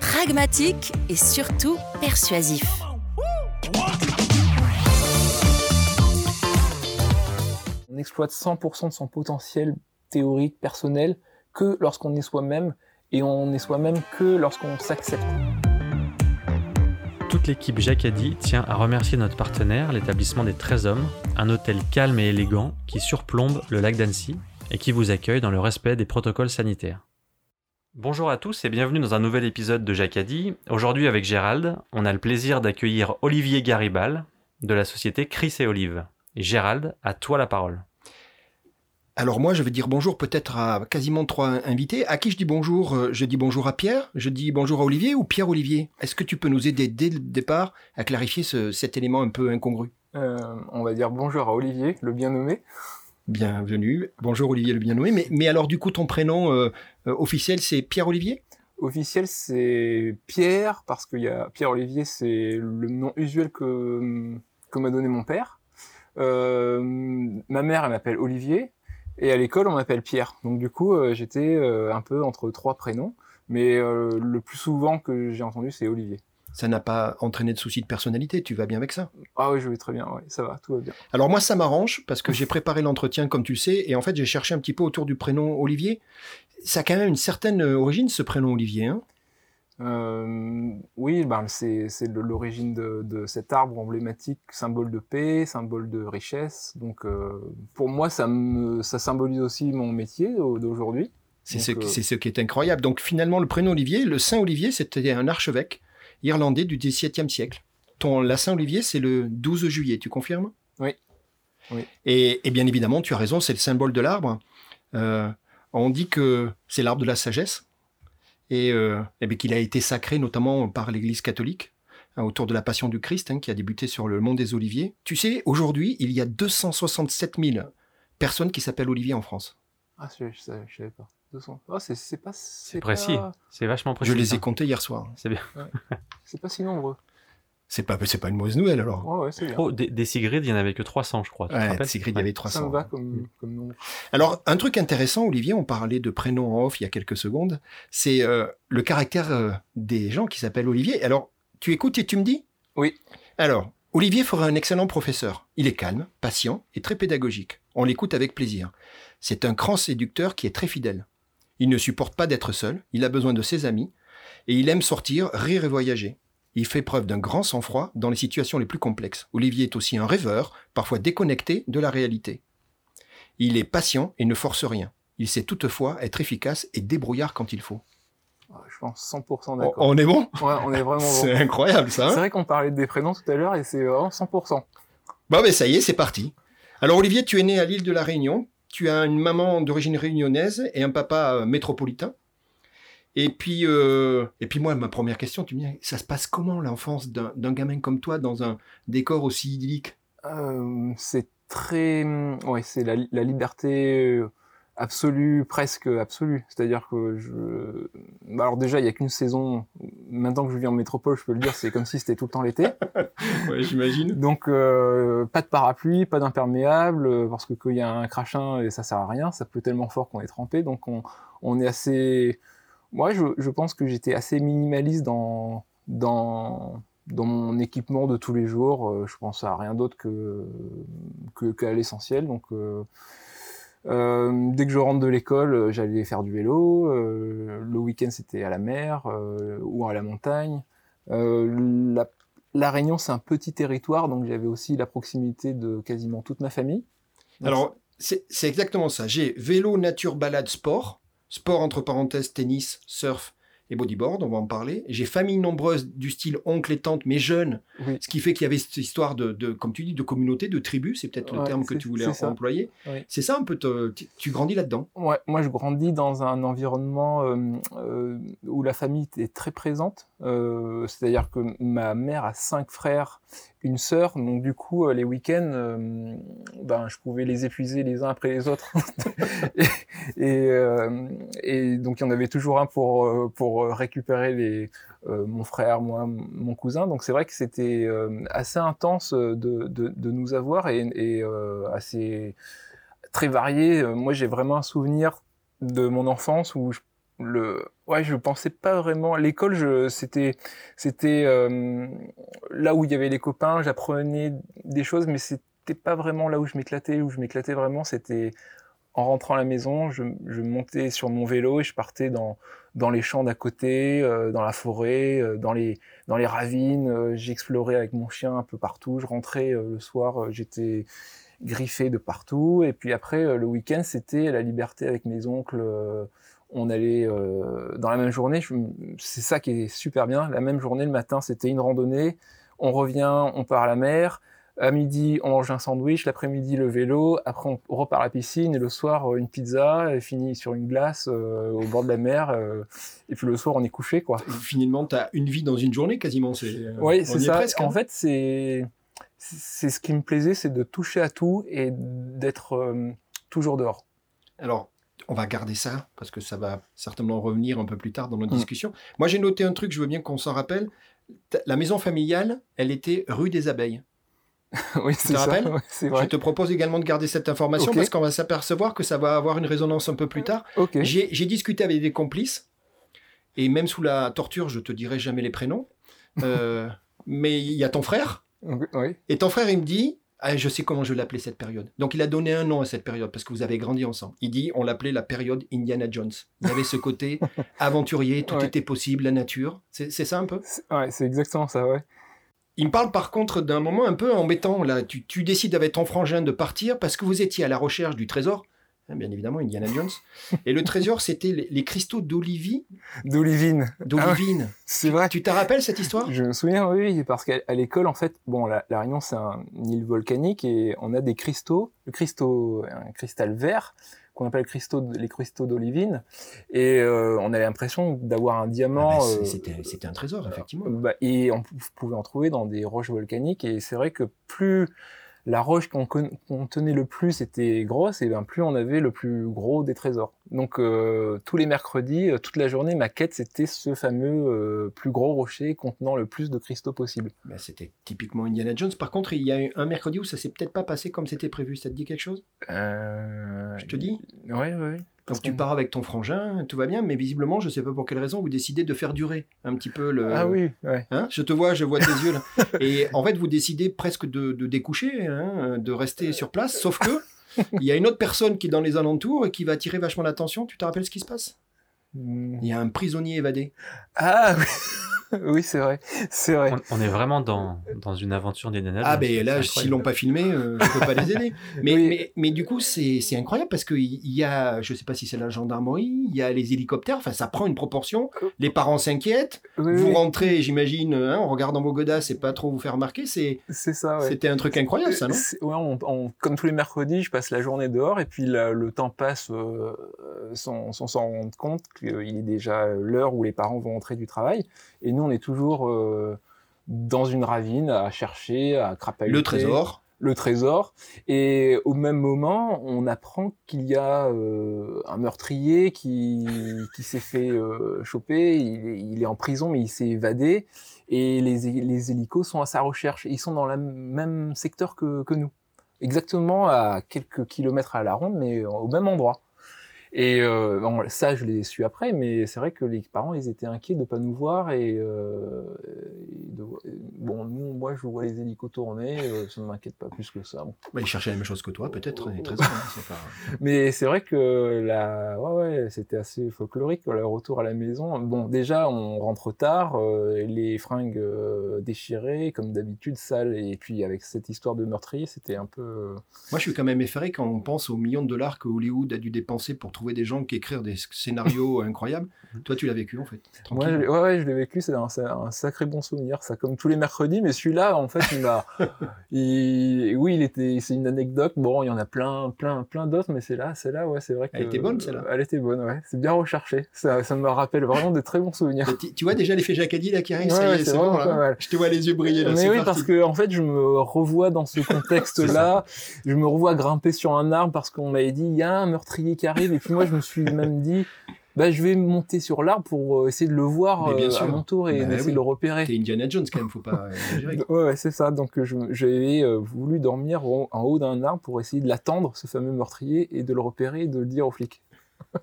pragmatique et surtout persuasif. On exploite 100% de son potentiel théorique, personnel, que lorsqu'on est soi-même, et on est soi-même que lorsqu'on s'accepte. Toute l'équipe Jacadi tient à remercier notre partenaire, l'établissement des 13 hommes, un hôtel calme et élégant qui surplombe le lac d'Annecy et qui vous accueille dans le respect des protocoles sanitaires. Bonjour à tous et bienvenue dans un nouvel épisode de Jacadi. Aujourd'hui avec Gérald, on a le plaisir d'accueillir Olivier Garibal de la société Chris et Olive. Et Gérald, à toi la parole. Alors moi, je vais dire bonjour peut-être à quasiment trois invités. À qui je dis bonjour euh, Je dis bonjour à Pierre, je dis bonjour à Olivier ou Pierre-Olivier Est-ce que tu peux nous aider dès le départ à clarifier ce- cet élément un peu incongru? Euh, on va dire bonjour à Olivier, le bien nommé. Bienvenue. Bonjour Olivier le bien nommé. Mais, alors du coup, ton prénom euh, euh, officiel, c'est Pierre-Olivier Officiel, c'est Pierre, parce que y a Pierre-Olivier, c'est le nom usuel que, m'a donné mon père. Euh, ma mère, elle m'appelle Olivier, et à l'école, on m'appelle Pierre. Donc du coup, j'étais un peu entre trois prénoms, mais le plus souvent que j'ai entendu, c'est Olivier. Ça n'a pas entraîné de soucis de personnalité, tu vas bien avec ça Ah oui, je vais très bien, ouais, ça va, tout va bien. Alors moi, ça m'arrange parce que j'ai préparé l'entretien comme tu le sais, et en fait, j'ai cherché un petit peu autour du prénom Olivier. Ça a quand même une certaine euh, origine, ce prénom Olivier. Hein? Euh, oui, ben, c'est l'origine de, de cet arbre emblématique, symbole de paix, symbole de richesse. Donc, euh, pour moi, ça, me, ça symbolise aussi mon métier au- d'aujourd'hui. c'est ce, euh, ce qui est incroyable. Donc finalement, le prénom Olivier, le Saint Olivier, c'était un archevêque irlandais du XVIIe siècle. Ton, la Saint Olivier, c'est le 12 juillet, tu confirmes? Oui. Oui. Et, et bien évidemment, tu as raison, c'est le symbole de l'arbre. Euh, on dit que c'est l'arbre de la sagesse et, euh, et qu'il a été sacré notamment par l'Église catholique hein, autour de la Passion du Christ hein, qui a débuté sur le mont des Oliviers. Tu sais, aujourd'hui, il y a 267 000 personnes qui s'appellent Olivier en France. Ah, je, je savais pas. 200. Ah, c'est c'est pas. C'est précis, pas- c'est vachement précis. Je les ai ça. comptés hier soir. C'est bien. C'est pas si nombreux. C'est pas, c'est pas une mauvaise nouvelle alors. Ouais, ouais, c'est bien. Oh, des, des Sigrid, il n'y en avait que 300, je crois. Tu te rappelles Sigrid, il y avait ça 300. me va comme, comme nom. Alors, un truc intéressant, Olivier, on parlait de prénom en off il y a quelques secondes, c'est euh, le caractère euh, des gens qui s'appellent Olivier. Alors, tu écoutes et tu me dis? Oui. Alors, Olivier ferait un excellent professeur. Il est calme, patient et très pédagogique. On l'écoute avec plaisir. C'est un grand séducteur qui est très fidèle. Il ne supporte pas d'être seul, il a besoin de ses amis, et il aime sortir, rire et voyager. Il fait preuve d'un grand sang-froid dans les situations les plus complexes. Olivier est aussi un rêveur, parfois déconnecté de la réalité. Il est patient et ne force rien. Il sait toutefois être efficace et débrouillard quand il faut. Je pense 100% On, d'accord. on est bon? Ouais, on est vraiment C'est bon. incroyable ça. C'est hein vrai qu'on parlait des prénoms tout à l'heure et c'est vraiment 100%. bon, ben ça y est, c'est parti. Alors Olivier, tu es né à l'île de la Réunion. Tu as une maman d'origine réunionnaise et un papa euh, métropolitain. Et puis, euh, et puis moi, ma première question, tu me dis, ça se passe comment l'enfance d'un gamin comme toi dans un décor aussi idyllique? Euh, c'est très, ouais, c'est la liberté absolue, presque absolue. C'est-à-dire que je, bah alors déjà, il y a qu'une saison. Maintenant que je vis en métropole, je peux le dire, c'est comme si c'était tout le temps l'été. Ouais, j'imagine. Donc, euh, pas de parapluie, pas d'imperméable, euh, parce que quand il y a un crachin, et ça sert à rien, ça pleut tellement fort qu'on est trempé. Donc, on, on est assez. Moi, je, je pense que j'étais assez minimaliste dans, dans, dans mon équipement de tous les jours. Euh, je pense à rien d'autre que, que, qu'à l'essentiel. Donc, euh, euh, dès que je rentre de l'école, euh, j'allais faire du vélo. Euh, le week-end, c'était à la mer ou à la montagne. La La Réunion, c'est un petit territoire, donc j'avais aussi la proximité de quasiment toute ma famille. Alors, c'est exactement ça. J'ai vélo, nature, balade, sport. Sport entre parenthèses, tennis, surf et bodyboard, on va en parler. J'ai famille nombreuse du style oncle et tante, mais jeunes, ce qui fait qu'il y avait cette histoire de, comme tu dis, de communauté, de tribu, c'est peut-être le terme que tu voulais employer. C'est ça un peu, tu grandis là-dedans? Ouais, moi je grandis dans un environnement euh, euh, où la famille est très présente. Euh, c'est-à-dire que ma mère a cinq frères, une sœur, donc du coup les week-ends, ben je pouvais les épuiser les uns après les autres. et, et, donc il y en avait toujours un pour pour récupérer les mon frère, moi, mon cousin. Donc c'est vrai que c'était assez intense de, de, nous avoir et, assez très varié. Moi j'ai vraiment un souvenir de mon enfance où je le ouais je pensais pas vraiment l'école c'était c'était euh, là où il y avait les copains j'apprenais des choses mais c'était pas vraiment là où je m'éclatais où je m'éclatais vraiment c'était en rentrant à la maison je, je, montais sur mon vélo et je partais dans dans les champs d'à côté euh, dans la forêt euh, dans les dans les ravines j'explorais avec mon chien un peu partout je rentrais le soir j'étais griffé de partout et puis après le week-end c'était la liberté avec mes oncles on allait euh, dans la même journée, c'est ça qui est super bien. La même journée, le matin, c'était une randonnée. On revient, on part à la mer. À midi, on mange un sandwich. L'après-midi, le vélo. Après, on repart à la piscine. Et le soir, une pizza. Et fini sur une glace euh, au bord de la mer. Euh, et puis le soir, on est couché, quoi. finalement, tu as une vie dans une journée quasiment. oui, c'est ça. en hein. fait, c'est c'est ce qui me plaisait, c'est de toucher à tout et d'être toujours dehors. Alors, on va garder ça parce que ça va certainement revenir un peu plus tard dans nos mm. discussions. Moi, j'ai noté un truc, je veux bien qu'on s'en rappelle. La maison familiale, elle était rue des Abeilles. oui, c'est ça. Je te propose également de garder cette information parce qu'on va s'apercevoir que ça va avoir une résonance un peu plus tard. J'ai discuté avec des complices et même sous la torture, je te dirai jamais les prénoms. Euh, mais il y a ton frère. Et ton frère, il me dit ah, je sais comment je l'appelais cette période. Donc il a donné un nom à cette période parce que vous avez grandi ensemble. Il dit on l'appelait la période Indiana Jones. Il y avait ce côté aventurier, tout était possible, la nature. C'est ça un peu? Ouais, c'est exactement ça, ouais. Il me parle par contre d'un moment un peu embêtant. Là, tu, tu décides avec ton frangin de partir parce que vous étiez à la recherche du trésor. Hein, bien évidemment, Indiana Jones. Et le trésor, c'était les, cristaux d'olivine. D'olivine. D'olivine. Ah c'est vrai. Tu te rappelles cette histoire? Je me souviens, oui, parce qu'à l'école, en fait, bon, la, Réunion, c'est un, une île volcanique et on a des cristaux, le cristaux, un cristal vert qu'on appelle cristaux, les cristaux d'olivine, et euh, on avait l'impression d'avoir un diamant. Ah bah, c'était un trésor, effectivement. Bah, et on pouvait en trouver dans des roches volcaniques, et c'est vrai que plus la roche qu'on tenait le plus était grosse, et bien plus on avait le plus gros des trésors. Donc euh, tous les mercredis, euh, toute la journée, ma quête c'était ce fameux euh, plus gros rocher contenant le plus de cristaux possible. Ben, c'était typiquement Indiana Jones. Par contre, il y a eu un mercredi où ça s'est peut-être pas passé comme c'était prévu. Ça te dit quelque chose? Je te dis? Oui, oui. Donc tu pars avec ton frangin, tout va bien, mais visiblement, je ne sais pas pour quelle raison, vous décidez de faire durer un petit peu le. Ah oui, ouais. Hein je te vois, je vois tes yeux là. Et en fait, vous décidez presque de, découcher, hein, de rester sur place, sauf que il y a une autre personne qui est dans les alentours et qui va attirer vachement l'attention. Tu te rappelles ce qui se passe? Il y a un prisonnier évadé. Ah oui oui, c'est vrai. C'est vrai. On, est vraiment dans, dans une aventure des Ah, ben là, s'ils l'ont pas filmé, euh, je peux pas les aider. Mais, mais, mais, du coup, c'est incroyable parce qu'il y a, je sais pas si c'est la gendarmerie, il y a les hélicoptères, enfin, ça prend une proportion. Les parents s'inquiètent. vous rentrez, j'imagine, hein, en regardant vos godasses et pas trop vous faire remarquer. C'est ça, ouais. C'était un truc incroyable, ça, non? Ouais, on, comme tous les mercredis, je passe la journée dehors et puis le temps passe euh, sans s'en rendre compte qu'il est déjà l'heure où les parents vont rentrer du travail. Et nous, on est toujours euh, dans une ravine à chercher, à crapahuter. Le trésor. Le trésor. Et au même moment, on apprend qu'il y a euh, un meurtrier qui, qui s'est fait euh, choper. Il est, en prison, mais il s'est évadé. Et les, les hélicos sont à sa recherche. Ils sont dans le même secteur que, que nous. Exactement à quelques kilomètres à la ronde, mais au même endroit. Et euh, bon, ça, je l'ai su après, mais c'est vrai que les parents, ils étaient inquiets de pas nous voir et, euh, je vois les hélicos tourner, euh, ça ne m'inquiète pas plus que ça. Bon. Bah, il cherchait la même chose que toi, peut-être, très bien, hein, pas... Mais c'est vrai que la... ouais, ouais, c'était assez folklorique, le retour à la maison. Bon, déjà, on rentre tard, euh, les fringues euh, déchirées, comme d'habitude, sales, et puis avec cette histoire de meurtrier, c'était un peu... Moi, je suis quand même effaré quand on pense aux millions de dollars que Hollywood a dû dépenser pour trouver des gens qui écrivent des scénarios incroyables. Toi, tu l'as vécu, en fait. Moi, ouais, ouais, je l'ai vécu, c'est un, c'est un sacré bon souvenir, ça, comme tous les mercredis, mais celui-là, en fait, il m'a, il- oui, il était, c'est une anecdote, bon, il y en a plein, plein, plein d'autres, mais c'est là, c'est là, ouais, c'est vrai que. Elle était bonne, celle-là. Elle était bonne, ouais, c'est bien recherché, ça, ça me rappelle vraiment de très bons souvenirs. Tu- vois déjà l'effet Jacadi là qui arrive, Ouais, ça y ouais, est, c'est c'est bon vraiment là. pas mal. Je te vois les yeux briller là, Mais oui, parti. parce que en fait, je me revois dans ce contexte-là. je me revois grimper sur un arbre parce qu'on m'avait dit il y a un meurtrier qui arrive. Et puis moi, je me suis même dit bah, je vais monter sur l'arbre pour euh, essayer de le voir bien euh, à mon tour et Bah d'essayer oui. de le repérer. T'es Indiana Jones quand même, faut pas euh, exagérer. Ouais, ouais, c'est ça. Donc, j'avais voulu dormir en, en haut d'un arbre pour essayer de l'attendre, ce fameux meurtrier, et de le repérer et de le dire aux flics.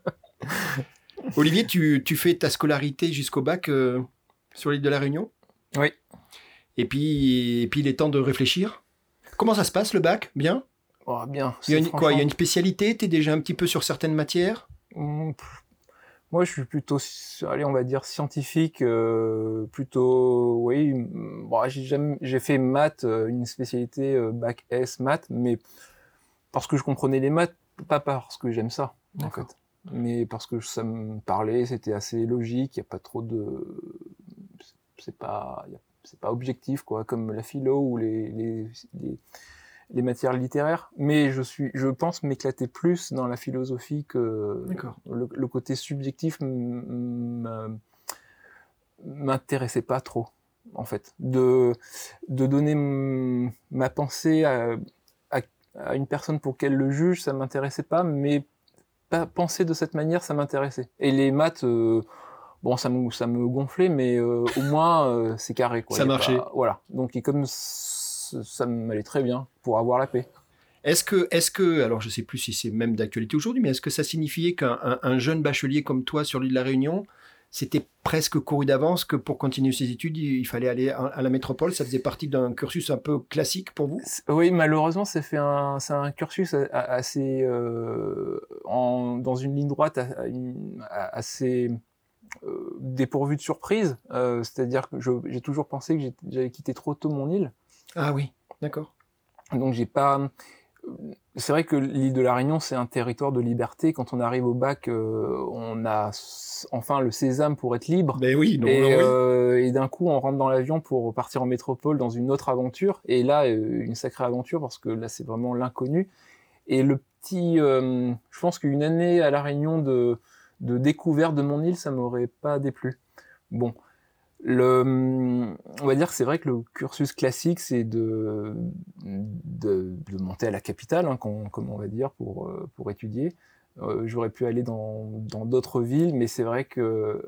Olivier, tu, tu fais ta scolarité jusqu'au bac euh, sur l'île de la Réunion? Oui. Et puis, et puis il est temps de réfléchir? Comment ça se passe le bac? Bien? Oh, bien. il y, a une, quoi, il y a une spécialité? T'es déjà un petit peu sur certaines matières? Pff, Moi, je suis plutôt, allez, on va dire scientifique, euh, plutôt, oui. Bon, j'ai jamais, j'ai fait maths, euh, une spécialité euh, bac S maths, mais parce que je comprenais les maths, pas parce que j'aime ça, en fait. Mais parce que ça me parlait, c'était assez logique, il n'y a pas trop de, c'est pas, c'est pas objectif, quoi, comme la philo ou les, les, les, les matières littéraires. Mais je suis, je pense m'éclater plus dans la philosophie que, le, le côté subjectif m'intéressait pas trop en fait de de donner ma pensée à, à, à une personne pour qu'elle le juge ça m'intéressait pas mais pas penser de cette manière ça m'intéressait et les maths euh, bon ça me ça me gonflait mais euh, au moins euh, c'est carré quoi Ça marchait. pas- voilà donc et comme ça m'allait très bien pour avoir la paix. Est-ce que, est que, alors je sais plus si c'est même d'actualité aujourd'hui, mais est-ce que ça signifiait qu'un un- un jeune bachelier comme toi sur l'île de la Réunion, c'était presque couru d'avance que pour continuer ses études, il fallait aller à, la métropole? Ça faisait partie d'un cursus un peu classique pour vous? Oui, malheureusement, c'est un, un cursus assez euh, en, dans une ligne droite assez euh, dépourvu de surprise. Euh, C'est-à-dire que j'ai toujours pensé que j'avais quitté trop tôt mon île, Ah oui, d'accord. donc j'ai pas. C'est vrai que l'île de la Réunion, c'est un territoire de liberté. Quand on arrive au bac, euh, on a enfin le sésame pour être libre. Ben oui, non, Et, non, oui. euh, et d'un coup, on rentre dans l'avion pour partir en métropole dans une autre aventure. Et là, euh, une sacrée aventure parce que là, c'est vraiment l'inconnu. Et le petit, je pense qu'une année à la Réunion de, de découverte de mon île, ça m'aurait pas déplu. Bon, on va dire que c'est vrai que le cursus classique, c'est de, de, monter à la capitale, hein, comme on va dire, pour, euh, pour étudier. Euh, J'aurais pu aller dans d'autres villes, mais c'est vrai que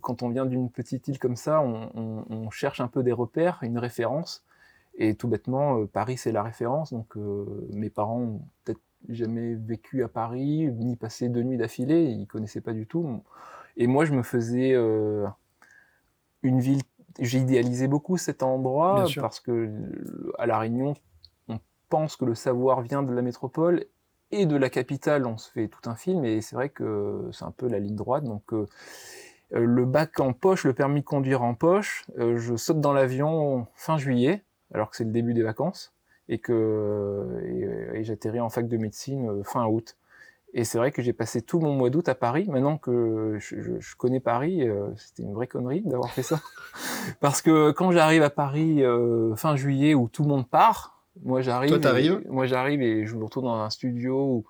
quand on vient d'une petite île comme ça, on, cherche un peu des repères, une référence. Et tout bêtement, euh, Paris, c'est la référence. Donc, mes parents ont peut-être jamais vécu à Paris, ni passé deux nuits d'affilée. Ils connaissaient pas du tout. Et moi, je me faisais une ville. J'ai idéalisé beaucoup cet endroit parce que à la Réunion, on pense que le savoir vient de la métropole et de la capitale. On se fait tout un film et c'est vrai que c'est un peu la ligne droite. Donc euh, euh, le bac en poche, le permis de conduire en poche, euh, je saute dans l'avion fin juillet, alors que c'est le début des vacances, et que et, et j'atterris en fac de médecine fin août. Et c'est vrai que j'ai passé tout mon mois d'août à Paris. Maintenant que je, je- je connais Paris, euh, c'était une vraie connerie d'avoir fait ça. Parce que quand j'arrive à Paris euh, fin juillet où tout le monde part, moi j'arrive. Toi, Moi j'arrive et je me retrouve dans un studio où,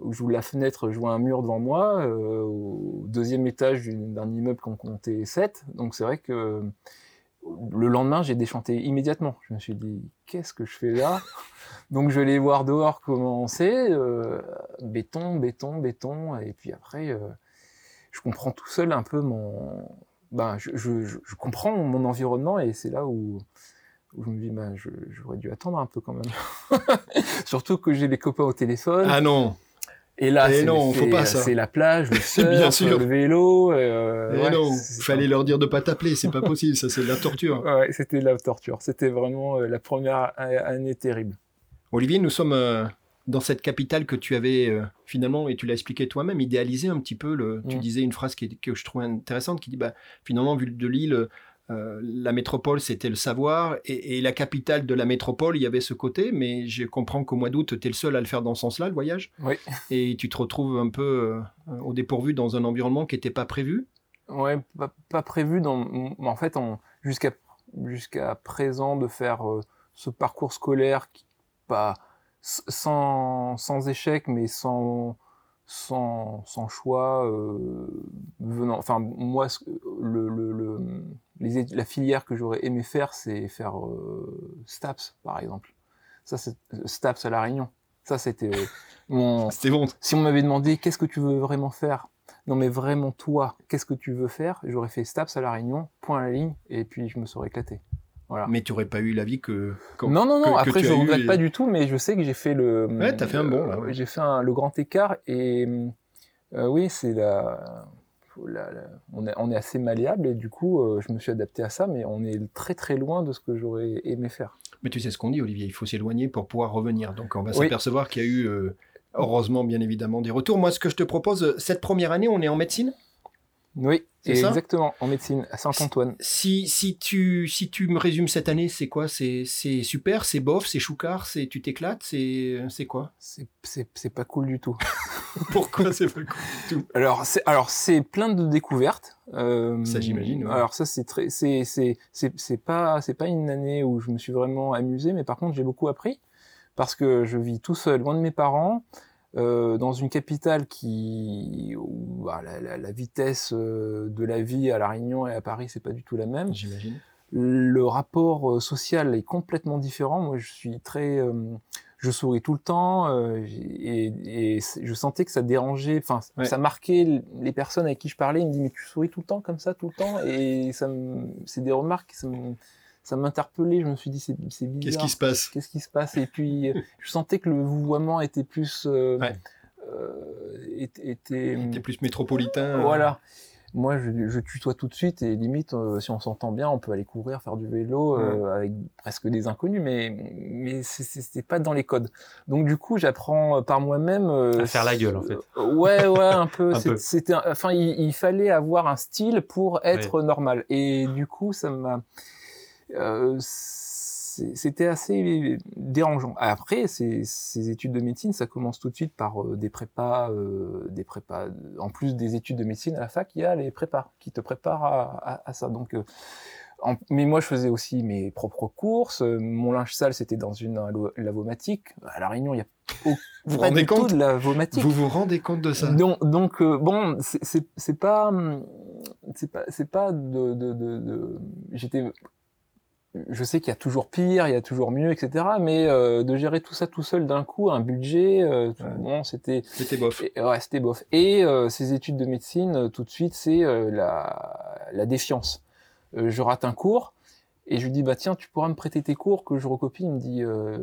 où j'ouvre la fenêtre, je vois un mur devant moi, euh, au deuxième étage d'un immeuble qu'on comptait 7. Donc c'est vrai que le lendemain, j'ai déchanté immédiatement. Je me suis dit, qu'est-ce que je fais là? Donc je vais aller voir dehors comment c'est, euh, béton, béton, béton, et puis après, euh, je comprends tout seul un peu mon... Ben, je, je, comprends mon environnement, et c'est là où, où je me dis, ben, j'aurais dû attendre un peu quand même. Surtout que j'ai les copains au téléphone, Ah non Et là, Eh c'est non, faut c'est- pas ça. c'est la plage, le Bien sûr. le vélo. euh, Eh ouais, non, fallait leur dire de pas t'appeler, c'est pas possible, ça c'est de la torture. Ouais, c'était de la torture. C'était vraiment euh, la première année terrible. Olivier, nous sommes euh, dans cette capitale que tu avais euh, finalement, et tu l'as expliqué toi-même, idéalisé un petit peu. Le, tu Mm. disais une phrase qui que je trouvais intéressante qui dit bah, finalement, vu de Lille, euh, la métropole c'était le savoir, et, et la capitale de la métropole, il y avait ce côté, mais je comprends qu'au mois d'août, tu es le seul à le faire dans ce sens-là, le voyage. Oui. Et tu te retrouves un peu euh, au dépourvu dans un environnement qui n'était pas prévu. Ouais, pas, pas prévu dans. En fait, jusqu'à présent de faire euh, ce parcours scolaire qui pas s- sans sans échec, mais sans sans, sans choix venant. Enfin, moi, ce- le, le, le- les la filière que j'aurais aimé faire, c'est faire euh, STAPS, par exemple. Ça, c'est STAPS à la Réunion. Ça, c'était euh, mon. C'était bon. Si on m'avait demandé qu'est-ce que tu veux vraiment faire, non mais vraiment toi, qu'est-ce que tu veux faire, j'aurais fait STAPS à la Réunion, point à la ligne, et puis je me serais éclaté. Voilà. Mais tu n'aurais pas eu la vie que. non non non, que- après je eu regrette et- pas du tout, mais je sais que j'ai fait le. Ouais, t'as fait un bon, là, ouais. J'ai fait un- le grand écart et euh, oui c'est la. La- la- on, est, on est assez malléable et du coup euh, je me suis adapté à ça, mais on est très très loin de ce que j'aurais aimé faire. Mais tu sais ce qu'on dit, Olivier, il faut s'éloigner pour pouvoir revenir. Donc on va Oui. s'apercevoir qu'il y a eu, euh, heureusement, bien évidemment, des retours. Moi, ce que je te propose, cette première année, on est en médecine? Oui, exactement, en médecine, à Saint-Antoine. Si, si, tu, si tu me résumes cette année, c'est quoi? C'est c'est super, c'est bof, c'est choucard, c'est tu t'éclates, c'est c'est quoi? C'est pas cool du tout. Pourquoi c'est pas cool du tout? Alors c'est alors c'est plein de découvertes. Euh, Ça, j'imagine, ouais. Alors ça c'est très c'est c'est c'est c'est pas c'est pas une année où je me suis vraiment amusé, mais par contre j'ai beaucoup appris parce que je vis tout seul, loin de mes parents, euh, dans une capitale qui où, bah, la, la- la vitesse euh, de la vie à la Réunion et à Paris c'est pas du tout la même. J'imagine. Le rapport social est complètement différent. Moi, je suis très, euh, je souris tout le temps euh, et, je sentais que ça dérangeait, enfin, Ouais. ça marquait les personnes avec qui je parlais. Ils me disaient mais tu souris tout le temps comme ça, tout le temps, et ça, c'est des remarques, ça me- ça m'interpellait. Je me suis dit c'est, bizarre. Qu'est-ce qui se passe? Qu'est-ce qui se passe? Et puis, euh, je sentais que le vouvoiement était plus, euh, Ouais. euh, était, était- plus métropolitain. voilà. Moi, je, je tutoie tout de suite et limite, euh, si on s'entend bien, on peut aller courir, faire du vélo euh, avec presque des inconnus, mais mais c'est pas dans les codes. Donc du coup, j'apprends euh, par moi-même euh, À faire la gueule, en fait. Ouais, ouais, un peu. C'était, enfin, il, il fallait avoir un style pour être normal. Et du coup, ça m'a. C'était assez dérangeant. Après, ces, ces études de médecine, ça commence tout de suite par euh, des prépas, euh, des prépas. En plus des études de médecine à la fac, il y a les prépas qui te préparent à, à- à ça. Donc, euh, en- mais moi, je faisais aussi mes propres courses. Mon linge sale, c'était dans une lavomatique. À la Réunion, il y a au- Vous pas rendez compte de lavomatique. Vous vous rendez compte de ça? Donc, donc euh, bon, c'est- pas, hum, c'est pas, c'est pas de, de, de, de- j'étais, je sais qu'il y a toujours pire, il y a toujours mieux, etc. Mais euh, de gérer tout ça tout seul d'un coup, un budget, euh, tout- Ouais. bon, c'était, C'était bof. et- ouais, c'était bof. Et euh, ces études de médecine, euh, tout de suite, c'est euh, la, la défiance. Euh, je rate un cours. Et je lui dis, bah tiens, tu pourras me prêter tes cours que je recopie. Il me dit, euh,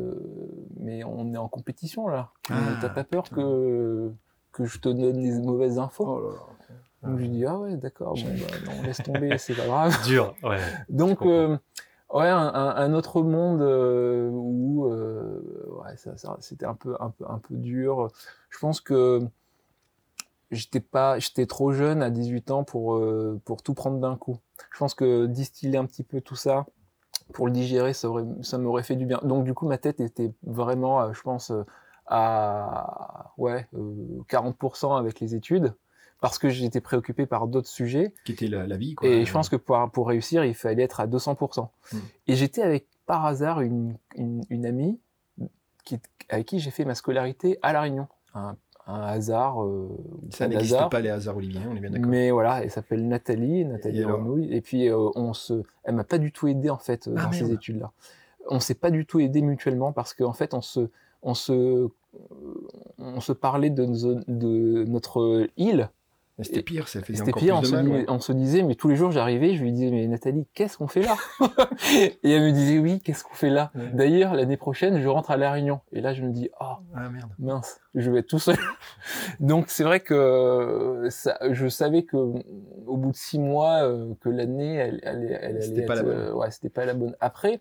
mais on est en compétition là. Tu Ah, T'as pas peur putain. que, que je te donne les mauvaises infos? Oh là là. Donc je lui dis, ah ouais, d'accord, bon, bah, non, laisse tomber, c'est pas grave. Dur, ouais. Donc, ouais, un, autre monde euh, où euh, c'était un peu, un, peu, dur. Je pense que j'étais trop jeune à 18 ans pour, euh, pour tout prendre d'un coup. Je pense que distiller un petit peu tout ça pour le digérer, ça, aurait, ça m'aurait fait du bien. Donc, du coup, ma tête était vraiment, je pense, à ouais, euh, 40% avec les études parce que j'étais préoccupé par d'autres sujets. Qui était la, la vie, quoi. Et je pense que pour, pour réussir, il fallait être à 200%. Mm. Et j'étais avec, par hasard, une, une, une amie qui, avec qui j'ai fait ma scolarité à La Réunion. Un, un hasard. euh, Ça n'existe pas les hasards oliviers, on est bien d'accord. Mais voilà, elle s'appelle Nathalie, Nathalie Et Renouille. Et puis, euh, on se, elle m'a pas du tout aidé, en fait, euh, Ah, dans ces études-là. On s'est pas du tout aidé mutuellement parce qu'en fait, on se, on se, on se parlait de, de notre île C'était pire, ça faisait encore pire, on plus se, de mal. dit- ouais. on se disait, mais tous les jours j'arrivais, je lui disais, mais Nathalie, qu'est-ce qu'on fait là? Et elle me disait, oui, qu'est-ce qu'on fait là? Ouais. D'ailleurs, l'année prochaine, je rentre à La Réunion. Et là, je me dis, oh, Ah merde. mince, je vais être tout seul. Donc c'est vrai que ça, je savais que au bout de six mois, euh, que l'année, elle, elle, elle, allait C'était pas être, la bonne. euh, ouais, c'était pas la bonne. Après,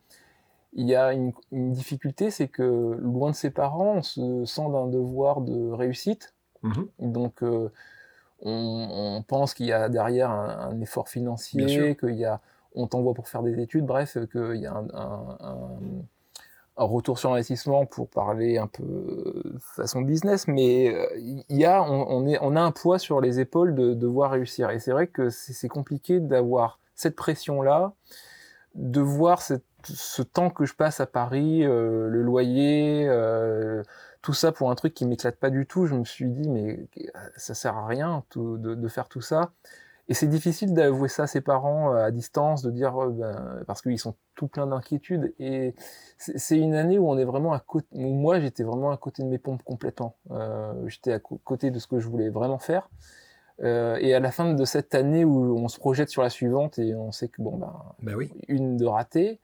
il y a une, une difficulté, c'est que loin de ses parents, on se sent d'un devoir de réussite. Mhm. Donc, euh, on, on pense qu'il y a derrière un, un effort financier, qu'il y a, on t'envoie pour faire des études, bref, qu'il y a un, un- un- un retour sur investissement pour parler un peu euh, façon business, mais euh, il y a, on, on est, on a un poids sur les épaules de devoir réussir. Et c'est vrai que c'est c'est compliqué d'avoir cette pression-là, de voir cette- ce temps que je passe à Paris, euh, le loyer, euh, tout ça pour un truc qui m'éclate pas du tout. Je me suis dit, mais euh, ça sert à rien tout- de, de faire tout ça. Et c'est difficile d'avouer ça à ses parents euh, à distance, de dire, euh, ben, parce qu'ils sont tout plein d'inquiétudes. Et c'est une année où on est vraiment à côté, où moi j'étais vraiment à côté de mes pompes complètement. Euh, j'étais à côté de ce que je voulais vraiment faire. Euh, et à la fin de cette année où on se projette sur la suivante et on sait que bon ben Bah oui. une de ratée,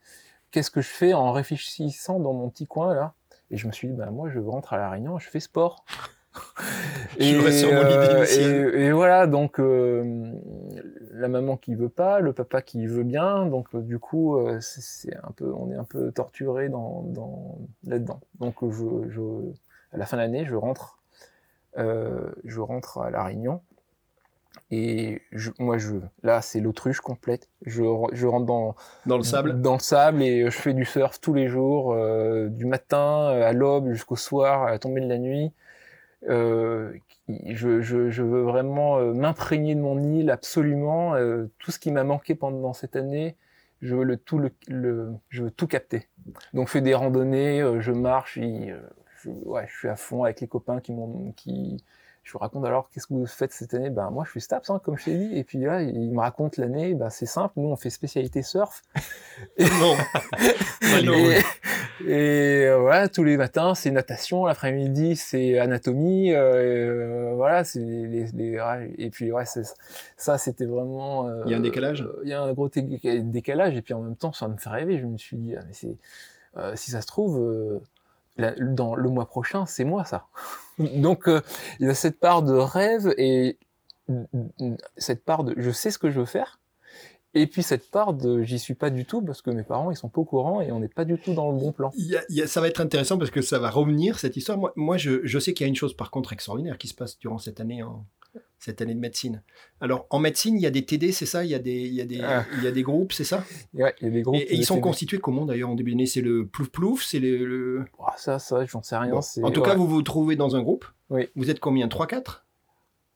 qu'est-ce que je fais en réfléchissant dans mon petit coin là? Et je me suis dit, bah, moi je rentre à La Réunion, je fais sport. Je reste sur mon idée et, et voilà, donc euh, la maman qui veut pas, le papa qui veut bien, donc euh, du coup euh, c'est un peu, on est un peu torturé dans, dans là-dedans. Donc je, je, à la fin de l'année, je rentre, euh, je rentre à La Réunion. Et je, moi, je, là, c'est l'autruche complète. Je, re- je rentre dans, Dans le sable. dans le sable et je fais du surf tous les jours, euh, du matin à l'aube jusqu'au soir, à la tombée de la nuit. Euh, je, je, je veux vraiment euh, m'imprégner de mon île absolument. euh, tout ce qui m'a manqué pendant cette année, je veux le tout le, le- je veux tout capter. Donc je fais des randonnées, euh, je marche, et, euh, je, ouais, je suis à fond avec les copains qui m'ont qui je vous raconte alors qu'est-ce que vous faites cette année? Ben moi je suis Staps hein, comme je t'ai dit et puis là il me raconte l'année ben c'est simple nous on fait spécialité surf. Ah non. et, et, euh, voilà, tous les matins, c'est natation, l'après-midi, c'est anatomie, euh, voilà, c'est les, et puis ouais, ça, c'était vraiment. euh, Il y a un décalage? euh, Il y a un gros dé- décalage, et puis en même temps, ça me fait rêver. Je me suis dit, ah, mais c'est, euh, si ça se trouve, euh, la- dans le mois prochain, c'est moi ça. Donc euh, il y a cette part de rêve et cette part de, je sais ce que je veux faire. Et puis cette part de j'y suis pas du tout parce que mes parents ils sont pas au courant et on n'est pas du tout dans le bon plan. Ça va être intéressant parce que ça va revenir cette histoire. Moi, moi je, je sais qu'il y a une chose par contre extraordinaire qui se passe durant cette année, en- cette année de médecine. Alors en médecine, il y a des TD, c'est ça? Il y a des, il y a des, Ah. il y a des groupes, c'est ça? Et ouais, il y a des groupes. Et, et ils sont TD. constitués comment d'ailleurs en début d'année? C'est le plouf plouf, c'est le. le- ça, ça, j'en sais rien. Bon. En tout ouais. cas, vous vous trouvez dans un groupe. Oui. Vous êtes combien? 3-4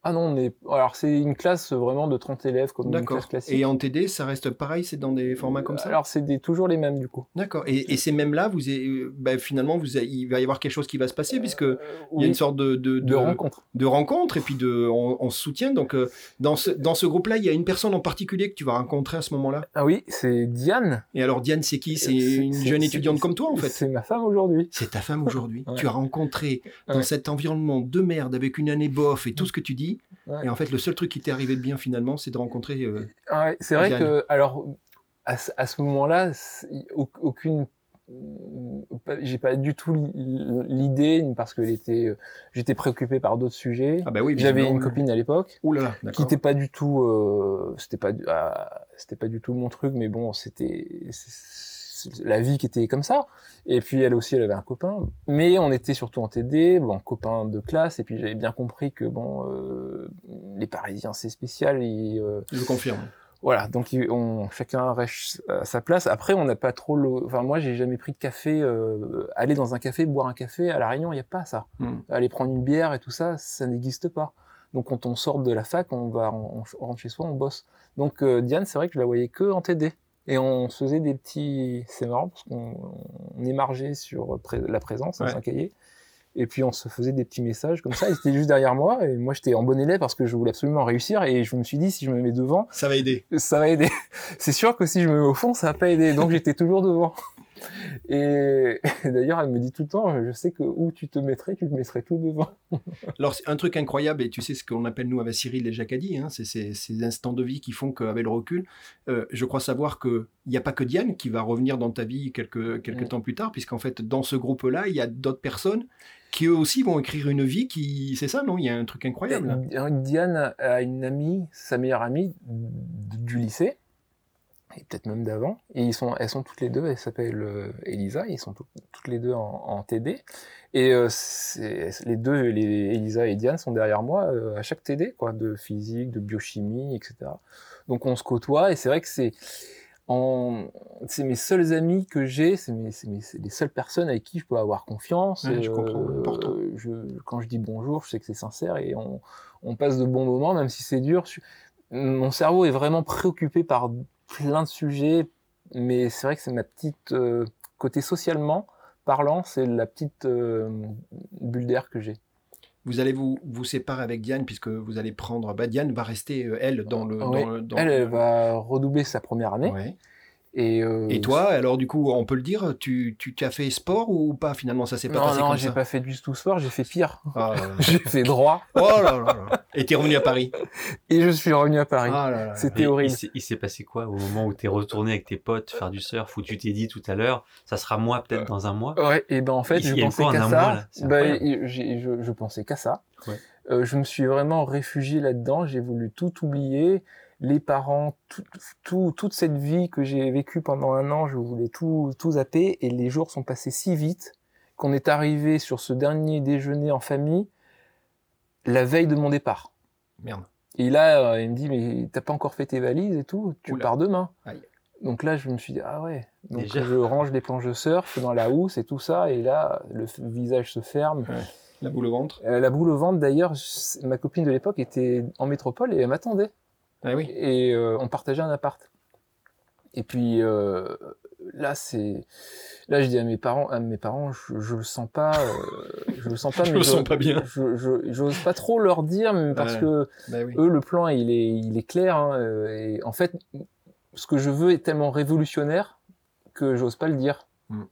Ah non, on est. Alors c'est une classe vraiment de 30 élèves comme une classe classique. Et en TD, ça reste pareil, c'est dans des formats comme ça Alors c'est des- toujours les mêmes du coup. D'accord. Et, et ces mêmes-là, vous, euh, bah, finalement, vous, il va y avoir quelque chose qui va se passer puisque Euh, il y a une sorte de, de, de rencontre. de rencontre et puis de, on, on se soutient. Donc, euh, dans ce, dans ce groupe-là, il y a une personne en particulier que tu vas rencontrer à ce moment-là. Ah oui, c'est Diane. Et alors, Diane, c'est qui? C'est une jeune étudiante comme toi, en fait. C'est ma femme aujourd'hui. C'est ta femme aujourd'hui. Ouais. Tu as rencontré dans Ouais. cet environnement de merde avec une année bof et tout ce que tu dis. Ouais. Et en fait, le seul truc qui t'est arrivé de bien finalement, c'est de rencontrer. euh, Ah ouais, c'est vrai que, alors, à, ce- à ce moment-là, aucune. J'ai pas du tout l'idée, parce que était, euh, j'étais préoccupé par d'autres sujets. Ah bah oui. J'avais une copine à l'époque. Qui n'était pas du tout euh, c'était pas du- ah, pas du tout mon truc mais bon c'était la vie qui était comme ça et puis elle aussi elle avait un copain mais on était surtout en TD bon copain de classe et puis j'avais bien compris que bon euh, les Parisiens c'est spécial et euh, Je confirme. voilà donc on chacun reste à sa place après on n'a pas trop le enfin moi j'ai jamais pris de café euh, aller dans un café boire un café à la Réunion il y a pas ça Hmm. aller prendre une bière et tout ça, ça n'existe pas. Donc quand on sort de la fac, on va, on, on rentre chez soi, on bosse. Donc euh, Diane, c'est vrai que je la voyais que en TD. Et on se faisait des petits, c'est marrant parce qu'on on émargeait sur pré- la présence, dans Ouais. un cahier. Et puis on se faisait des petits messages comme ça. Il était juste derrière moi et moi j'étais en bon élève parce que je voulais absolument réussir. Et je me suis dit si je me mets devant, Ça va aider. ça va aider. C'est sûr que si je me mets au fond, ça va pas aider. Donc j'étais toujours devant. Et, d'ailleurs, elle me dit tout le temps, je sais que où tu te mettrais, tu te mettrais tout devant. Alors, c'est un truc incroyable, et tu sais ce qu'on appelle nous avec Cyril et Jacques hein, c'est ces, instants de vie qui font qu'avec le recul, euh, je crois savoir qu'il n'y a pas que Diane qui va revenir dans ta vie quelques, quelques mm. temps plus tard, puisqu'en fait, dans ce groupe-là, il y a d'autres personnes qui eux aussi vont écrire une vie qui. C'est ça, non? Il y a un truc incroyable. Diane a une amie, sa meilleure amie du lycée, et peut-être même d'avant. Et ils sont, elles sont toutes les deux, elles s'appellent euh, Elisa, ils sont toutes les deux en, TD. Et euh, les deux, les, Elisa et Diane, sont derrière moi euh, à chaque TD, quoi, de physique, de biochimie, etc. Donc on se côtoie, et c'est vrai que c'est. C'est mes seuls amis que j'ai, c'est les seules personnes avec qui je peux avoir confiance. je comprends, je, quand je dis bonjour, je sais que c'est sincère et on, on, passe de bons moments, même si c'est dur. mon cerveau est vraiment préoccupé par plein de sujets, mais c'est vrai que c'est ma petite euh, côté socialement parlant, c'est la petite euh, bulle d'air que j'ai. Vous allez vous, vous séparer avec Diane puisque vous allez prendre. Bah, Diane va rester euh, elle dans le. Dans elle, elle va redoubler sa première année. Euh, et, toi, alors du coup, on peut le dire, tu, tu as fait sport ou pas finalement? Ça s'est pas passé non, comme ça? Non, j'ai pas fait du tout sport, j'ai fait pire. Ah j'ai fait droit. Oh là là Et t'es revenu à Paris? Et je suis revenu à Paris. Ah C'était horrible. Il s'est passé quoi au moment où t'es retourné avec tes potes faire du surf où tu t'es dit tout à l'heure, ça sera moi peut-être dans un mois? Ouais, et ben en fait, je pensais qu'à ça? Bah, je, je, pensais qu'à ça. Euh, je me suis vraiment réfugié là-dedans, j'ai voulu tout oublier les parents, tout, toute cette vie que j'ai vécue pendant un an, je voulais tout, tout zapper et les jours sont passés si vite qu'on est arrivé sur ce dernier déjeuner en famille la veille de mon départ. Merde. Et là, euh, il me dit, mais t'as pas encore fait tes valises et tout, tu pars demain. Donc là, je me suis dit, ah ouais. Donc je range les planches de surf dans la housse et tout ça, et là, le visage se ferme. La boule au ventre. Euh, la boule au ventre, d'ailleurs, ma copine de l'époque était en métropole et elle m'attendait. Ah oui. Et euh, on partageait un appart. Et puis euh, là, c'est là, je dis à mes parents, à mes parents, je, je le sens pas, euh, je le sens pas, je le sens pas bien. Je, j'ose pas trop leur dire, mais parce que bah eux, le plan, il est, il est clair. Hein, et en fait, ce que je veux est tellement révolutionnaire que j'ose pas le dire. Hmm.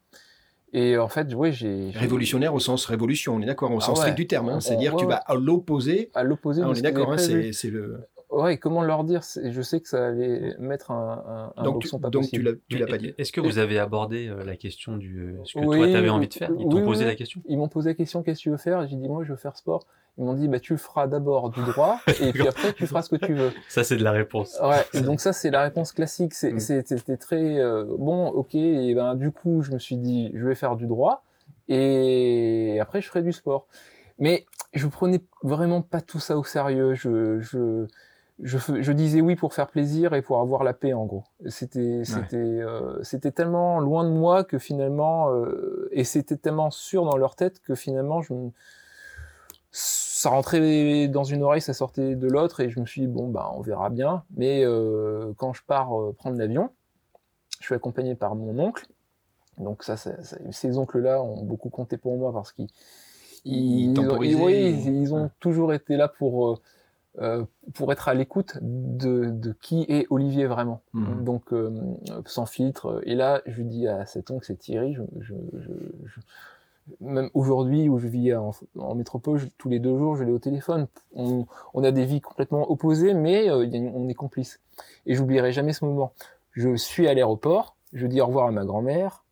Et en fait, oui, j'ai. Révolutionnaire au sens révolution, on est d'accord, au ah sens strict du terme. Hein, C'est-à-dire, tu vas à l'opposé. À l'opposé. Ah, on est d'accord, hein, c'est le. Ouais, comment leur dire? Je sais que ça allait mettre un, un, donc, tu, pas donc tu l'as pas dit. Est-ce que vous avez abordé euh, la question du euh, ce que toi tu avais envie de faire? Ils t'ont posé la question? Ils m'ont posé la question qu'est-ce que tu veux faire? J'ai dit moi je veux faire sport. Ils m'ont dit bah tu feras d'abord du droit et puis après tu feras ce que tu veux. Ça c'est de la réponse. Ouais. donc ça c'est la réponse classique. Mm. C'était très euh, bon, ok. Et ben du coup je me suis dit je vais faire du droit et après je ferai du sport. Mais je prenais vraiment pas tout ça au sérieux. Je, je je, je, disais oui pour faire plaisir et pour avoir la paix en gros. C'était c'était euh, c'était tellement loin de moi que finalement euh, et c'était tellement sûr dans leur tête que finalement je ça rentrait dans une oreille, ça sortait de l'autre et je me suis dit bon bah on verra bien. Mais euh, quand je pars prendre l'avion, je suis accompagné par mon oncle. Donc ça, ça, ces oncles là ont beaucoup compté pour moi parce qu'ils ils, ils, ils, ils, ont toujours été là pour euh, pour être à l'écoute de, de, qui est Olivier vraiment. Mhm. Donc, euh, sans filtre. Et là, je lui dis à cet oncle, c'est Thierry, je, je, je, même aujourd'hui où je vis en, en métropole, tous les deux jours, je l'ai au téléphone. On, on, a des vies complètement opposées, mais euh, on est complices. Et j'oublierai jamais ce moment. Je suis à l'aéroport, je dis au revoir à ma grand-mère,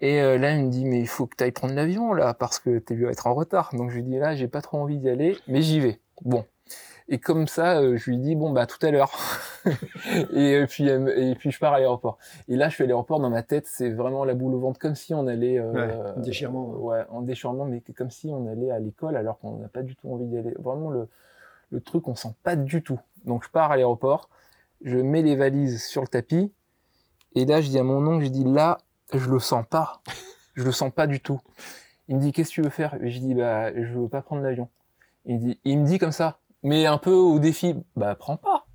et là, il me dit, mais il faut que tu ailles prendre l'avion, là, parce que tu vas être en retard. Donc, je lui dis, là, j'ai pas trop envie d'y aller, mais j'y vais. Bon, et comme ça, euh, je lui dis bon bah tout à l'heure. et puis et puis je pars à l'aéroport. Et là, je suis à l'aéroport dans ma tête, c'est vraiment la boule au ventre, comme si on allait euh, ouais, déchirement. Ouais, en déchirement, mais comme si on allait à l'école alors qu'on n'a pas du tout envie d'y aller. Vraiment le le truc, on sent pas du tout. Donc je pars à l'aéroport, je mets les valises sur le tapis, et là je dis à mon oncle, je dis là, je le sens pas, je le sens pas du tout. Il me dit qu'est-ce que tu veux faire? Et je dis bah je veux pas prendre l'avion. Il dit, il me dit comme ça, mais un peu au défi, bah prends pas.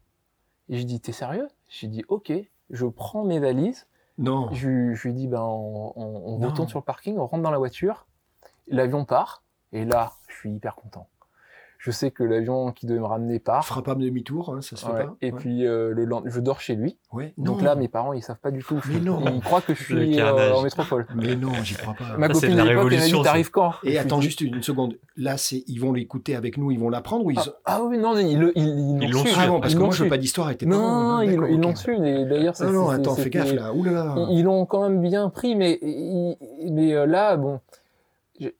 Et je dis, t'es sérieux? Je dis, ok, je prends mes valises. Non. Je, je lui dis, ben, on, on, retourne sur le parking, on rentre dans la voiture, l'avion part, et là, je suis hyper content. Je sais que l'avion qui devait me ramener part. Fera pas demi-tour, hein, ça se fait Ouais. pas. Et Ouais. puis euh, le je dors chez lui. Ouais. Donc Non. là, mes parents, ils savent pas du tout. où je Mais suis. non. Ils croient que je suis euh, en métropole. Mais non, j'y crois pas. Ma Ça, c'est copine de l'époque, elle m'a dit révolution, T'arrives quand? Et attends dis, juste une seconde. Là, c'est ils vont l'écouter avec nous, ils vont l'apprendre ou ils. Ah, ah oui, non, ils le- ils ils Ils l'ont l'ont su. Ah non, parce que l'ont moi je veux pas d'histoire avec tes Non, parents. ils D'accord, ils l'ont su. et D'ailleurs, c'est- Non, non, attends, fais gaffe là. Ouh là là. Ils l'ont quand même bien pris, mais, mais euh, là, bon,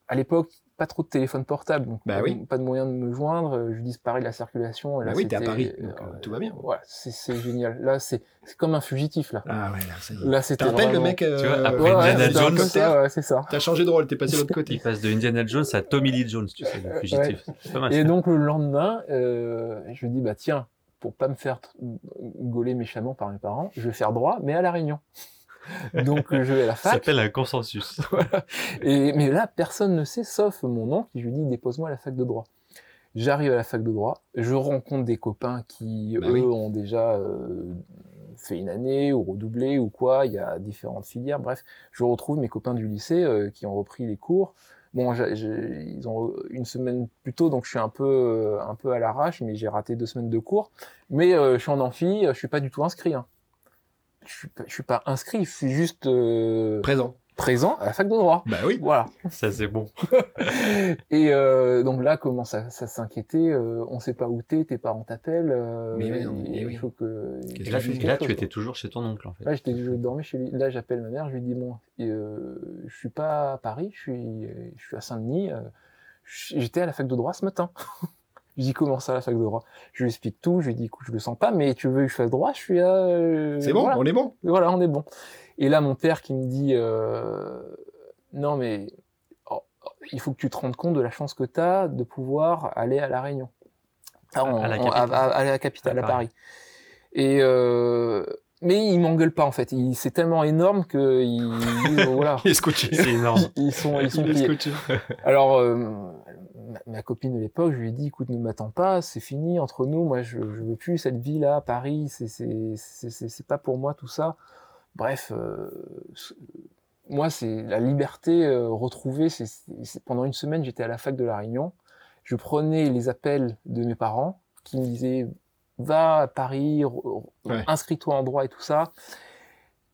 à l'époque, pas trop de téléphone portable, donc Bah pas, oui. pas de moyen de me joindre. euh, Je disparais de la circulation. Et là, Bah oui, t'es à c'était- Paris, donc, euh, tout va bien. Voilà, c'est c'est génial. Là, c'est c'est comme un fugitif là. Ah ouais, là, ça y est. Là, c'était T'as rappelles le mec euh, Tu vois, après Ouais, Indiana Jones. ça, ouais, c'est ça. T'as changé de rôle, t'es passé de l'autre côté. Il passe de Indiana Jones à Tommy Lee Jones, tu sais, le fugitif. C'est pas mal. Et donc le lendemain, euh, je me dis bah tiens, pour pas me faire gauler méchamment par mes parents, je vais faire droit, mais à la Réunion. Donc euh, je vais à la Ça fac. s'appelle un consensus. Et, mais là, personne ne sait, sauf mon oncle qui lui dis dépose-moi à la fac de droit. J'arrive à la fac de droit, je rencontre des copains qui, Bah eux, oui. ont déjà euh, fait une année ou redoublé ou quoi. Il y a différentes filières. Bref, je retrouve mes copains du lycée euh, qui ont repris les cours. Bon, ils ont une semaine plus tôt, donc je suis un peu, euh, un peu à l'arrache, mais j'ai raté deux semaines de cours. Mais je suis en amphi, je suis pas du tout inscrit. Hein. Je suis pas, je suis pas inscrit, je suis juste euh, Présent. présent à la fac de droit. Bah oui. Voilà. Ça, c'est bon. Et euh, donc là, commence à, ça s'inquiéter. Euh, on sait pas où t'es, tes parents t'appellent. Euh, Mais oui, non, mais il oui. faut que. Et là, que tu, là, tu étais toujours chez ton oncle, en fait. Là, j'étais, je dormais chez lui. Là, j'appelle ma mère. Je lui dis bon, euh, je suis pas à Paris, je suis, je suis à Saint-Denis. euh, j'étais à la fac de droit ce matin. je dis comment ça à la fac de droit Je lui explique tout. Je lui dis écoute, je le sens pas, mais tu veux que je fasse droit? Je suis à. euh, C'est bon, voilà. on est bon. Voilà, on est bon. Et là, mon père qui me dit euh, Non, mais oh, oh, il faut que tu te rendes compte de la chance que tu as de pouvoir aller à La Réunion. Ah, À la capitale. à- à la capitale, À à Paris. Paris. Et euh, mais il m'engueule pas en fait. Il- C'est tellement énorme que il, il- voilà, Il est scotché. C'est énorme. ils sont ils sont Il pliés. Alors, euh, ma, ma copine de l'époque, je lui ai dit, écoute, ne m'attends pas, c'est fini entre nous. Moi, je, je veux plus cette vie-là à Paris. C'est, c'est, c'est, c'est- c'est pas pour moi tout ça. Bref, euh, moi, c'est la liberté euh, retrouvée. Pendant une semaine, j'étais à la fac de la Réunion. Je prenais les appels de mes parents qui me disaient, va à Paris, Ouais. inscris-toi en droit et tout ça.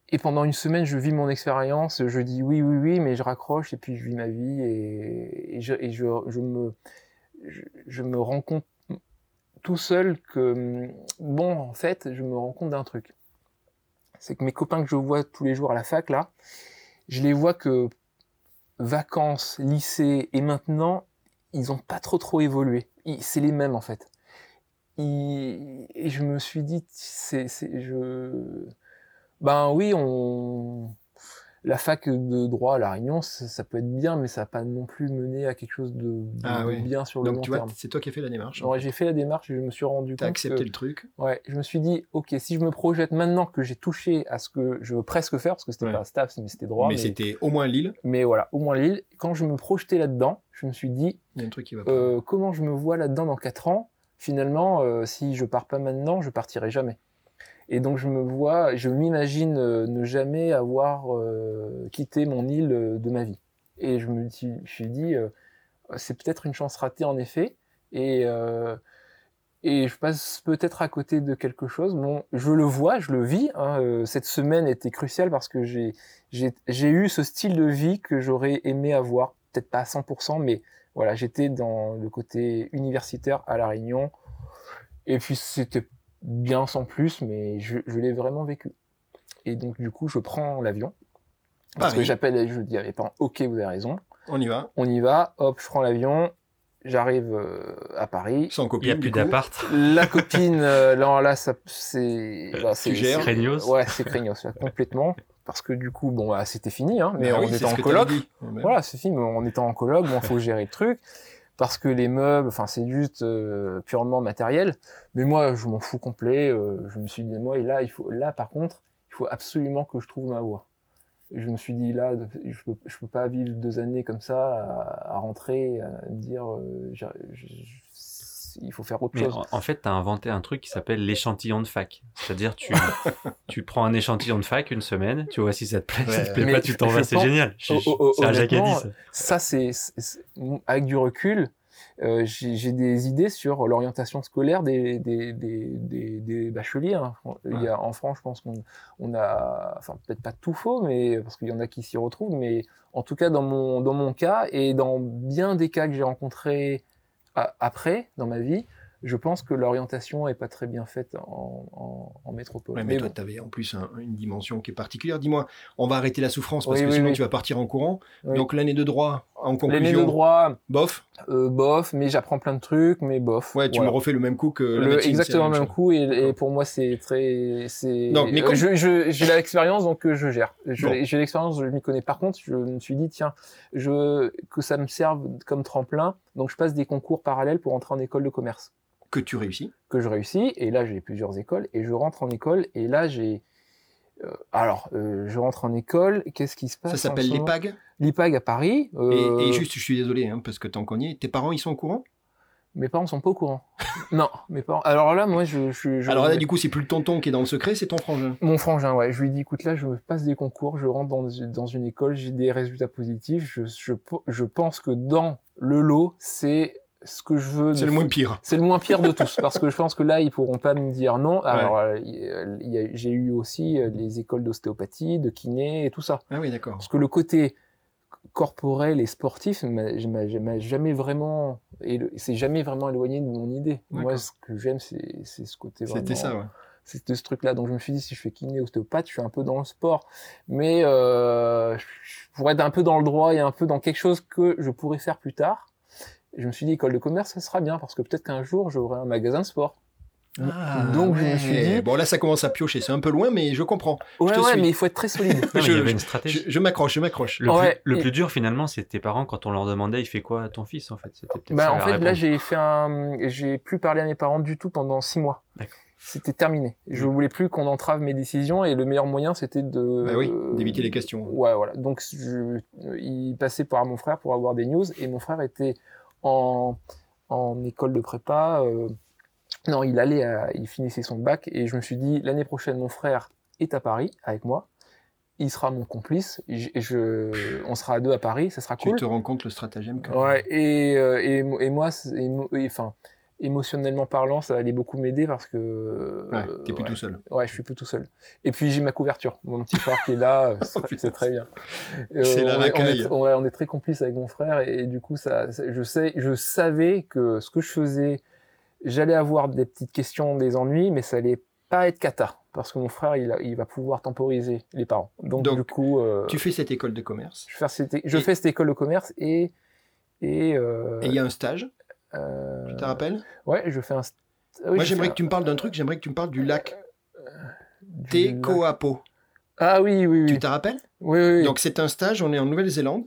Et pendant une semaine, je vis mon expérience, je dis oui, oui, oui, mais je raccroche et puis je vis ma vie et, et je, et me, je, me rends compte tout seul que, bon, en fait, je me rends compte d'un truc. C'est que mes copains que je vois tous les jours à la fac, là, je les vois que vacances, lycée et maintenant, ils ont pas trop trop évolué. C'est les mêmes, en fait. Ils- et je me suis dit, c'est, je, ben oui, on, la fac de droit à La Réunion, ça, ça peut être bien, mais ça n'a pas non plus mené à quelque chose de, de- Ah oui. bien sur le Donc long tu vois, terme. c'est toi qui as fait la démarche. en Ouais, fait. j'ai fait la démarche et je me suis rendu T'as compte accepté que, le truc. ouais, je me suis dit, ok, si je me projette maintenant que j'ai touché à ce que je veux presque faire, parce que c'était Ouais. pas staff, mais c'était droit, mais mais, c'était au moins Lille. mais voilà, au moins Lille. Quand je me projetais là-dedans, je me suis dit, Il y a un truc qui va pas. euh, comment je me vois là-dedans dans 4 ans? Finalement, euh, si je pars pas maintenant, je partirai jamais. Et donc je me vois, je m'imagine euh, ne jamais avoir euh, quitté mon île euh, de ma vie. Et je me suis, dit, c'est peut-être une chance ratée en effet. Et, et je passe peut-être à côté de quelque chose. Bon, je le vois, je le vis. hein, cette semaine était cruciale parce que j'ai eu ce style de vie que j'aurais aimé avoir, peut-être pas à 100%, mais voilà, j'étais dans le côté universitaire à La Réunion. Et puis c'était bien sans plus, mais je, je l'ai vraiment vécu. Et donc du coup, je prends l'avion. Parce Paris. que j'appelle et je dis à mes parents, ok, vous avez raison, On y va. on y va, hop, je prends l'avion, j'arrive euh, à Paris. Sans Il copine. n'y a plus d'appart. La copine, euh, là, là, ça, c'est, c'est, gères. c'est- Craignos. Ouais, c'est craignos, là, complètement. Parce que du coup, bon, bah, c'était fini, hein, mais Bah on oui, était en coloc. Voilà, c'est fini, mais on était en coloc, bon, faut gérer le truc. Parce que les meubles, enfin, c'est juste euh, purement matériel. Mais moi, je m'en fous complet. euh, je me suis dit, moi, et là, il faut, là, par contre, il faut absolument que je trouve ma voie. Et je me suis dit, là, je peux, je peux pas vivre deux années comme ça, à, à rentrer, à dire, euh, il faut faire autre Mais chose. en, en fait, tu as inventé un truc qui s'appelle l'échantillon de fac. C'est-à-dire, tu, tu prends un échantillon de fac une semaine, tu vois si ça te plaît, si ça te Ouais. plaît Mais pas, tu t'en vas, c'est génial. Oh, oh, oh, C'est ça. ça c'est- avec du recul euh, j'ai des idées sur l'orientation scolaire des, des, des, des, bacheliers. Hein. Il y a, en France, je pense qu'on on a, enfin peut-être pas tout faux, mais parce qu'il y en a qui s'y retrouvent, mais en tout cas dans mon, dans mon cas et dans bien des cas que j'ai rencontrés après dans ma vie, je pense que l'orientation est pas très bien faite en, métropole. mais, toi, tu avais en plus une dimension qui est particulière. Dis-moi, on va arrêter la souffrance parce que sinon tu vas partir en courant. Donc l'année de droit, en conclusion. L'année de droit, bof. Euh, bof, mais j'apprends plein de trucs, mais bof. Ouais, tu me refais le même coup que la médecine, Exactement le même coup, et, pour moi c'est très, c'est. mais euh, j'ai l'expérience donc euh, je gère. J'ai l'expérience, je m'y connais. Par contre, je me suis dit tiens, je que ça me serve comme tremplin, donc je passe des concours parallèles pour entrer en école de commerce que tu réussis. Que je réussis, et là j'ai plusieurs écoles, et je rentre en école, et là j'ai... Euh, alors, euh, je rentre en école, qu'est-ce qui se passe Ça s'appelle l'IPAG L'IPAG à Paris. Euh, et, juste, je suis désolé, hein, parce que tant qu'on y est, tes parents, ils sont au courant? Mes parents sont pas au courant. non, mes parents... Alors là, moi, je... je, Alors là, du coup, c'est plus le tonton qui est dans le secret, c'est ton frangin. Mon frangin, ouais. Je lui dis, écoute, là, je passe des concours, je rentre dans, dans une école, j'ai des résultats positifs, je, je, je pense que dans le lot, c'est ce que je veux. C'est le moins pire. C'est le moins pire de tous, parce que je pense que là, ils pourront pas me dire non. Alors, euh, j'ai eu aussi euh, les écoles d'ostéopathie, de kiné et tout ça. Ah oui, d'accord. Parce que le côté corporel et sportif m'a jamais vraiment, et c'est jamais vraiment éloigné de mon idée. Moi, ce que j'aime, c'est ce côté vraiment. C'était ça, ouais. C'était ce truc-là. Donc je me suis dit, si je fais kiné, ostéopathe, je suis un peu dans le sport. Mais euh, je pourrais être un peu dans le droit et un peu dans quelque chose que je pourrais faire plus tard je me suis dit, école de commerce, ça sera bien, parce que peut-être qu'un jour, j'aurai un magasin de sport. Ah, Donc je me suis dit... Bon là ça commence à piocher, c'est un peu loin mais je comprends. Ouais, je ouais mais il faut être très solide. je, il y avait une stratégie. Je, m'accroche, je m'accroche. Le, plus, plus, dur finalement c'est tes parents quand on leur demandait il fait quoi à ton fils en fait? Bah, en fait là j'ai fait un... J'ai plus parlé à mes parents du tout pendant six mois. C'était terminé. Je mm. voulais plus qu'on entrave mes décisions et le meilleur moyen c'était de... Bah oui, d'éviter les questions. Ouais voilà. Donc je... il passait par mon frère pour avoir des news et mon frère était en, en école de prépa. Euh, non, il allait, il finissait son bac et je me suis dit l'année prochaine mon frère est à Paris avec moi. Il sera mon complice. Et je, on sera à deux à Paris, ça sera cool. Tu te rends compte le stratagème quand même. Ouais. Et, euh, et, et, moi, enfin, émotionnellement parlant, ça allait beaucoup m'aider parce que. Ouais, t'es plus tout seul. Ouais, je suis plus tout seul. Et puis j'ai ma couverture. Mon petit frère qui est là, oh, c'est très bien. c'est la on, on, est, on est très complice avec mon frère et, du coup, ça, je sais, je savais que ce que je faisais, j'allais avoir des petites questions, des ennuis, mais ça allait pas être cata parce que mon frère il, il va pouvoir temporiser les parents. Donc, du coup, euh, tu fais cette école de commerce. Je, fais cette, je fais cette école de commerce et et euh, il y a un stage. Euh... Tu te rappelles? Ouais, je fais un. Moi, j'aimerais que tu me parles d'un truc, j'aimerais que tu me parles du lac Tekoapo. Ah oui, oui, oui. Tu te rappelles? Oui, oui, Donc, c'est un stage, on est en Nouvelle-Zélande.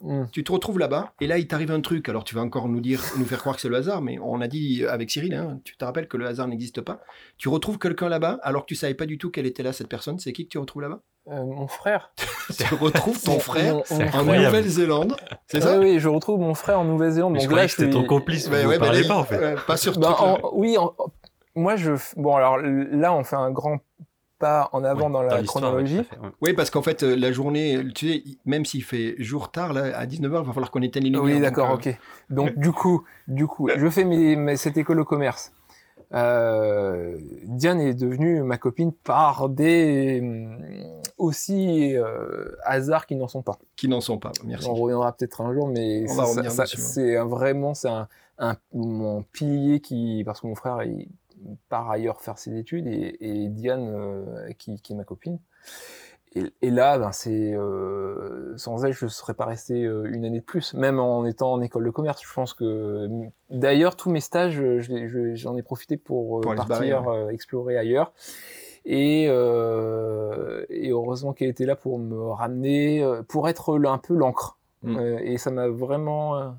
Hmm. Tu te retrouves là-bas, et là, il t'arrive un truc. Alors, tu vas encore nous dire, nous faire croire que c'est le hasard, mais on a dit avec Cyril, hein, tu te rappelles que le hasard n'existe pas. Tu retrouves quelqu'un là-bas, alors que tu savais pas du tout qu'elle était là, cette personne. C'est qui que tu retrouves là-bas? Euh, Mon frère. tu retrouves ton frère en Nouvelle-Zélande. C'est ça? Oui, je retrouve mon frère en Nouvelle-Zélande. Donc là, c'était ton complice, mais ouais, pas en fait. pas sur bah, Oui, moi, je. Bon, alors là, on fait un grand pas en avant dans la chronologie. Oui, parce qu'en fait, euh, la journée, tu sais, même s'il fait jour tard, là, à 19h, il va falloir qu'on éteigne les lumières. Oui, d'accord, euh, ok. Donc, du coup, du coup, je fais mes, cette école de commerce. Euh, Diane est devenue ma copine par des aussi hasards qui n'en sont pas. Qui n'en sont pas, merci. On reviendra peut-être un jour, mais c'est vraiment c'est un, un, mon pilier qui parce que mon frère il, par ailleurs faire ses études et, Diane euh, qui, est ma copine. Et, là, ben c'est euh, sans elle, je ne serais pas resté euh, une année de plus, même en étant en école de commerce. Je pense que d'ailleurs tous mes stages, j'en ai profité pour, partir explorer ailleurs. Et, et heureusement qu'elle était là pour me ramener, pour être un peu l'encre. Mm. et ça m'a vraiment,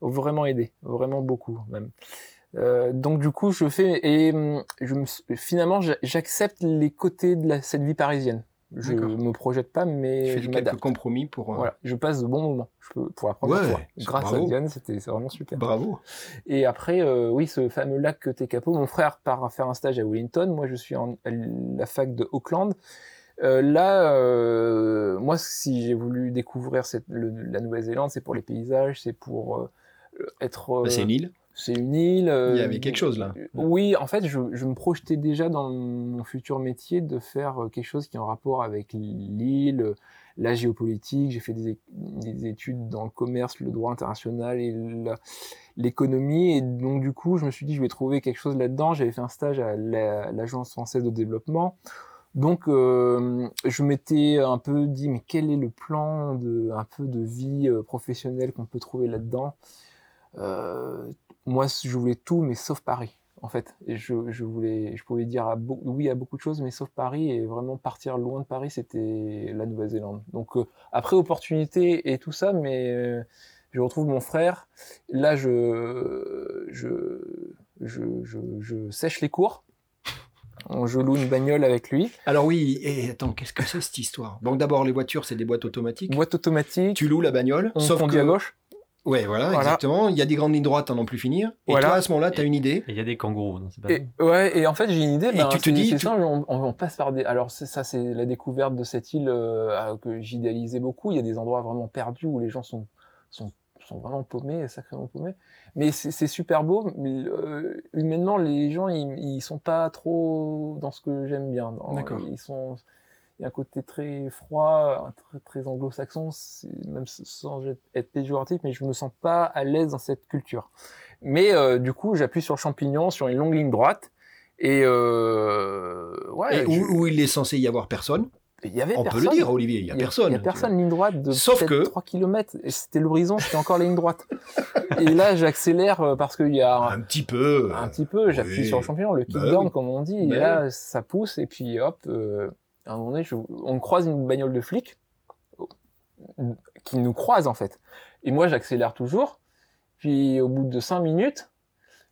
vraiment aidé, vraiment beaucoup même. Euh, donc du coup, je fais et hum, je me, finalement, j'accepte les côtés de la, cette vie parisienne. Je me projette pas, mais je fais quelques compromis pour. Euh, voilà, je passe de bons moments. Je peux pour la première fois. Grâce à Diane, c'était vraiment super. Bravo. Et après, euh, oui, ce fameux lac que t'es capot. Mon frère part faire un stage à Wellington. Moi, je suis en, à la fac de Auckland. Euh, là, euh, moi, si j'ai voulu découvrir cette, le, la Nouvelle-Zélande, c'est pour les paysages, c'est pour être. Bah, c'est une île. C'est une île. Il y avait quelque chose là. Oui, en fait, je, je, me projetais déjà dans mon futur métier de faire quelque chose qui est en rapport avec l'île, la géopolitique. J'ai fait des, des, études dans le commerce, le droit international et l'économie. Et donc, du coup, je me suis dit, je vais trouver quelque chose là-dedans. J'avais fait un stage à l'Agence française de développement. Donc, euh, je m'étais un peu dit, mais quel est le plan de un peu de vie euh, professionnelle qu'on peut trouver là-dedans? Euh, Moi, je voulais tout, mais sauf Paris, en fait. Et je, je voulais, je pouvais dire à oui à beaucoup de choses, mais sauf Paris. Et vraiment partir loin de Paris, c'était la Nouvelle-Zélande. Donc, après opportunité et tout ça, mais je retrouve mon frère. Là, je, je, je, je, je sèche les cours je loue une bagnole avec lui. Alors oui, et attends, qu'est-ce que c'est cette histoire? Donc d'abord, les voitures, c'est des boîtes automatiques. Boîte automatique. Tu loues la bagnole, on sauf conduit à gauche. Ouais, voilà, exactement. Il y a des grandes lignes droites à n'en plus finir. Et toi, à ce moment-là, tu as une idée. il y a des kangourous. Non, pas... et, ouais, et en fait, j'ai une idée. Et ben, tu te dis. Ça, on, passe par des. Alors, ça, c'est la découverte de cette île euh, que j'idéalisais beaucoup. Il y a des endroits vraiment perdus où les gens sont, sont, sont vraiment paumés, sacrément paumés mais c'est super beau. Mais euh, humainement, les gens, ils, ils sont pas trop dans ce que j'aime bien. D'accord. Ils sont, il y a un côté très froid, très, très anglo-saxon, même sans être péjoratif, mais je me sens pas à l'aise dans cette culture. Mais euh, du coup, j'appuie sur le champignon, sur une longue ligne droite, et, euh, ouais, où, où, il est censé y avoir personne? Il y avait On personne. peut le dire, Olivier, il n'y a, personne. Il n'y a personne, ligne droite de Sauf que... 3 km. C'était l'horizon, c'était encore ligne droite. et là, j'accélère euh, parce qu'il y a... Un petit peu. Un petit peu, j'appuie sur le champignon, le kickdown, bah comme on dit. et bah là, ça pousse, et puis hop, euh, à un moment donné, je... on croise une bagnole de flic qui nous croise, en fait. Et moi, j'accélère toujours. Puis au bout de 5 minutes,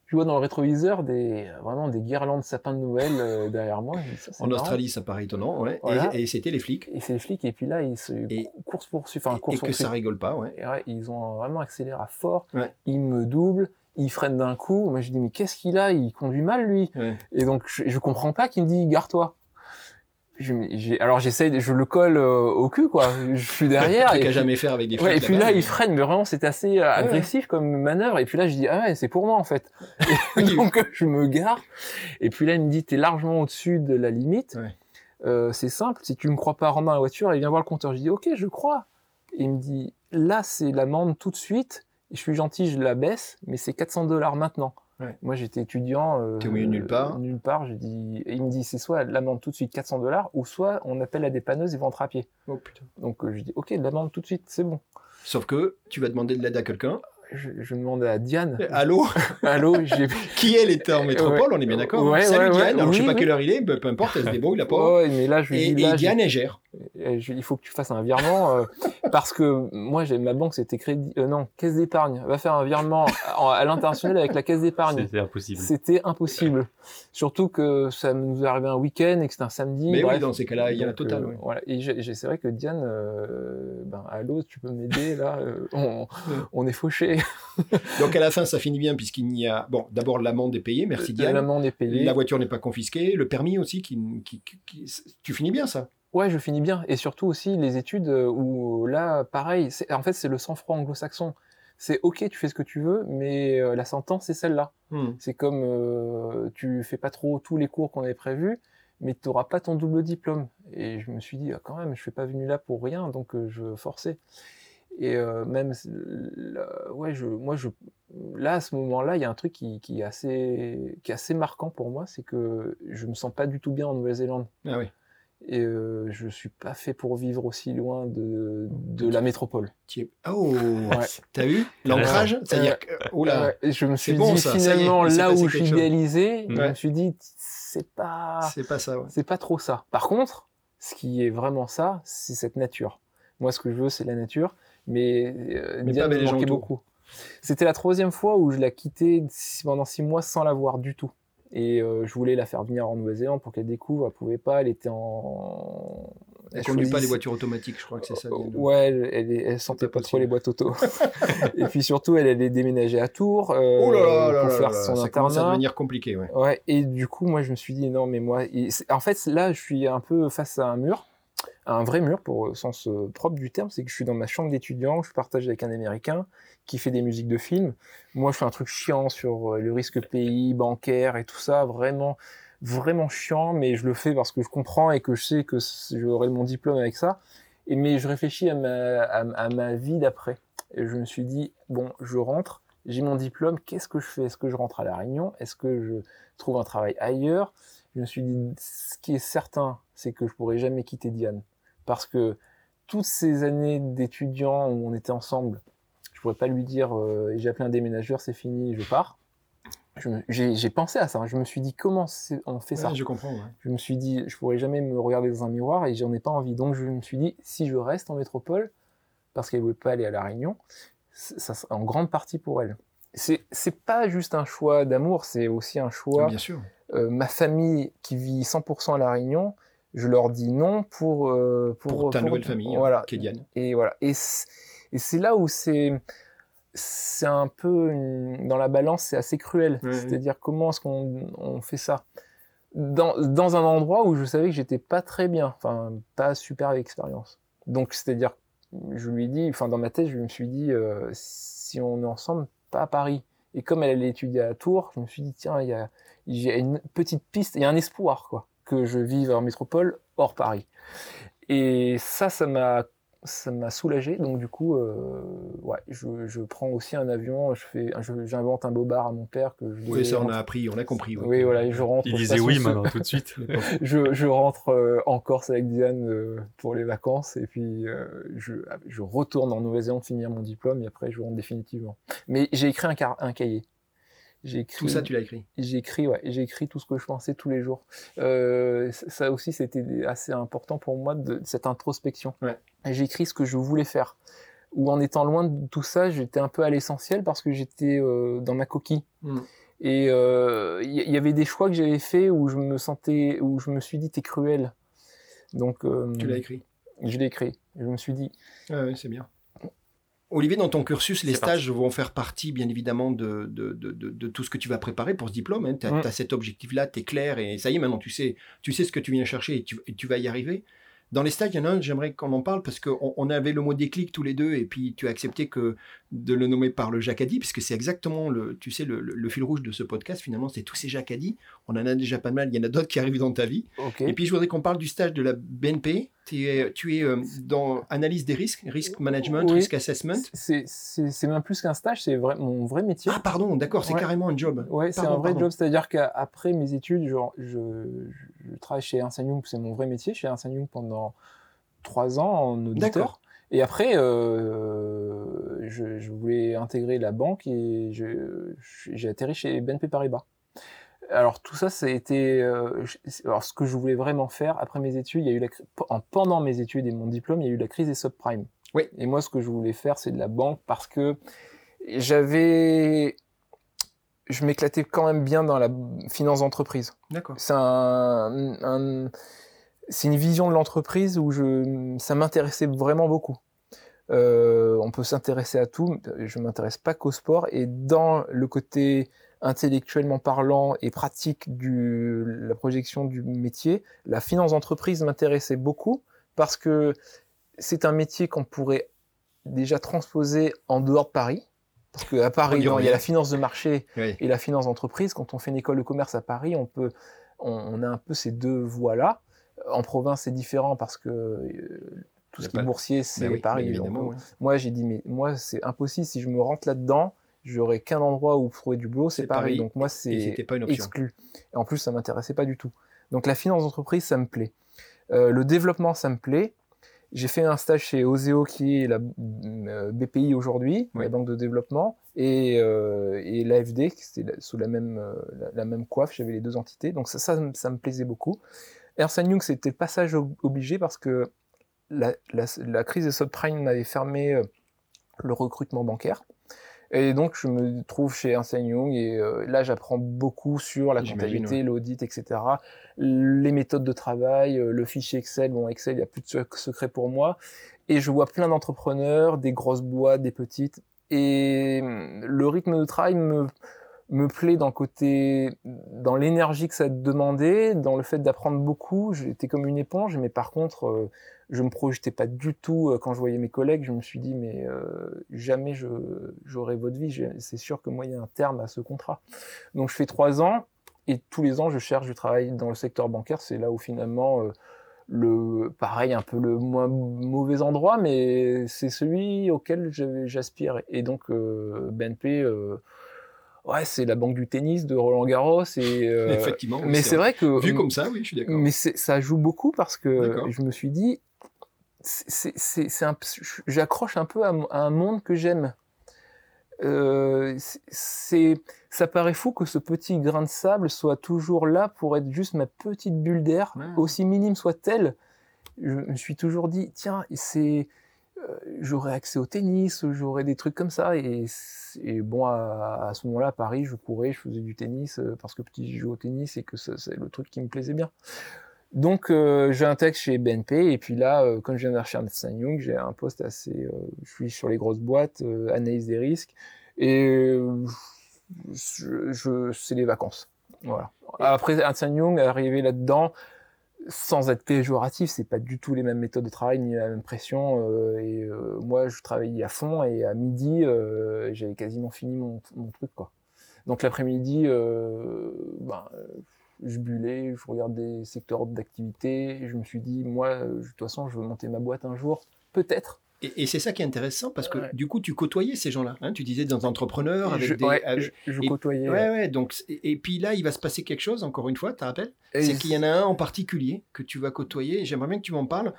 je vois dans le rétroviseur des vraiment des guirlandes de sapins de Noël euh, derrière moi. en Australie, ça paraît étonnant, ouais. Et, c'était les flics. Et c'est les flics. Et puis là, ils se et, course poursuivent. Enfin, course et que ça rigole pas, ouais. Et ils ont vraiment accéléré à fort. Ils me doublent. Ils freinent d'un coup. Moi, je dis mais qu'est-ce qu'il a? Il conduit mal lui. Et donc je, je comprends pas qu'il me dit alors j'essaye, je le colle euh, au cul quoi. Je suis derrière. et qu'à jamais faire avec des ouais, Et puis là, il freine, mais vraiment c'était assez euh, agressif comme manœuvre. Et puis là, je dis ah ouais, c'est pour moi en fait. donc je me gare. Et puis là, il me dit t'es largement au-dessus de la limite. Euh, c'est simple, si tu me crois pas, rentre dans la voiture et viens voir le compteur. Je dis ok, je crois. Et il me dit là, c'est l'amende tout de suite. Je suis gentil, je la baisse, mais c'est 400 dollars maintenant. Moi, j'étais étudiant. Euh, T'es au milieu nulle part. Nulle part. J'ai dit, il me dit, c'est soit l'amende tout de suite 400 dollars, ou soit on appelle la dépanneuse et vont à pied. Oh putain. Donc, euh, je dis, ok, l'amende tout de suite, c'est bon. Sauf que tu vas demander de l'aide à quelqu'un je, je demandais à Diane. Allô Allô Qui elle était en métropole, on est bien d'accord. Ouais, Salut ouais, Diane, alors oui, je sais pas oui. quelle heure il est, peu importe, elle se débrouille la pauvre. Ouais, mais là, je lui et, dis, là, et Diane, elle gère. Il faut que tu fasses un virement euh, parce que moi, j'ai ma banque, c'était crédit, euh, non, caisse d'épargne. Va faire un virement à, à l'international avec la caisse d'épargne. C'était impossible. C'était impossible. Surtout que ça nous est arrivé un week-end et que c'était un samedi. Mais bref. oui, dans ces cas-là, il y a la totale. euh. Voilà. Et c'est vrai que Diane, euh, ben, allô, tu peux m'aider là euh, on, on est fauché. Donc à la fin, ça finit bien puisqu'il n'y a. Bon, d'abord l'amende est payée, merci Diane. L'amende est payée. La voiture n'est pas confisquée, le permis aussi, qui, qui- qui- qui- tu finis bien ça. Ouais, je finis bien. Et surtout aussi les études euh, où là, pareil, en fait, c'est le sang-froid anglo-saxon. C'est ok, tu fais ce que tu veux, mais euh, la sentence, c'est celle-là. Hmm. C'est comme euh, tu fais pas trop tous les cours qu'on avait prévus, mais tu n'auras pas ton double diplôme. Et je me suis dit, ah, quand même, je suis pas venu là pour rien, donc euh, je forçais. Et euh, même, là, ouais, je, moi, je, là, à ce moment-là, il y a un truc qui, qui est assez, qui est assez marquant pour moi, c'est que je me sens pas du tout bien en Nouvelle-Zélande. Ah oui. Et euh, je suis pas fait pour vivre aussi loin de, de la métropole. Oh, Ouais. t'as vu l'ancrage? C'est-à-dire. Oh. Ouais, je me suis bon, dit ça, ça y est, finalement là où j'idéalisais, je Ouais. me suis dit c'est pas C'est pas ça, c'est pas trop ça. Par contre, ce qui est vraiment ça, c'est cette nature. Moi, ce que je veux, c'est la nature, mais, euh, Mais pas les gens beaucoup. C'était la troisième fois où je la quittais pendant six mois sans la voir du tout. Et euh, je voulais la faire venir en Nouvelle-Zélande pour qu'elle découvre. Elle pouvait pas. Elle était en. Elle conduit pas les voitures automatiques, je crois que c'est ça. euh, Ouais, elle, elle, sentait pas possible. trop les boîtes auto. et puis surtout, elle allait déménager à Tours euh, Oh là là là pour là faire son ça internat. devenir compliqué, ouais. Ouais, et du coup, moi, je me suis dit, non, mais moi, et en fait, là, je suis un peu face à un mur. Un vrai mur pour au sens euh, propre du terme, c'est que je suis dans ma chambre d'étudiant, je partage avec un Américain qui fait des musiques de film. Moi, je fais un truc chiant sur euh, le risque pays, bancaire et tout ça, vraiment, vraiment chiant, mais je le fais parce que je comprends et que je sais que j'aurai mon diplôme avec ça. Et mais je réfléchis à ma, à, ma vie d'après. Et je me suis dit, bon, je rentre, j'ai mon diplôme, qu'est-ce que je fais? Est-ce que je rentre à La Réunion? Est-ce que je trouve un travail ailleurs? Je me suis dit, ce qui est certain, c'est que je pourrai jamais quitter Diane parce que toutes ces années d'étudiants où on était ensemble, je pourrais pas lui dire euh, j'ai appelé un déménageur, c'est fini, je pars. J'ai pensé à ça. Hein. Je me suis dit comment on fait ça? Je comprends. Je me suis dit je pourrais jamais me regarder dans un miroir et j'en ai pas envie. Donc je me suis dit si je reste en métropole parce qu'elle ne voulait pas aller à la Réunion, ça en grande partie pour elle. C'est c'est pas juste un choix d'amour, c'est aussi un choix. Bien sûr. Euh, ma famille qui vit 100% à la Réunion, je leur dis non pour euh, pour, ta nouvelle famille, voilà. Et voilà. Et c'est là où c'est c'est un peu dans la balance, c'est assez cruel. C'est-à-dire comment est-ce qu'on on fait ça? Dans, dans un endroit où je savais que j'étais pas très bien, enfin pas super expérience. Donc c'est-à-dire, je lui dis, enfin dans ma tête, je me suis dit, euh, si on est ensemble, pas à Paris. Et comme elle allait étudier à Tours, je me suis dit, tiens, il y a, y a une petite piste, il y a un espoir, quoi que je vive en métropole hors Paris. Et ça, ça m'a ça m'a soulagé. Donc du coup, euh, ouais, je, je, prends aussi un avion. Je fais, j'invente un bobard à mon père que je. Oui, ça on a appris, on a compris. Oui, voilà, je rentre. Il disait oui maintenant tout de suite. je, je, rentre euh, en Corse avec Diane euh, pour les vacances et puis je, je retourne en Nouvelle-Zélande finir mon diplôme et après je rentre définitivement. Mais j'ai écrit un, un cahier. Écrit, tout ça, tu l'as écrit J'ai écrit, ouais, j'ai écrit tout ce que je pensais tous les jours. Euh, ça aussi, c'était assez important pour moi de, cette introspection. Ouais. J'ai écrit ce que je voulais faire. Ou en étant loin de tout ça, j'étais un peu à l'essentiel parce que j'étais euh, dans ma coquille. Hmm. Et il euh, y, avait des choix que j'avais faits où je me sentais, où je me suis dit, t'es cruel. Donc. Tu l'as écrit Je l'ai écrit. Je me suis dit. Ah oui, c'est bien. Olivier, dans ton cursus, les stages vont faire partie, bien évidemment, de, de, tout ce que tu vas préparer pour ce diplôme. Hein. Tu as, mm. cet objectif-là, tu es clair, et ça y est, maintenant, tu sais, tu sais ce que tu viens chercher et tu vas y arriver. Dans les stages, il y en a un, j'aimerais qu'on en parle parce qu'on on avait le mot déclic tous les deux et puis tu as accepté que de le nommer par le Jacadi puisque c'est exactement le, tu sais, le, fil rouge de ce podcast. Finalement, c'est tous ces Jacadi. On en a déjà pas mal. Il y en a d'autres qui arrivent dans ta vie. Et puis, je voudrais qu'on parle du stage de la BNP. Tu es, tu es euh, dans analyse des risques, risk management, risk assessment. C'est même plus qu'un stage, c'est mon vrai métier. Ah, pardon, d'accord, c'est carrément un job. Oui, c'est un vrai job. C'est-à-dire qu'après mes études, je, je, travaille chez Ernst Young, c'est mon vrai métier, chez Ernst Young pendant trois ans en auditeur. Et après, euh, je, voulais intégrer la banque et j'ai atterri chez BNP Paribas. Alors tout ça, ça a été. Euh, alors ce que je voulais vraiment faire après mes études, il y a eu la, en, pendant mes études et mon diplôme, il y a eu la crise des subprimes. Oui. Et moi, ce que je voulais faire, c'est de la banque parce que j'avais, je m'éclatais quand même bien dans la finance d'entreprise. D'accord. C'est un, c'est une vision de l'entreprise où je, ça m'intéressait vraiment beaucoup. Euh, on peut s'intéresser à tout. Je m'intéresse pas qu'au sport et dans le côté intellectuellement parlant et pratique du la projection du métier, la finance d'entreprise m'intéressait beaucoup parce que c'est un métier qu'on pourrait déjà transposer en dehors de Paris. Parce qu'à Paris, il y a la finance de marché et la finance d'entreprise. Quand on fait une école de commerce à Paris, on peut, on, a un peu ces deux voies-là. En province, c'est différent parce que euh, tout ce qui est boursier, c'est Paris. Moi, j'ai dit, mais moi, c'est impossible. Si je me rentre là-dedans, j'aurais qu'un endroit où trouver du boulot, c'est Paris. Donc moi, c'est exclu. Et en plus, ça m'intéressait pas du tout. Donc la finance d'entreprise, ça me plaît. Euh, le développement, ça me plaît. J'ai fait un stage chez Oseo, qui est la euh, BPI aujourd'hui, la banque de développement, et, euh, et l'AFD, qui c'était sous la même, euh, la, même coiffe, j'avais les deux entités. Donc ça, ça, ça me plaisait beaucoup. Ernst Young, c'était le passage obligé parce que la, la, la crise des subprimes m'avait fermé le recrutement bancaire. Et donc, je me trouve chez Ernst Young et euh, là, j'apprends beaucoup sur la comptabilité, l'audit, etc. Les méthodes de travail, euh, le fichier Excel. Bon, Excel, il n'y a plus de secret pour moi. Et je vois plein d'entrepreneurs, des grosses boîtes, des petites. Et hum, le rythme de travail me, me plaît dans le côté, dans l'énergie que ça demandait, dans le fait d'apprendre beaucoup. J'étais comme une éponge, mais par contre, euh, je me projetais pas du tout euh, quand je voyais mes collègues. Je me suis dit, mais euh, jamais je j'aurai votre vie. C'est sûr que moi, il y a un terme à ce contrat. Donc, je fais trois ans et tous les ans, je cherche du travail dans le secteur bancaire. C'est là où finalement, euh, le pareil, un peu le moins mauvais endroit, mais c'est celui auquel j'aspire. Et donc, BNP. Ouais, c'est la banque du tennis de Roland Garros. Et, Effectivement. mais c'est vrai que. Vu comme ça, oui, je suis d'accord. Mais ça joue beaucoup parce que je me suis dit, j'accroche un peu à, un monde que j'aime. Euh, c'est, ça paraît fou que ce petit grain de sable soit toujours là pour être juste ma petite bulle d'air, aussi minime soit-elle. Je me suis toujours dit, tiens, c'est, euh, j'aurais accès au tennis, j'aurais des trucs comme ça. Et, bon, à, ce moment-là, à Paris, je courais, je faisais du tennis euh, parce que petit, je jouais au tennis et que c'est le truc qui me plaisait bien. Donc euh, j'ai un texte chez BNP et puis là, euh, comme je viens d'archer Ernst Young, j'ai un poste assez, euh, je suis sur les grosses boîtes, analyse des risques et je, c'est les vacances. Voilà. Après Ernst Young, arrivé là-dedans, sans être péjoratif, c'est pas du tout les mêmes méthodes de travail ni la même pression. et moi, je travaillais à fond et à midi, j'avais quasiment fini mon, mon truc quoi. Donc l'après-midi, ben, je bullais, je regardais des secteurs d'activité, je me suis dit, moi, de toute façon, je veux monter ma boîte un jour, peut-être. Et, c'est ça qui est intéressant parce que du coup, tu côtoyais ces gens-là. Hein, tu disais des entrepreneurs, avec je, des. Ouais, je, côtoyais. Ouais, ouais. Donc, et, puis là, il va se passer quelque chose, encore une fois, tu te rappelles? C'est qu'il y en a un en particulier que tu vas côtoyer. J'aimerais bien que tu m'en parles.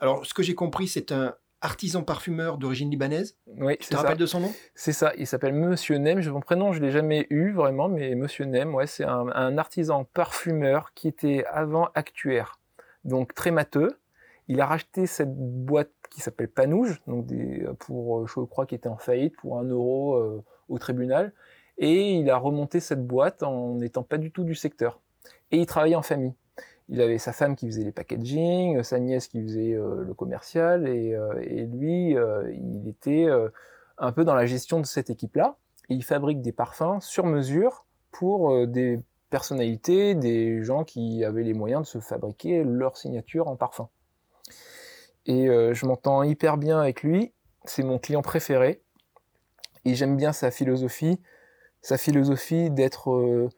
Alors, ce que j'ai compris, c'est un, artisan parfumeur d'origine libanaise. Oui, tu te rappelles de son nom? C'est ça, il s'appelle Monsieur Nem. Mon prénom, je l'ai jamais eu vraiment, mais Monsieur Nem, ouais, c'est un, artisan parfumeur qui était avant actuaire, donc très matheux. Il a racheté cette boîte qui s'appelle Panouge, donc des, pour, je crois, qui était en faillite pour un euro euh, au tribunal, et il a remonté cette boîte en n'étant pas du tout du secteur. Et il travaillait en famille il avait sa femme qui faisait les packaging, sa nièce qui faisait euh, le commercial, et, euh, lui, euh, il était un peu dans la gestion de cette équipe-là. il fabrique des parfums sur mesure pour des personnalités, des gens qui avaient les moyens de se fabriquer leur signature en parfum. Et je m'entends hyper bien avec lui, c'est mon client préféré, et j'aime bien sa philosophie, sa philosophie d'être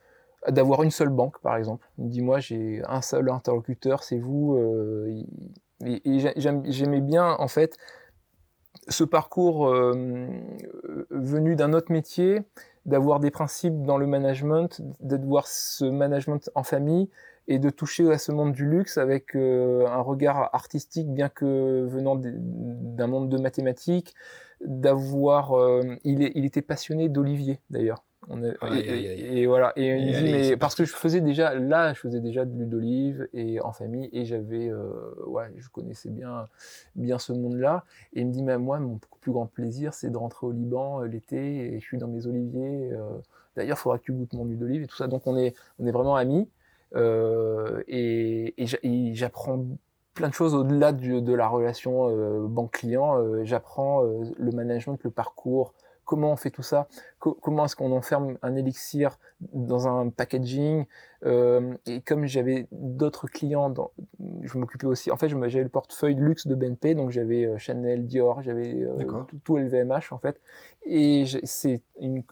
d'avoir une seule banque, par exemple. Dis-moi, j'ai un seul interlocuteur, c'est vous. Euh, et, j'aimais bien, en fait, ce parcours euh, venu d'un autre métier, d'avoir des principes dans le management, de voir ce management en famille et de toucher à ce monde du luxe avec euh, un regard artistique, bien que venant d'un monde de mathématiques, d'avoir... il était passionné d'Olivier, d'ailleurs et, voilà. Et, il dit, mais parce que je faisais déjà, là, je faisais déjà de l'huile d'olive et en famille et j'avais, euh, ouais, je connaissais bien, bien ce monde-là. Et il me dit, mais moi, mon plus grand plaisir, c'est de rentrer au Liban euh, l'été et je suis dans mes oliviers. Euh. D'ailleurs, il faudra que tu goûtes mon huile d'olive et tout ça. Donc, on est, on est vraiment amis. et, j'apprends plein de choses au-delà de, la relation banque-client. j'apprends le management, le parcours, comment on fait tout ça, comment est-ce qu'on enferme un élixir dans un packaging. Euh, et comme j'avais d'autres clients, dans, je m'occupais aussi, en fait, j'avais le portefeuille luxe de BNP, donc j'avais euh, Chanel, Dior, j'avais euh, tout, LVMH en fait, et c'est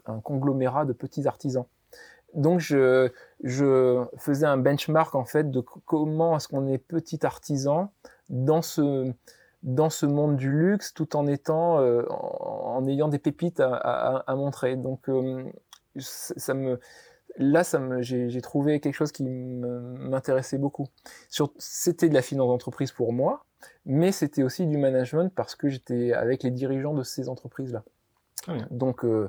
un conglomérat de petits artisans. Donc je, je faisais un benchmark en fait de comment est-ce qu'on est petit artisan dans ce dans ce monde du luxe tout en étant euh, en, ayant des pépites à, à, à montrer. Donc euh, ça me là ça me j'ai trouvé quelque chose qui m'intéressait beaucoup. C'était de la finance d'entreprise pour moi, mais c'était aussi du management parce que j'étais avec les dirigeants de ces entreprises là. Donc euh,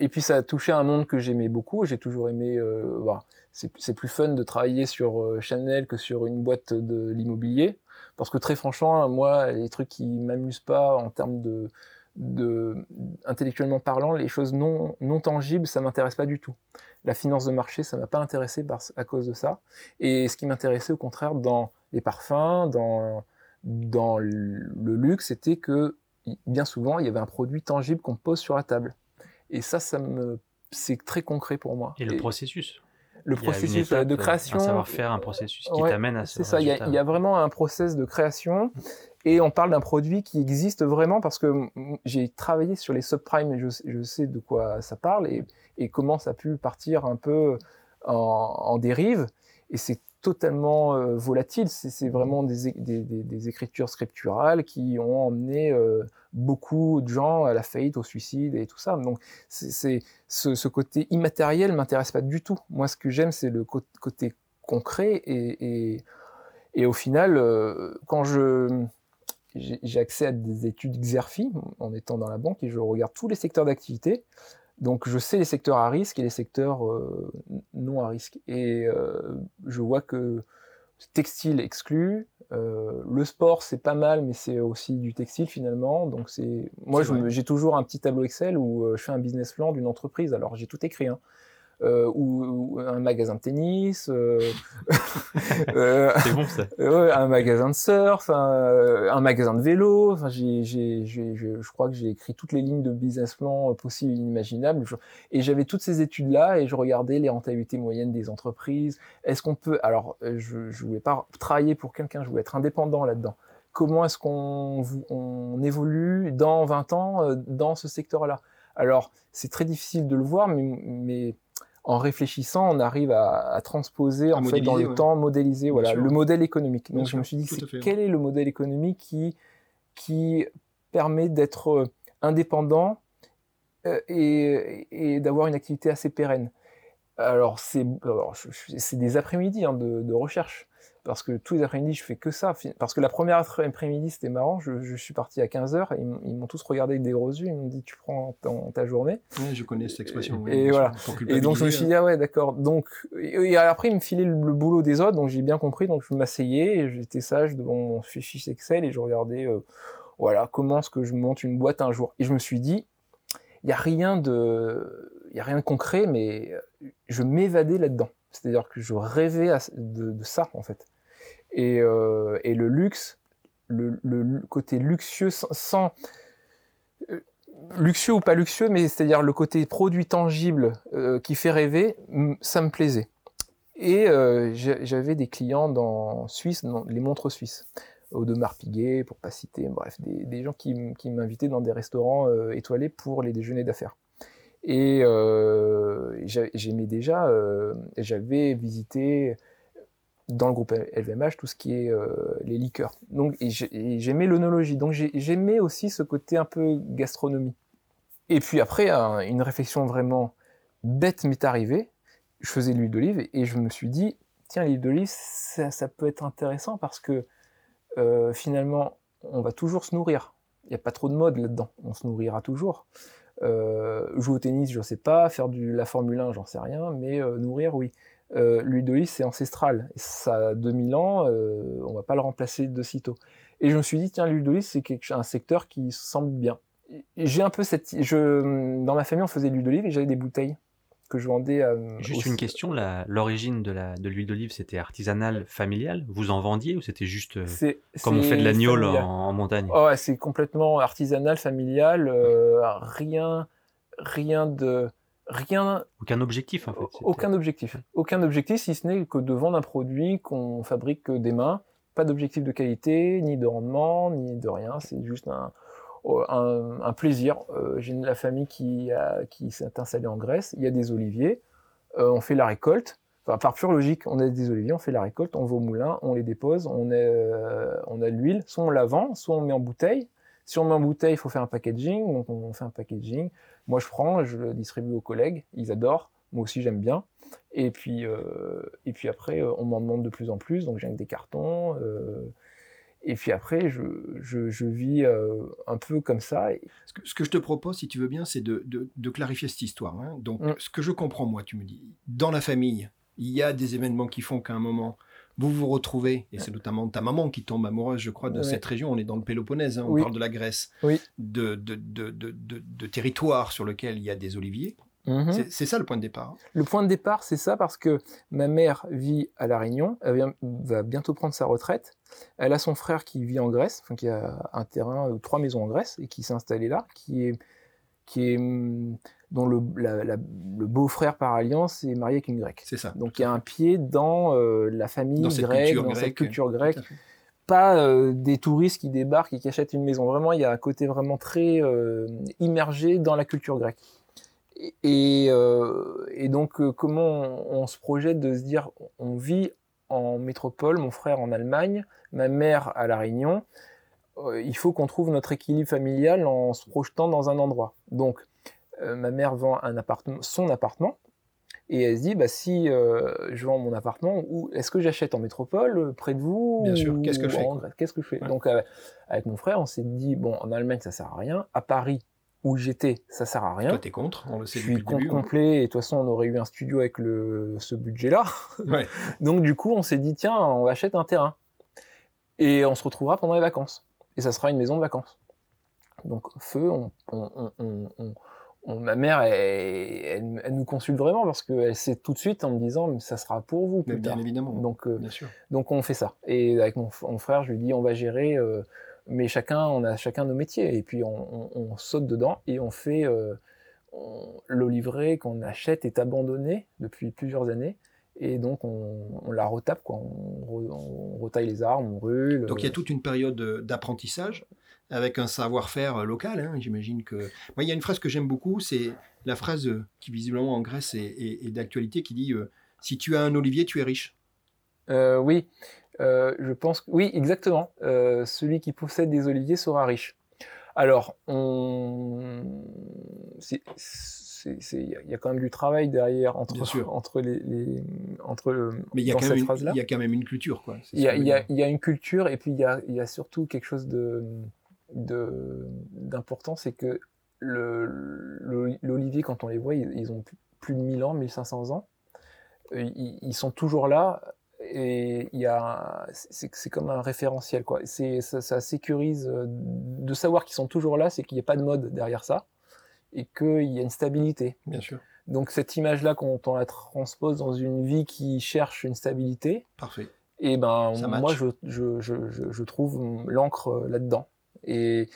et puis ça a touché un monde que j'aimais beaucoup. J'ai toujours aimé. Bah, c'est plus fun de travailler sur Chanel que sur une boîte de l'immobilier. Parce que très franchement, moi, les trucs qui m'amusent pas en termes de, de, intellectuellement parlant, les choses non, non tangibles, ça m'intéresse pas du tout. La finance de marché, ça m'a pas intéressé par, à cause de ça. Et ce qui m'intéressait au contraire dans les parfums, dans, dans le luxe, c'était que bien souvent, il y avait un produit tangible qu'on pose sur la table. Et ça, ça me, c'est très concret pour moi. Et le processus le processus étape, de euh, création. Un savoir-faire, un processus qui Ouais, t'amène à ce C'est ça, il y, a, y vraiment un process de création et on parle d'un produit qui existe vraiment parce que j'ai travaillé sur les subprimes et je, je sais de quoi ça parle et, et comment ça a pu partir un peu en, en dérive. Et c'est totalement euh, volatile, c'est vraiment des, écritures scripturales qui ont emmené euh, beaucoup de gens à la faillite, au suicide et tout ça. Donc c'est ce, côté immatériel m'intéresse pas du tout. Moi ce que j'aime c'est le cô- côté concret et, au final, euh, quand je j'ai accès à des études XERFI en étant dans la banque et je regarde tous les secteurs d'activité. Donc je sais les secteurs à risque et les secteurs euh, non à risque. Et euh, je vois que textile exclu, euh, le sport c'est pas mal, mais c'est aussi du textile finalement. Donc c'est moi j'ai toujours un petit tableau Excel où je fais un business plan d'une entreprise. Alors j'ai tout écrit. Hein. Euh, ou, ou un magasin de tennis, euh, euh, bon ça. Un magasin de surf, un, un magasin de vélo. Enfin, j'ai, je, je crois que j'ai écrit toutes les lignes de business plan possibles et inimaginables. Et j'avais toutes ces études-là et je regardais les rentabilités moyennes des entreprises. Est-ce qu'on peut Alors, je, je voulais pas travailler pour quelqu'un, je voulais être indépendant là-dedans. Comment est-ce qu'on on évolue dans 20 ans dans ce secteur-là? Alors, c'est très difficile de le voir, mais, mais en réfléchissant, on arrive à, à transposer À en fait dans le ouais. temps, modéliser voilà, le modèle économique. Bien Donc je sûr, me suis dit, fait. quel est le modèle économique qui, qui permet d'être euh, indépendant euh, et, et d'avoir une activité assez pérenne? Alors c'est des après-midi hein, de, de recherche. Parce que tous les après-midi, je fais que ça. Parce que la première après-midi, c'était marrant. Je, je suis parti à 15h et ils m'ont- ils tous regardé avec des gros yeux. Ils m'ont dit, tu prends ta journée. Je connais cette expression. oui, Et voilà. Et donc je me suis dit ah ouais d'accord donc et, et après il me filait le, le boulot des autres donc j'ai bien compris donc je m'asseyais et j'étais sage devant mon fichier Excel et je regardais euh, voilà comment est-ce que je monte une boîte un jour et je me suis dit il y a rien de il y a rien de concret mais je m'évadais là-dedans c'est-à-dire que je rêvais de ça en fait et, euh, et le luxe le, côté luxueux sans, euh, luxueux ou pas luxueux, mais c'est-à-dire le côté produit tangible euh, qui fait rêver, ça me plaisait. Et j'avais des clients dans Suisse, les montres suisses, Audemars Piguet, pour pas citer, bref, des, gens qui, m'invitaient dans des restaurants étoilés pour les déjeuners d'affaires. Et j'a- j'aimais déjà, j'avais visité dans le groupe LVMH tout ce qui est euh, les liqueurs. Donc, j'aimais l'onologie. Donc j'ai- j'aimais aussi ce côté un peu gastronomie. Et puis après, un- une réflexion vraiment bête m'est arrivée. Je faisais de l'huile d'olive et, je me suis dit, tiens, l'huile d'olive, ça, peut être intéressant parce que euh, finalement, on va toujours se nourrir. Il n'y a pas trop de mode là-dedans. On se nourrira toujours. Euh, jouer au tennis, je ne sais pas. Faire du, la Formule 1, j'en sais rien. Mais nourrir, oui. Euh, l'huile d'olive, c'est ancestral. Et ça a 2000 ans, euh, on va pas le remplacer de sitôt. Et je me suis dit, tiens, l'huile d'olive, c'est un secteur qui semble bien. J'ai un peu cette. Je, dans ma famille, on faisait de l'huile d'olive et j'avais des bouteilles que je vendais à. Juste aussi- une question, l'origine de l'huile d'olive, c'était artisanal, familial? Vous en vendiez ou c'était juste euh, comme on fait de l'agneau en, montagne? Oh, ouais, c'est complètement artisanal, familial, euh, rien, rien de, rien, Aucun objectif en fait. aucun objectif, aucun objectif si ce n'est que de vendre un produit qu'on fabrique des mains, pas d'objectif de qualité, ni de rendement, ni de rien, c'est juste un, un, un plaisir. Euh, J'ai la famille qui, a- qui s'est installée en Grèce, il y a des oliviers, euh, on fait la récolte. Enfin, par pure logique, on a des oliviers, on fait la récolte, on va au moulin, on les dépose, on, est, euh, on a de l'huile, soit on la vend, soit on met en bouteille. Si on met en bouteille, il faut faire un packaging, donc on fait un packaging. Moi, je prends, je le distribue aux collègues, ils adorent, moi aussi j'aime bien. Et puis, euh, et puis après, euh, on m'en demande de plus en plus, donc j'ai des cartons. euh, et puis après, je, je, je vis euh, un peu comme ça. Ce que, ce que je te propose, si tu veux bien, c'est de, de- de clarifier cette histoire. hein. Donc, Mm. ce que je comprends, moi, tu me dis, dans la famille, il y a des événements qui font qu'à un moment, vous vous retrouvez, et c'est notamment ta maman qui tombe amoureuse, je crois, de Ouais. cette région. On est dans le Péloponnèse, hein, on Oui. parle de la Grèce, Oui. de, de, territoire sur lequel il y a des oliviers. Mhm. C'est- ça le point de départ. Le point de départ, c'est ça parce que ma mère vit à La Réunion, elle vient- va bientôt prendre sa retraite. Elle a son frère qui vit en Grèce, enfin, qui a un terrain, ou trois maisons en Grèce, et qui s'est installé là, qui est, qui est hum, dont le, le beau-frère par alliance est marié avec une grecque. C'est ça. Donc il y a un pied dans la famille grecque, dans cette culture grecque pas euh, des touristes qui débarquent et qui achètent une maison. Vraiment, il y a un côté vraiment très euh, immergé dans la culture grecque. Et, euh, donc, comment on, se projette de se dire, on vit en métropole, mon frère en Allemagne, ma mère à La Réunion, il faut qu'on trouve notre équilibre familial en se projetant dans un endroit. Donc, ma mère vend un appartement, son appartement, et elle se dit, bah, si euh, je vends mon appartement, ou est-ce que j'achète en métropole, euh, près de vous Bien sûr, qu'est-ce que je fais Qu'est-ce que je fais Donc, euh, avec mon frère, on s'est dit, bon, en Allemagne, ça sert à rien. À Paris, où j'étais, ça sert à rien. Toi, t'es contre, on le sait Je suis contre complet, et de toute façon, on aurait eu un studio avec le, ce budget-là. Ouais. Donc, du coup, on s'est dit, tiens, on achète un terrain. Et on se retrouvera pendant les vacances. Et ça sera une maison de vacances. Donc, feu, on, on, on ma mère, elle, nous consulte vraiment parce qu'elle sait tout de suite en me disant ça sera pour vous plus bien évidemment. Donc, euh, bien sûr. donc on fait ça. Et avec mon, frère, je lui dis on va gérer, euh, mais chacun, on a chacun nos métiers et puis on, saute dedans et on fait euh, l'olivier qu'on achète est abandonné depuis plusieurs années. Et donc on, la retape, quoi. On, retaille les arbres, on brûle. Donc il y a toute une période d'apprentissage avec un savoir-faire local. Hein. J'imagine que. Moi, il y a une phrase que j'aime beaucoup, c'est la phrase qui visiblement en Grèce est, d'actualité, qui dit euh, Si tu as un olivier, tu es riche. Euh, oui, euh, je pense. Oui, exactement. celui qui possède des oliviers sera riche. Alors, on. Il y a quand même du travail derrière entre, entre les, entre mais il y a quand même une, il y a quand même une culture quoi il y, a, il, y a, une culture et puis il y a, il y a surtout quelque chose de d'important, c'est que l'olivier, quand on les voit, ils, ont plus de 1000 ans, 1500 ans. Euh, ils, sont toujours là et il y a, c'est comme un référentiel quoi. C'est ça, ça, sécurise euh, de savoir qu'ils sont toujours là, c'est qu'il n'y a pas de mode derrière ça et qu'il y a une stabilité. Bien sûr. Donc cette image-là, quand on la transpose dans une vie qui cherche une stabilité, parfait. Et eh ben moi je, je, je, je trouve l'encre là-dedans. Et,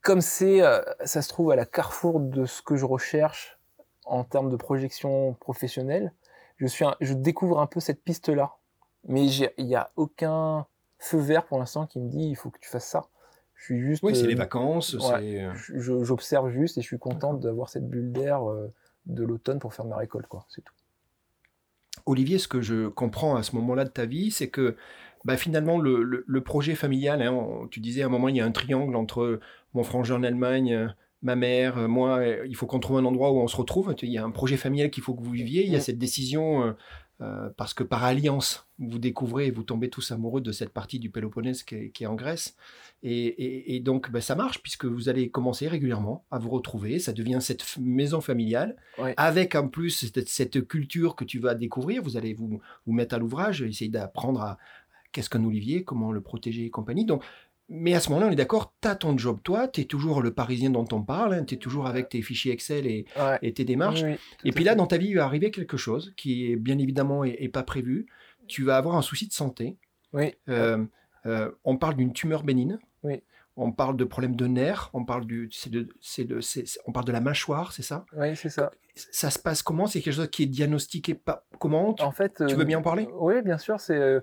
comme c'est, euh, ça se trouve à la carrefour de ce que je recherche en termes de projection professionnelle, je, suis je découvre un peu cette piste-là. Mais il n'y a aucun feu vert pour l'instant qui me dit il faut que tu fasses ça. Je suis juste. Oui, c'est les euh, vacances. Euh, j'observe juste et je suis content d'avoir cette bulle d'air de l'automne pour faire ma récolte, quoi. C'est tout. Olivier, ce que je comprends à ce moment-là de ta vie, c'est que bah, finalement, le, projet familial, hein, tu disais à un moment, il y a un triangle entre mon frangin en Allemagne, ma mère, moi, il faut qu'on trouve un endroit où on se retrouve. Il y a un projet familial qu'il faut que vous viviez. Il y a cette décision, euh, euh, parce que par alliance, vous découvrez et vous tombez tous amoureux de cette partie du Péloponnèse qui est, en Grèce. Et, donc, bah, ça marche, puisque vous allez commencer régulièrement à vous retrouver. Ça devient cette maison familiale, avec en plus cette, culture que tu vas découvrir. Vous allez vous, vous mettre à l'ouvrage, essayer d'apprendre à, qu'est-ce qu'un olivier, comment le protéger et compagnie. Donc, mais à ce moment-là, on est d'accord, tu as ton job, toi, tu es toujours le Parisien dont on parle, hein, tu es toujours avec tes fichiers Excel et, tes démarches. et puis là, dans ta vie, il va arriver quelque chose qui, est, bien évidemment, n'est pas prévu. Tu vas avoir un souci de santé. Oui. Euh, euh, on parle d'une tumeur bénigne. Oui. On parle de problèmes de nerfs, on parle, du, de, on parle de la mâchoire, c'est ça? Oui, c'est ça. Ça se passe comment? C'est quelque chose qui est diagnostiqué pas comment? En fait, tu veux bien en parler? euh, Oui, bien sûr. C'est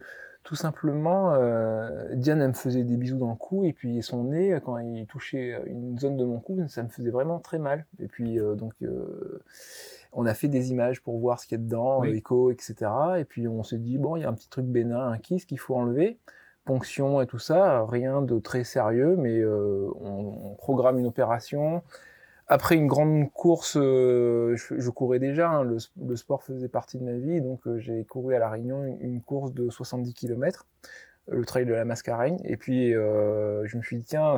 tout simplement, euh, Diane, elle me faisait des bisous dans le cou, et puis son nez, quand il touchait une zone de mon cou, ça me faisait vraiment très mal. Et puis, euh, donc, euh, on a fait des images pour voir ce qu'il y a dedans, l'écho, etc. Et puis, on s'est dit, bon, il y a un petit truc bénin, un kyste qu'il faut enlever, ponction et tout ça, rien de très sérieux, mais on, programme une opération après une grande course, euh, je, courais déjà, hein, le, sport faisait partie de ma vie, donc euh, j'ai couru à La Réunion une, course de 70 km, le trail de la Mascareigne, et puis euh, je me suis dit, tiens,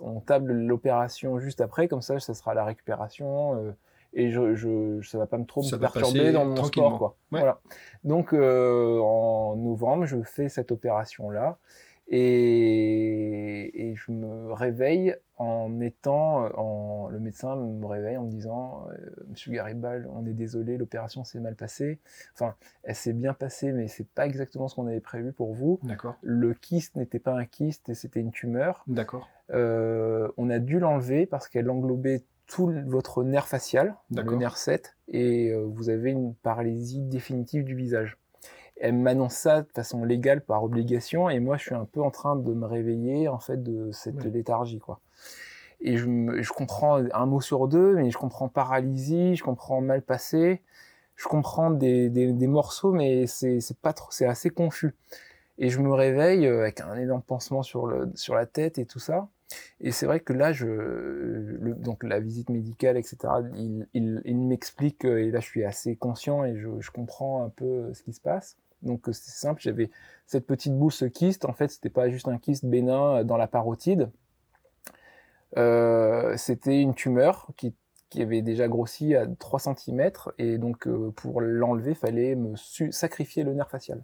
on table l'opération juste après, comme ça, ça sera la récupération, et je, je, ça va pas me trop me perturber dans mon sport. Quoi. Voilà. Donc en novembre, je fais cette opération-là, et, et, je me réveille en étant, en, le médecin me réveille en me disant, euh, Monsieur Garibal, on est désolé, l'opération s'est mal passée. Enfin, elle s'est bien passée, mais c'est pas exactement ce qu'on avait prévu pour vous. D'accord. Le kyste n'était pas un kyste, c'était une tumeur. D'accord. Euh, on a dû l'enlever parce qu'elle englobait tout votre nerf facial, le nerf 7, et euh, vous avez une paralysie définitive du visage. Elle m'annonce ça de façon légale par obligation, et moi je suis un peu en train de me réveiller en fait de cette Ouais. léthargie quoi. Et je, comprends un mot sur deux, mais je comprends paralysie, je comprends mal passé, je comprends des, des, des morceaux, mais c'est pas trop, c'est assez confus. Et je me réveille euh, avec un énorme pansement sur, le, sur la tête et tout ça. Et c'est vrai que là, je, le- donc la visite médicale, etc., il, il, il m'explique, euh, et là je suis assez conscient et je, je comprends un peu euh, ce qui se passe. Donc c'est simple, j'avais cette petite boule, ce kyste, en fait c'était pas juste un kyste bénin euh, dans la parotide, Euh, c'était une tumeur qui, qui avait déjà grossi à 3 cm, et donc euh, pour l'enlever, fallait me sacrifier le nerf facial.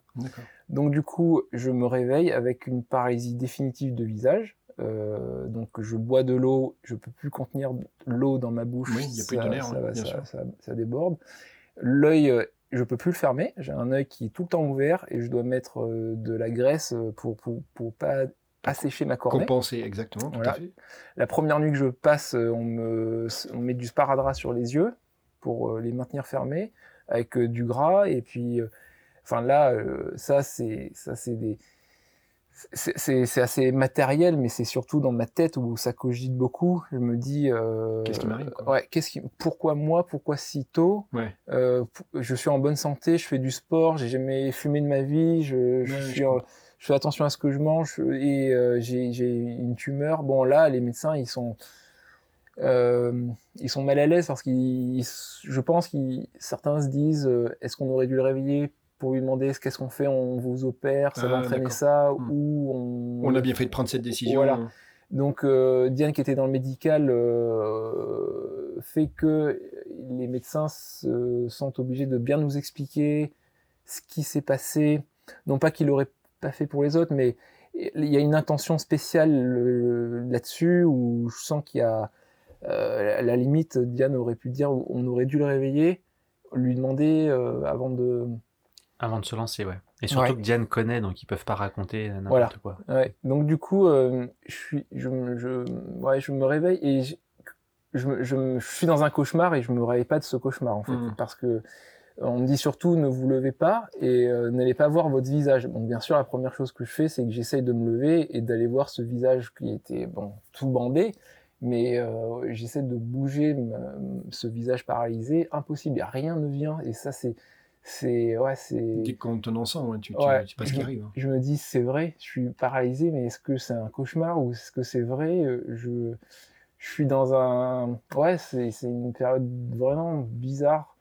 Donc du coup, je me réveille avec une paralysie définitive de visage. Euh, donc je bois de l'eau, je peux plus contenir l'eau dans ma bouche. Oui, il y a plus ça- de ça, va- bien ça- sûr. ça- déborde. L'œil, je peux plus le fermer. J'ai un œil qui est tout le temps ouvert et je dois mettre euh, de la graisse euh, pour pour, pour pas assécher ma cornée. Compenser, exactement, tout Voilà. à fait. La première nuit que je passe, euh, on me on met du sparadrap sur les yeux pour les maintenir fermés avec du gras et puis enfin là ça c'est ça c'est des c'est- assez matériel mais c'est surtout dans ma tête où ça cogite beaucoup je me dis euh, Qu'est-ce qui m'arrive, ouais qu'est-ce qui pourquoi moi pourquoi si tôt Ouais. Euh, je suis en bonne santé je fais du sport j'ai jamais fumé de ma vie je, je Ouais, suis je en- comprends. je fais attention à ce que je mange et euh, j'ai une tumeur. Bon là, les médecins, ils sont ils sont mal à l'aise parce qu'ils, je pense qu'ils certains se disent, est-ce qu'on aurait dû le réveiller pour lui demander ce qu'est-ce qu'on fait, on vous opère, ça va Ah, entraîner d'accord. ça Hmm. ou on. On a bien fait de prendre cette décision. Voilà. Donc euh, Diane qui était dans le médical euh, fait que les médecins se sentent obligés de bien nous expliquer ce qui s'est passé. Non pas qu'il l'aurait pas fait pour les autres, mais il y a une intention spéciale euh, là-dessus où je sens qu'il y a euh, à la limite Diane aurait pu dire on aurait dû le réveiller, lui demander euh, avant de Avant de se lancer, ouais. Et surtout Ouais. que Diane connaît, donc ils peuvent pas raconter n'importe Voilà. quoi. Ouais, donc du coup, euh, je, suis, je, me- je, ouais, je me réveille et je, je, me- je, me- je suis dans un cauchemar et je me réveille pas de ce cauchemar en fait, Mhm. parce que euh, on me dit surtout ne vous levez pas et euh, n'allez pas voir votre visage. Donc bien sûr, la première chose que je fais, c'est que j'essaye de me lever et d'aller voir ce visage qui était bon tout bandé, mais euh, j'essaie de bouger ma- ce visage paralysé, impossible, rien ne vient et ça c'est c'est ouais c'est Dès qu'on te sent, ouais, tu, tu, Ouais. tu sais pas ce qui arrive. hein. je me dis c'est vrai, je suis paralysé, mais est-ce que c'est un cauchemar ou est-ce que c'est vrai Euh, je, je suis dans un... Ouais, c'est c'est une période vraiment bizarre.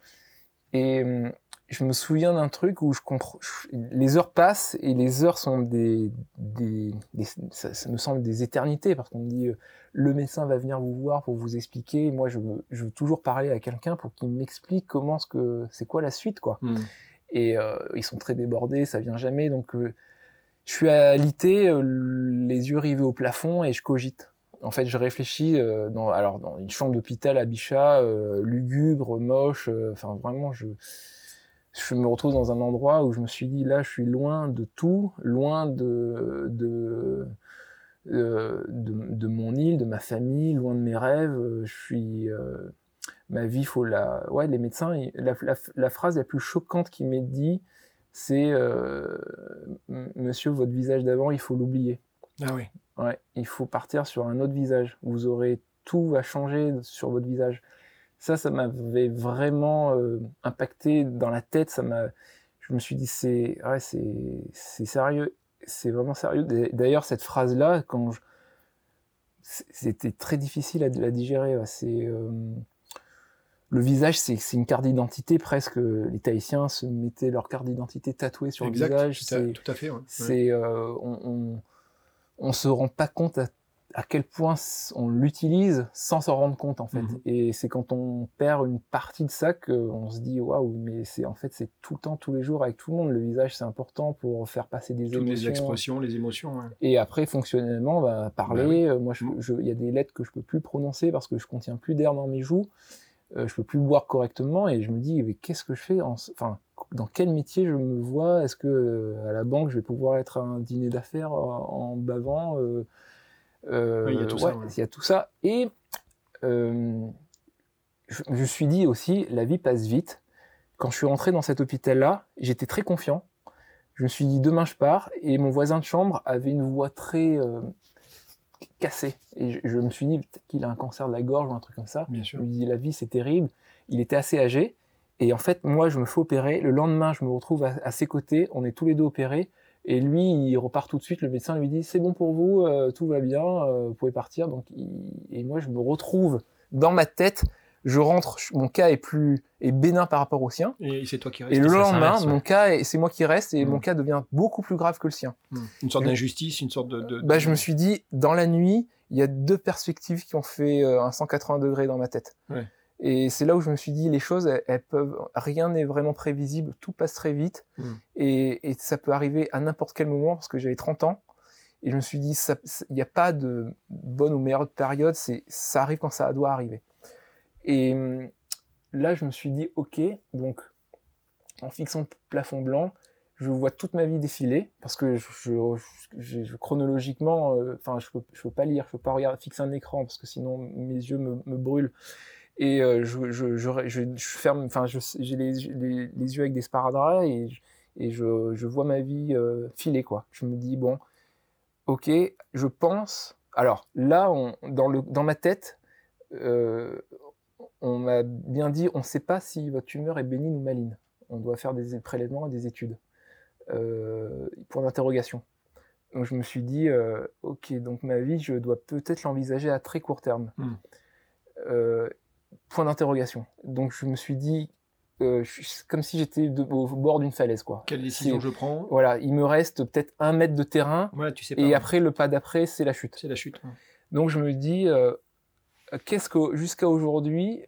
Et hum, je me souviens d'un truc où je comprends... Les heures passent et les heures sont des... des, des- ça, ça me semble des éternités parce qu'on me dit euh, le médecin va venir vous voir pour vous expliquer. Moi, je veux, je veux toujours parler à quelqu'un pour qu'il m'explique comment ce que... C'est quoi la suite, quoi Hmm. et euh, ils sont très débordés, ça vient jamais. Donc euh, je suis alité, les yeux rivés au plafond et je cogite. En fait, je réfléchis dans alors dans une chambre d'hôpital à Bichat, lugubre, moche. Enfin vraiment, je je me retrouve dans un endroit où je me suis dit là, je suis loin de tout, loin de de euh, de, de mon île, de ma famille, loin de mes rêves. Je suis euh, ma vie, faut la. Ouais, les médecins, la, la, la phrase la plus choquante qui m'est dit, c'est euh, Monsieur, votre visage d'avant, il faut l'oublier. Ah oui. Ouais, il faut partir sur un autre visage. Vous aurez tout va changer sur votre visage. Ça, ça m'avait vraiment euh, impacté dans la tête. Ça m'a. Je me suis dit, c'est ouais, c'est c'est sérieux, c'est vraiment sérieux. D'ailleurs, cette phrase-là, quand je... c'était très difficile à la digérer. ouais. C'est euh, le visage, c'est c'est une carte d'identité presque. Les Tahitiens se mettaient leur carte d'identité tatouée sur exact. le visage. tout, à, C'est tout à fait. ouais. Ouais. c'est euh, on, on on se rend pas compte à, à quel point on l'utilise sans s'en rendre compte en fait Mhm. et c'est quand on perd une partie de ça qu'on se dit waouh mais c'est en fait c'est tout le temps tous les jours avec tout le monde le visage c'est important pour faire passer des Toutes les expressions, les émotions. ouais. et après fonctionnellement bah, parler Bah oui. euh, moi je- il y a des lettres que je peux plus prononcer parce que je contiens plus d'air dans mes joues euh, je peux plus boire correctement et je me dis mais qu'est-ce que je fais en enfin dans quel métier je me vois? Est-ce que euh, à la banque je vais pouvoir être à un dîner d'affaires en, en bavant euh, euh, Oui, il y a tout ça, ouais. Il y a tout ça et euh, je me suis dit aussi, la vie passe vite. Quand je suis rentré dans cet hôpital-là, j'étais très confiant. Je me suis dit, demain je pars. Et mon voisin de chambre avait une voix très euh, cassée. Et je, je me suis dit, peut-être qu'il a un cancer de la gorge ou un truc comme ça. Bien Je sûr. me dis, la vie c'est terrible. Il était assez âgé. Et en fait, moi, je me fais opérer. Le lendemain, je me retrouve à, à ses côtés. On est tous les deux opérés. Et lui, il repart tout de suite. Le médecin lui dit, c'est bon pour vous, euh, tout va bien, euh, vous pouvez partir. Donc, il- et moi, je me retrouve dans ma tête. Je rentre, mon cas est plus est bénin par rapport au sien. Et c'est toi qui Et restes. le lendemain, mon cas, est- c'est moi qui reste et Mm. mon cas devient beaucoup plus grave que le sien. Hmm. Une sorte d'injustice, une sorte de. de- Bah, je me suis dit, dans la nuit, il y a deux perspectives qui ont fait euh, un 180 degrés dans ma tête. Ouais. Et c'est là où je me suis dit, les choses, elles, elles peuvent, rien n'est vraiment prévisible, tout passe très vite, Mm. et, et ça peut arriver à n'importe quel moment parce que j'avais 30 ans. Et je me suis dit, il n'y a pas de bonne ou meilleure période, c'est, ça arrive quand ça doit arriver. Et hum, là, je me suis dit, ok, donc en fixant le plafond blanc, je vois toute ma vie défiler parce que je, je- je- je- chronologiquement, euh, enfin, je peux, je peux pas lire, je peux pas regarder, fixer un écran parce que sinon mes yeux me, me brûlent. Et euh, je, je, je, je, je ferme, enfin, j'ai les, les, les yeux avec des sparadraps et, je- et je, je vois ma vie euh, filer quoi. Je me dis bon, ok, je pense. Alors là, on, dans le, dans ma tête, euh, on m'a bien dit, on ne sait pas si votre tumeur est bénigne ou maligne. On doit faire des prélèvements et des études. Point d'interrogation. Donc je me suis dit, euh, ok, donc ma vie, je dois peut-être l'envisager à très court terme. Hmm. Euh, point d'interrogation. Donc je me suis dit, euh, comme si j'étais au bord d'une falaise, quoi. Quelle décision je prends? Voilà, il me reste peut-être un mètre de terrain, Voilà, tu sais pas. et après le pas d'après, c'est la chute. C'est la chute. Donc je me dis, euh, qu'est-ce que jusqu'à aujourd'hui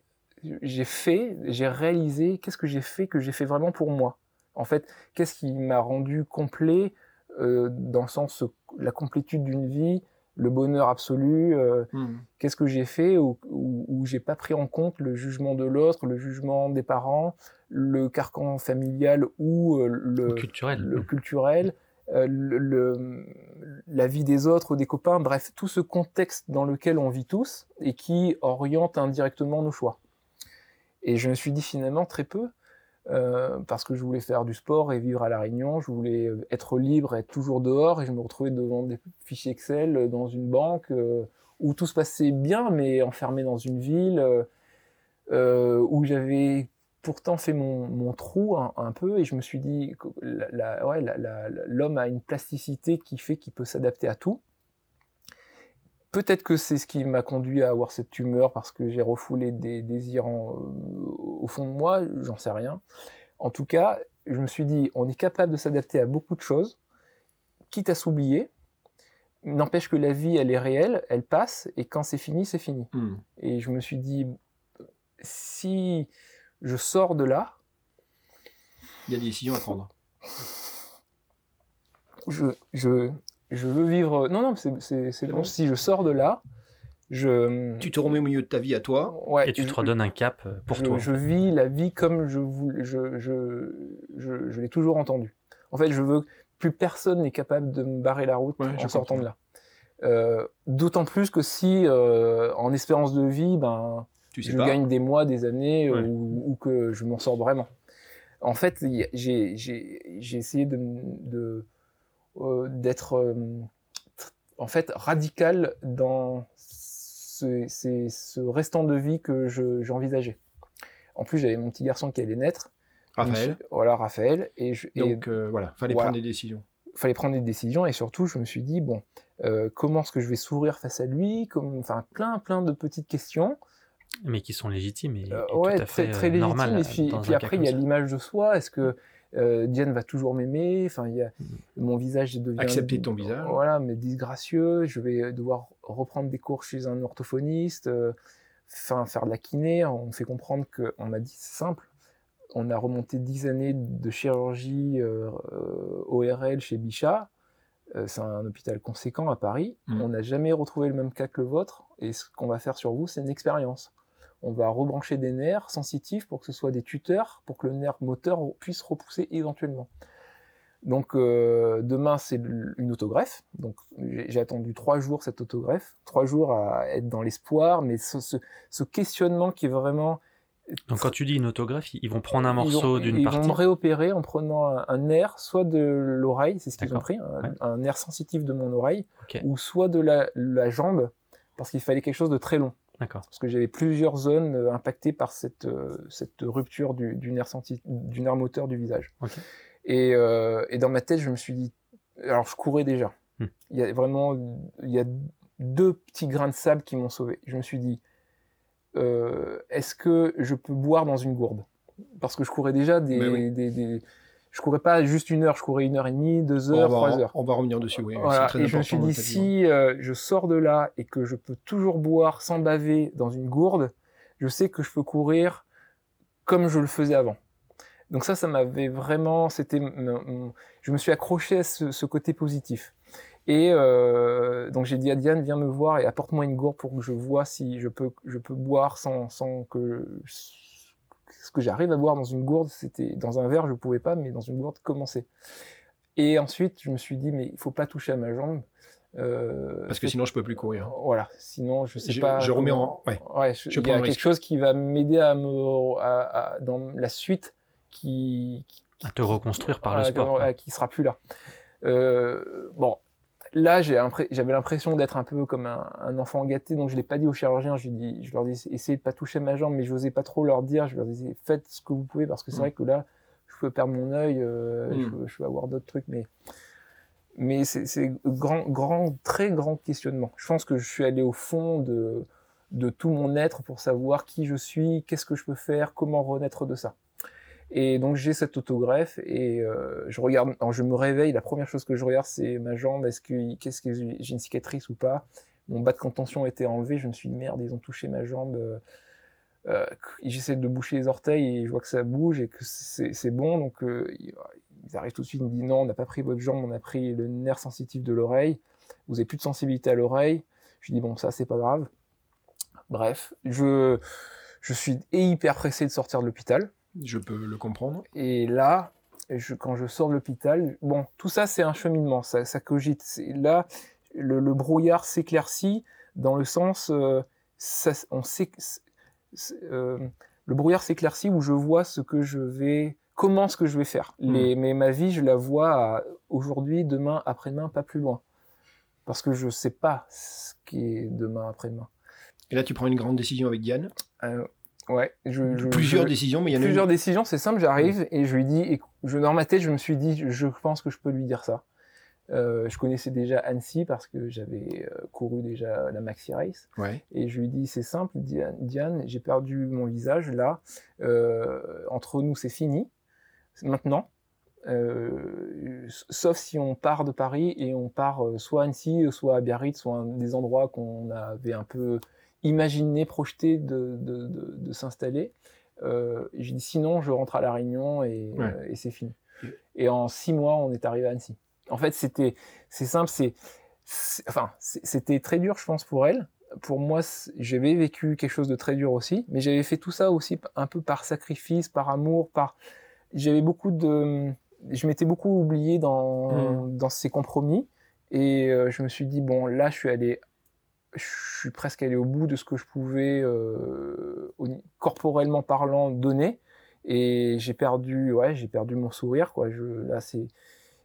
j'ai fait, j'ai réalisé, qu'est-ce que j'ai fait que j'ai fait vraiment pour moi? En fait, qu'est-ce qui m'a rendu complet euh, dans le sens la complétude d'une vie, le bonheur absolu euh, Hmm. Qu'est-ce que j'ai fait où j'ai pas pris en compte le jugement de l'autre, le jugement des parents, le carcan familial ou euh, le, culturel. le culturel, euh, le, le- la vie des autres ou des copains, bref, tout ce contexte dans lequel on vit tous et qui oriente indirectement nos choix. Et je me suis dit finalement très peu, euh, parce que je voulais faire du sport et vivre à La Réunion, je voulais euh, être libre, être toujours dehors, et je me retrouvais devant des fichiers Excel euh, dans une banque où tout se passait bien, mais enfermé dans une ville où j'avais pourtant fait mon, trou un, peu et je me suis dit l'homme a une plasticité qui fait qu'il peut s'adapter à tout. Peut-être que c'est ce qui m'a conduit à avoir cette tumeur parce que j'ai refoulé des désirs en- euh, au fond de moi, j'en sais rien. En tout cas, je me suis dit, on est capable de s'adapter à beaucoup de choses, quitte à s'oublier. N'empêche que la vie, elle est réelle, elle passe, et quand c'est fini, c'est fini. Hmm. Et je me suis dit, si je sors de là, Il y a des décisions à prendre. je, je, je veux vivre. Non, non, c'est- c'est c'est C'est bon. bon. Si je sors de là, je. Tu te remets au milieu de ta vie à toi. Ouais, Et tu te redonnes un cap euh, pour je, toi. je vis la vie comme je, voulais- je, je, je, je l'ai toujours entendu. En fait, je veux que plus personne n'est capable de me barrer la route Ouais, en sortant comprends. de là. Euh, D'autant plus que si, euh, en espérance de vie, ben, Tu sais je pas. gagne des mois, des années, Ouais. ou, ou que je m'en sors vraiment. En fait, j'ai essayé de d'être euh, en fait radical dans ce, ces- ce restant de vie que je- j'envisageais. en plus, j'avais mon petit garçon qui allait naître. Raphaël. Suis- voilà, Raphaël. Et, je, et Donc euh, voilà, fallait Voilà. prendre des décisions. fallait prendre des décisions et surtout je me suis dit bon euh, comment est-ce que je vais s'ouvrir face à lui? Comme enfin plein plein de petites questions Mais qui sont légitimes et, Euh, et ouais tout à fait très, très euh, légitimes et puis, et puis après il y a l'image de soi est-ce que euh, Diane va toujours m'aimer enfin il y a Mm. mon visage devient Accepter ton visage. voilà mais disgracieux je vais devoir reprendre des cours chez un orthophoniste euh, enfin faire de la kiné on me fait comprendre que on m'a dit c'est simple on a remonté 10 années de chirurgie euh, ORL chez Bichat. C'est un hôpital conséquent à Paris. Mhm. On n'a jamais retrouvé le même cas que le vôtre. Et ce qu'on va faire sur vous, c'est une expérience. On va rebrancher des nerfs sensitifs pour que ce soit des tuteurs, pour que le nerf moteur puisse repousser éventuellement. Donc euh, demain, c'est une autogreffe. Donc j'ai attendu trois jours cette autogreffe, trois jours à être dans l'espoir, mais ce, ce- ce questionnement qui est vraiment Donc quand tu dis une autogreffe, ils vont prendre un morceau d'une partie. Ils vont réopérer en prenant un, nerf, soit de l'oreille, c'est ce qu'ils ont pris, un, nerf sensitif de mon oreille, ou soit de la, jambe, parce qu'il fallait quelque chose de très long. D'accord. Parce que j'avais plusieurs zones euh, impactées par cette, euh, cette rupture du, du, nerf du nerf moteur du visage. Et, euh, et, dans ma tête, je me suis dit, alors je courais déjà. Hmm. Il y a vraiment, il y a deux petits grains de sable qui m'ont sauvé. Je me suis dit, euh, est-ce que je peux boire dans une gourde? Parce que je courais déjà des, des, Je courais pas juste une heure, je courais une heure et demie, deux heures, trois heures. On va revenir dessus, oui. et je me suis dit, si euh, je sors de là et que je peux toujours boire sans baver dans une gourde, je sais que je peux courir comme je le faisais avant. Donc ça, ça m'avait vraiment, c'était, je me suis accroché à ce côté positif. Et euh, donc j'ai dit à Diane, viens me voir et apporte-moi une gourde pour que je vois si je peux, je peux boire sans, sans que ce que j'arrive à boire dans une gourde, c'était dans un verre, je pouvais pas, mais dans une gourde, commencer. Et ensuite, je me suis dit, mais il faut pas toucher à ma jambe. Euh, Parce que sinon, je peux plus courir. Voilà, sinon, je sais pas. Je remets en. Ouais. ouais je, il y a quelque chose qui va m'aider à me à, dans la suite qui, qui, à te reconstruire par le sport, qui sera plus là. Euh, bon, Là, j'avais l'impression d'être un peu comme un, enfant gâté, donc je l'ai pas dit aux chirurgiens. Je, dis, je leur dis essayez de pas toucher ma jambe, mais je n'osais pas trop leur dire. Je leur disais faites ce que vous pouvez parce que c'est mm. vrai que là, je peux perdre mon œil, euh, mm. je, peux avoir d'autres trucs, mais mais c'est grand, grand, très grand questionnement. Je pense que je suis allé au fond de de tout mon être pour savoir qui je suis, qu'est-ce que je peux faire, comment renaître de ça. Et donc j'ai cette autogreffe et euh, je regarde, je me réveille, la première chose que je regarde c'est ma jambe, est-ce que qu'est-ce que j'ai une cicatrice ou pas? Mon bas de contention a été enlevé, je me suis dit merde, ils ont touché ma jambe. Euh, euh J'essaie de boucher les orteils et je vois que ça bouge et que c'est bon, donc ils arrivent tout de suite, ils me disent non, on n'a pas pris votre jambe, on a pris le nerf sensitif de l'oreille, vous avez plus de sensibilité à l'oreille. Je dis bon ça c'est pas grave. Bref, je je suis hyper pressé de sortir de l'hôpital je peux le comprendre. Et là, je, quand je sors de l'hôpital, bon, tout ça c'est un cheminement, ça, ça cogite. Là, le, le brouillard s'éclaircit dans le sens, euh, ça, on sait, euh, le brouillard s'éclaircit où je vois ce que je vais, comment ce que je vais faire. Hmm. Mais ma vie, je la vois aujourd'hui, demain, après-demain, pas plus loin, parce que je sais pas ce qui est demain, après-demain. Et là, tu prends une grande décision avec Diane. Euh, Ouais, je, plusieurs décisions, mais il y en a plusieurs décisions. C'est simple, j'arrive et je lui dis, et je dans ma tête, je me suis dit, je pense que je peux lui dire ça. Euh, je connaissais déjà Annecy parce que j'avais euh, couru déjà la Maxi Race. Ouais. Et je lui dis, c'est simple, Diane, j'ai perdu mon visage là. Euh, entre nous, c'est fini. Maintenant. Sauf si on part de Paris et on part soit à Annecy, soit à Biarritz, soit un des endroits qu'on avait un peu imaginer, projeter de, de, de, de s'installer. Euh, j'ai dit sinon, je rentre à La Réunion et, euh, et c'est fini. Et en six mois, on est arrivé à Annecy. En fait, c'était, c'est simple, c'est, enfin, c'était très dur, je pense, pour elle. Pour moi, j'avais vécu quelque chose de très dur aussi, mais j'avais fait tout ça aussi un peu par sacrifice, par amour, par, j'avais beaucoup de, je m'étais beaucoup oublié dans, mmh. dans ces compromis. Et euh, je me suis dit, bon, là, je suis allé je suis presque allé au bout de ce que je pouvais, euh, corporellement parlant, donner. Et j'ai perdu, ouais, j'ai perdu mon sourire, quoi. Je, là, c'est,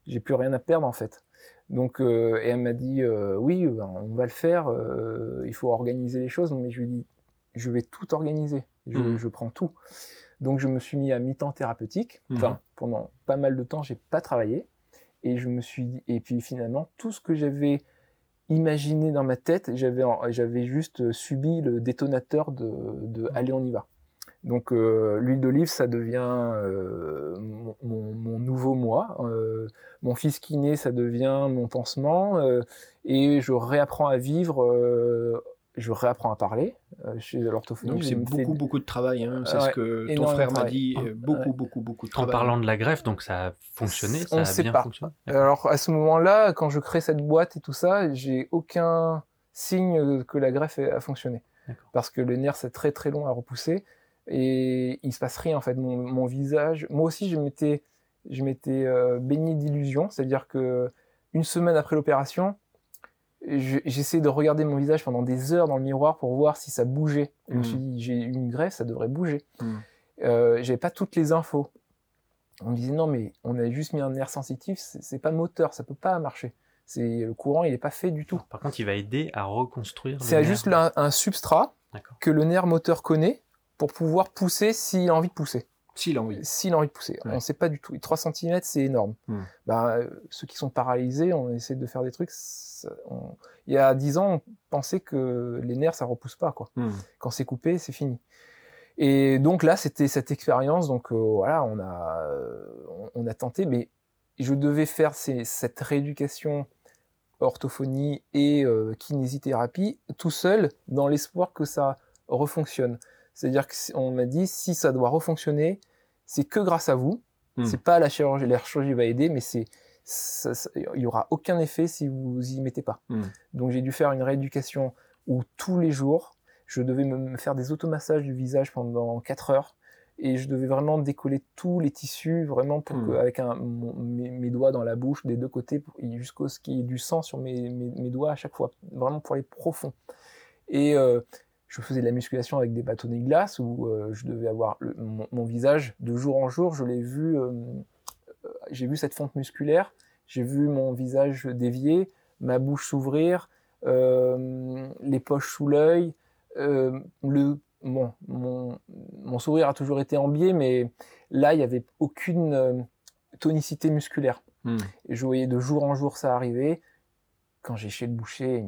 j'ai plus rien à perdre, en fait. Donc, euh, et elle m'a dit, euh, oui, ben, on va le faire, il faut organiser les choses. Mais je lui ai dit, je vais tout organiser, je, mmh. je prends tout. Donc, je me suis mis à mi-temps thérapeutique. Mmh. Pendant pas mal de temps, j'ai pas travaillé. Et je me suis dit, et puis finalement, tout ce que j'avais imaginé dans ma tête, j'avais j'avais juste euh, subi le détonateur de, de allez on y va. Donc euh, l'huile d'olive, ça devient euh, mon, mon, nouveau moi. Euh, mon fils qui naît, ça devient mon pansement. Et je réapprends à vivre je réapprends à parler euh, chez l'orthophoniste. Donc c'est beaucoup, beaucoup de travail. Hein. C'est ce que ton frère m'a dit. Beaucoup, beaucoup, beaucoup de travail. En parlant de la greffe, donc ça a fonctionné Ça On a bien pas. fonctionné Alors à ce moment-là, quand je crée cette boîte et tout ça, j'ai aucun signe que la greffe a fonctionné. Parce que le nerf c'est très très long à repousser et il se passe rien en fait. Mon, mon visage, moi aussi je m'étais, je m'étais euh, baigné d'illusions, c'est-à-dire que une semaine après l'opération, J'essayais de regarder mon visage pendant des heures dans le miroir pour voir si ça bougeait. Je me Mm. suis dit, j'ai une greffe, ça devrait bouger. Mm. Euh, J'avais pas toutes les infos. On me disait non, mais on a juste mis un nerf sensitif, c'est pas moteur, ça peut pas marcher. C'est le courant, il est pas fait du tout. Par contre, il va aider à reconstruire. C'est juste là un substrat que le nerf moteur connaît pour pouvoir pousser s'il a envie de pousser. S'il a envie. S'il a envie de pousser. Ouais. On ne sait pas du tout. 3 cm, c'est énorme. Hmm. Ben, euh, ceux qui sont paralysés, on essaie de faire des trucs. ça- on- Il y a 10 ans, on pensait que les nerfs, ça repousse pas. Quoi. Hmm. Quand c'est coupé, c'est fini. Et donc là, c'était cette expérience. Donc euh, voilà, on a, euh, on, on a tenté, mais je devais faire ces- cette rééducation orthophonie et euh, kinésithérapie tout seul dans l'espoir que ça refonctionne. C'est-à-dire qu'on m'a dit si ça doit refonctionner, c'est que grâce à vous. Hmm. C'est pas la chirurgie, la chirurgie va aider, mais c'est il y aura aucun effet si vous y mettez pas. Hmm. Donc j'ai dû faire une rééducation où tous les jours, je devais me faire des automassages du visage pendant 4 heures et je devais vraiment décoller tous les tissus vraiment pour Hmm. que, avec un, mon- mes, mes doigts dans la bouche des deux côtés jusqu'au ce qu'il y ait du sang sur mes, mes, mes doigts à chaque fois, vraiment pour aller profond. Et euh, je faisais de la musculation avec des bâtonnets de glace où euh, je devais avoir le- mon, mon visage de jour en jour, je l'ai vu, euh, euh, j'ai vu cette fonte musculaire, j'ai vu mon visage dévier, ma bouche s'ouvrir, euh, les poches sous l'œil, le bon, mon, mon sourire a toujours été en biais, mais là, il n'y avait aucune tonicité musculaire. Hmm. Et je voyais de jour en jour ça arriver. Quand j'ai chez le boucher,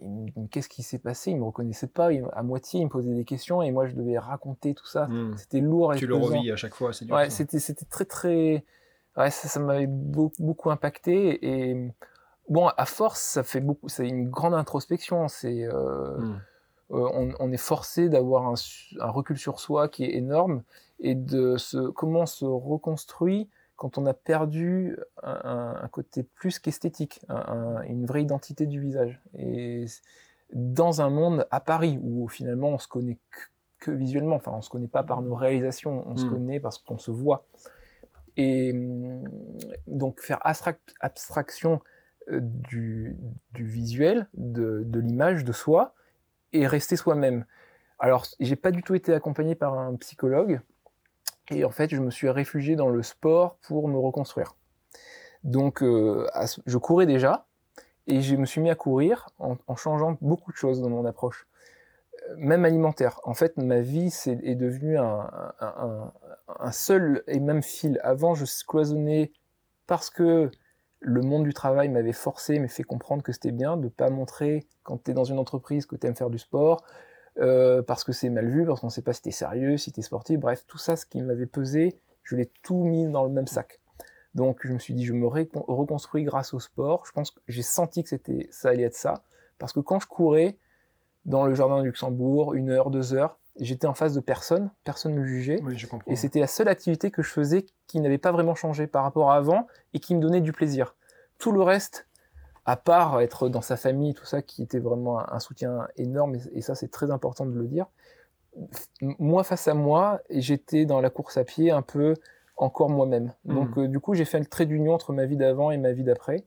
il me- me qu'est-ce qui s'est passé? Il me reconnaissait pas. il- à moitié, il me posait des questions et moi, je devais raconter tout ça. Hmm. C'était lourd et Tu le revis à chaque fois, c'est. Ouais, c'était c'était très très ouais, ça ça m'avait beaucoup, beaucoup impacté et bon à force ça fait beaucoup c'est une grande introspection c'est euh, Hmm. euh, on, on est forcé d'avoir un recul sur soi qui est énorme et de se comment on se reconstruit quand on a perdu un, côté plus qu'esthétique, un- un- une vraie identité du visage. Et dans un monde à Paris où finalement on se connaît que, que visuellement, enfin on se connaît pas par nos réalisations, on se Mm. connaît parce qu'on se voit. Et hum, donc faire abstrac- abstraction euh, du, du visuel, de, de l'image de soi, et rester soi-même. Alors, j'ai pas du tout été accompagné par un psychologue, et en fait, je me suis réfugié dans le sport pour me reconstruire. Donc, euh, je courais déjà, et je me suis mis à courir en, changeant beaucoup de choses dans mon approche, Euh, même alimentaire. En fait, ma vie est devenue un, seul et même fil. Avant, je cloisonnais parce que le monde du travail m'avait forcé, mais fait comprendre que c'était bien de pas montrer quand tu es dans une entreprise que tu aimes faire du sport, euh, parce que c'est mal vu, parce qu'on sait pas si t'es sérieux, si t'es sportif, bref, tout ça, ce qui m'avait pesé, je l'ai tout mis dans le même sac. Donc je me suis dit, je me reconstruis grâce au sport. Je pense que j'ai senti que c'était, ça allait être ça, parce que quand je courais dans le jardin du Luxembourg, une heure, deux heures, j'étais en face de personne, personne ne me jugeait. Oui, je comprends. Et c'était la seule activité que je faisais qui n'avait pas vraiment changé par rapport à avant et qui me donnait du plaisir. Tout le reste, à part être dans sa famille, tout ça, qui était vraiment un, un soutien énorme, et, et ça c'est très important de le dire, moi face à moi, j'étais dans la course à pied un peu encore moi-même. Mhm. Donc euh, du coup j'ai fait le trait d'union entre ma vie d'avant et ma vie d'après,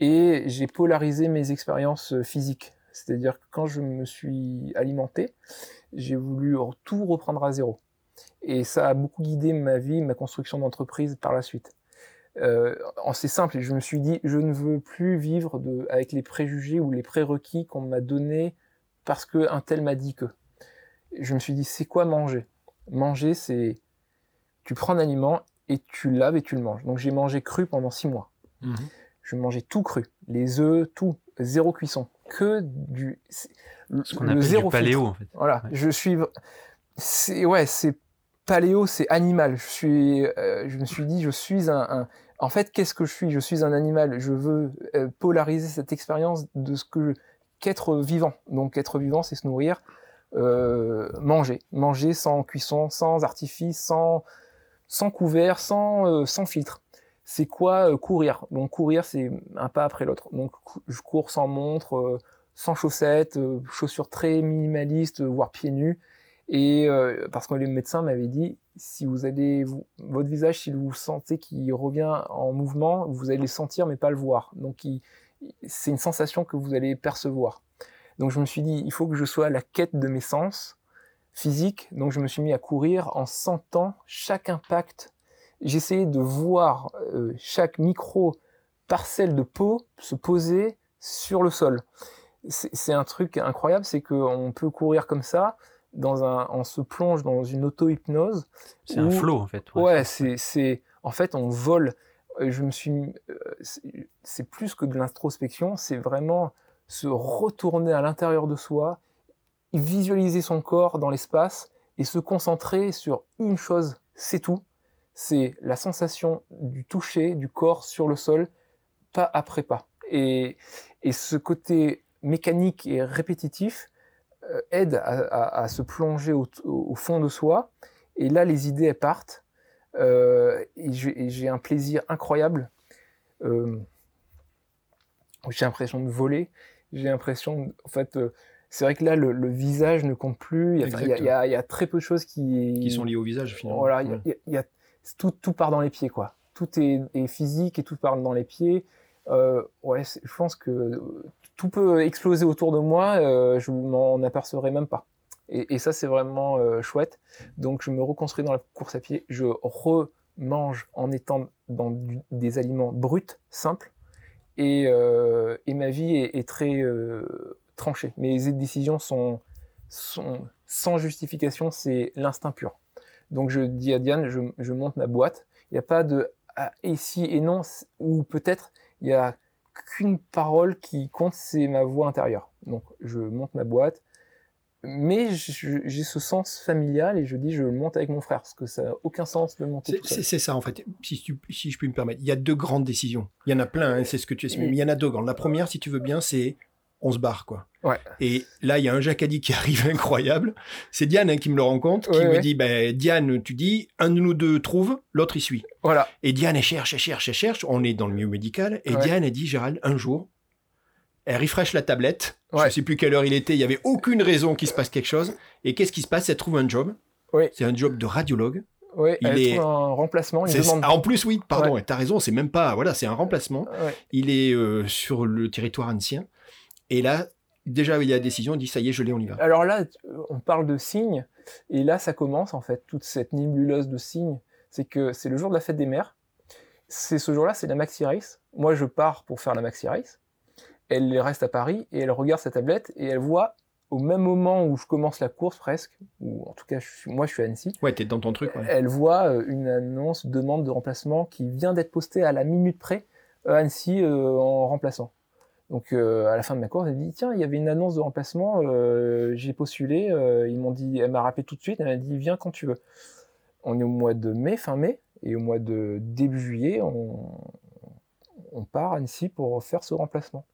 et j'ai polarisé mes expériences euh, physiques. C'est-à-dire que quand je me suis alimenté, j'ai voulu tout reprendre à zéro. Et ça a beaucoup guidé ma vie, ma construction d'entreprise par la suite. Euh, en- c'est simple, je me suis dit, je ne veux plus vivre de, avec les préjugés ou les prérequis qu'on m'a donnés parce que un tel m'a dit que. Je me suis dit, c'est quoi manger? Manger, c'est tu prends un aliment et tu laves et tu le manges. Donc j'ai mangé cru pendant six mois. Mhm. Je mangeais tout cru, les œufs, tout, zéro cuisson, que du Ce qu'on le appelle du zéro paléo, filtre. en fait. Voilà, Ouais. je suis. C'est ouais, c'est paléo, c'est animal. Je suis, euh, je me suis dit, je suis un. un- En fait, qu'est-ce que je suis? Je suis un animal. Je veux euh, polariser cette expérience de ce que qu'être vivant. Donc, être vivant, c'est se nourrir, euh, manger, manger sans cuisson, sans artifice, sans sans couvert, sans euh, sans filtre. C'est quoi courir? Donc courir, c'est un pas après l'autre. Donc je cours sans montre, sans chaussettes, chaussures très minimalistes, voire pieds nus. Et parce que les médecins m'avaient dit, si vous allez, votre visage, si vous sentez qu'il revient en mouvement, vous allez le sentir mais pas le voir. Donc c'est une sensation que vous allez percevoir. Donc je me suis dit, il faut que je sois à la quête de mes sens physiques. Donc je me suis mis à courir en sentant chaque impact. J'essayais de voir euh, chaque micro parcelle de peau se poser sur le sol. C'est un truc incroyable, c'est qu'on peut courir comme ça, dans un, on se plonge dans une auto-hypnose. C'est un flow en fait. Ouais, c'est, en fait, on vole. Je me suis, euh, c'est plus que de l'introspection, c'est vraiment se retourner à l'intérieur de soi, visualiser son corps dans l'espace et se concentrer sur une chose, c'est tout. C'est la sensation du toucher du corps sur le sol, pas après pas. Et, et ce côté mécanique et répétitif aide à, se plonger au, fond de soi. Et là, les idées elles partent. Euh, et j'ai un plaisir incroyable. Euh, j'ai l'impression de voler j'ai l'impression, en fait, euh, c'est vrai que là, le, visage ne compte plus. Il y, a, très peu de choses qui... Qui sont liées au visage, finalement. Voilà, il y a, tout, tout part dans les pieds, quoi. Tout est, physique et tout part dans les pieds. Euh, ouais, je pense que tout peut exploser autour de moi, euh, je m'en apercevrai même pas. Et, ça, c'est vraiment chouette. Donc, je me reconstruis dans la course à pied. Je remange en étant dans des aliments bruts, simples. Euh, et, ma vie est, très euh, tranchée. Mes décisions sont, sans justification, c'est l'instinct pur. Donc je dis à Diane, je, monte ma boîte. Il n'y a pas de ah, ici et non, ou peut-être il n'y a qu'une parole qui compte, c'est ma voix intérieure. Donc je monte ma boîte, mais j'ai ce sens familial et je dis je le monte avec mon frère parce que ça n'a aucun sens de monter C'est ça en fait, si, si, je puis me permettre. Il y a deux grandes décisions. Il y en a plein, hein, c'est ce que tu expliques, mais il y en a deux grandes. La première, si tu veux bien, c'est on se barre quoi. Ouais. Et là, il y a un Jacadi qui arrive incroyable. C'est Diane hein, qui me le rend compte, qui me dit ben, Diane, tu dis, un de nous deux trouve, l'autre il suit. Voilà. Et Diane, elle cherche, elle cherche, elle cherche. On est dans le milieu médical. Et Diane, elle dit Gérald, un jour, elle refresh la tablette. Je ne sais plus quelle heure il était. Il n'y avait aucune raison qu'il se passe quelque chose. Et qu'est-ce qui se passe? Elle trouve un job. C'est un job de radiologue. Oui, il elle est... trouve un remplacement. Demande... En plus, oui, pardon, tu as raison, c'est même pas. Voilà, c'est un remplacement. Il est euh, sur le territoire ancien. Et là, déjà, il y a la décision, il dit ça y est, je l'ai, on y va. Alors là, on parle de signes. Et là, ça commence, en fait, toute cette nébuleuse de signes. C'est que c'est le jour de la fête des mères. C'est ce jour-là, c'est la Maxi Race. Moi, je pars pour faire la Maxi Race elle reste à Paris et elle regarde sa tablette et elle voit au même moment où je commence la course presque, ou en tout cas moi je suis à Annecy. Ouais, t'es dans ton truc. Elle voit euh, une annonce demande de remplacement qui vient d'être postée à la minute près à euh, Annecy euh, en remplaçant. Donc à la fin de ma course, elle dit tiens il y avait une annonce de remplacement, j'ai postulé, ils m'ont dit, elle m'a rappelé tout de suite, elle m'a dit viens quand tu veux. On est au mois de mai, fin mai, et au mois de début juillet, on, part à Annecy pour faire ce remplacement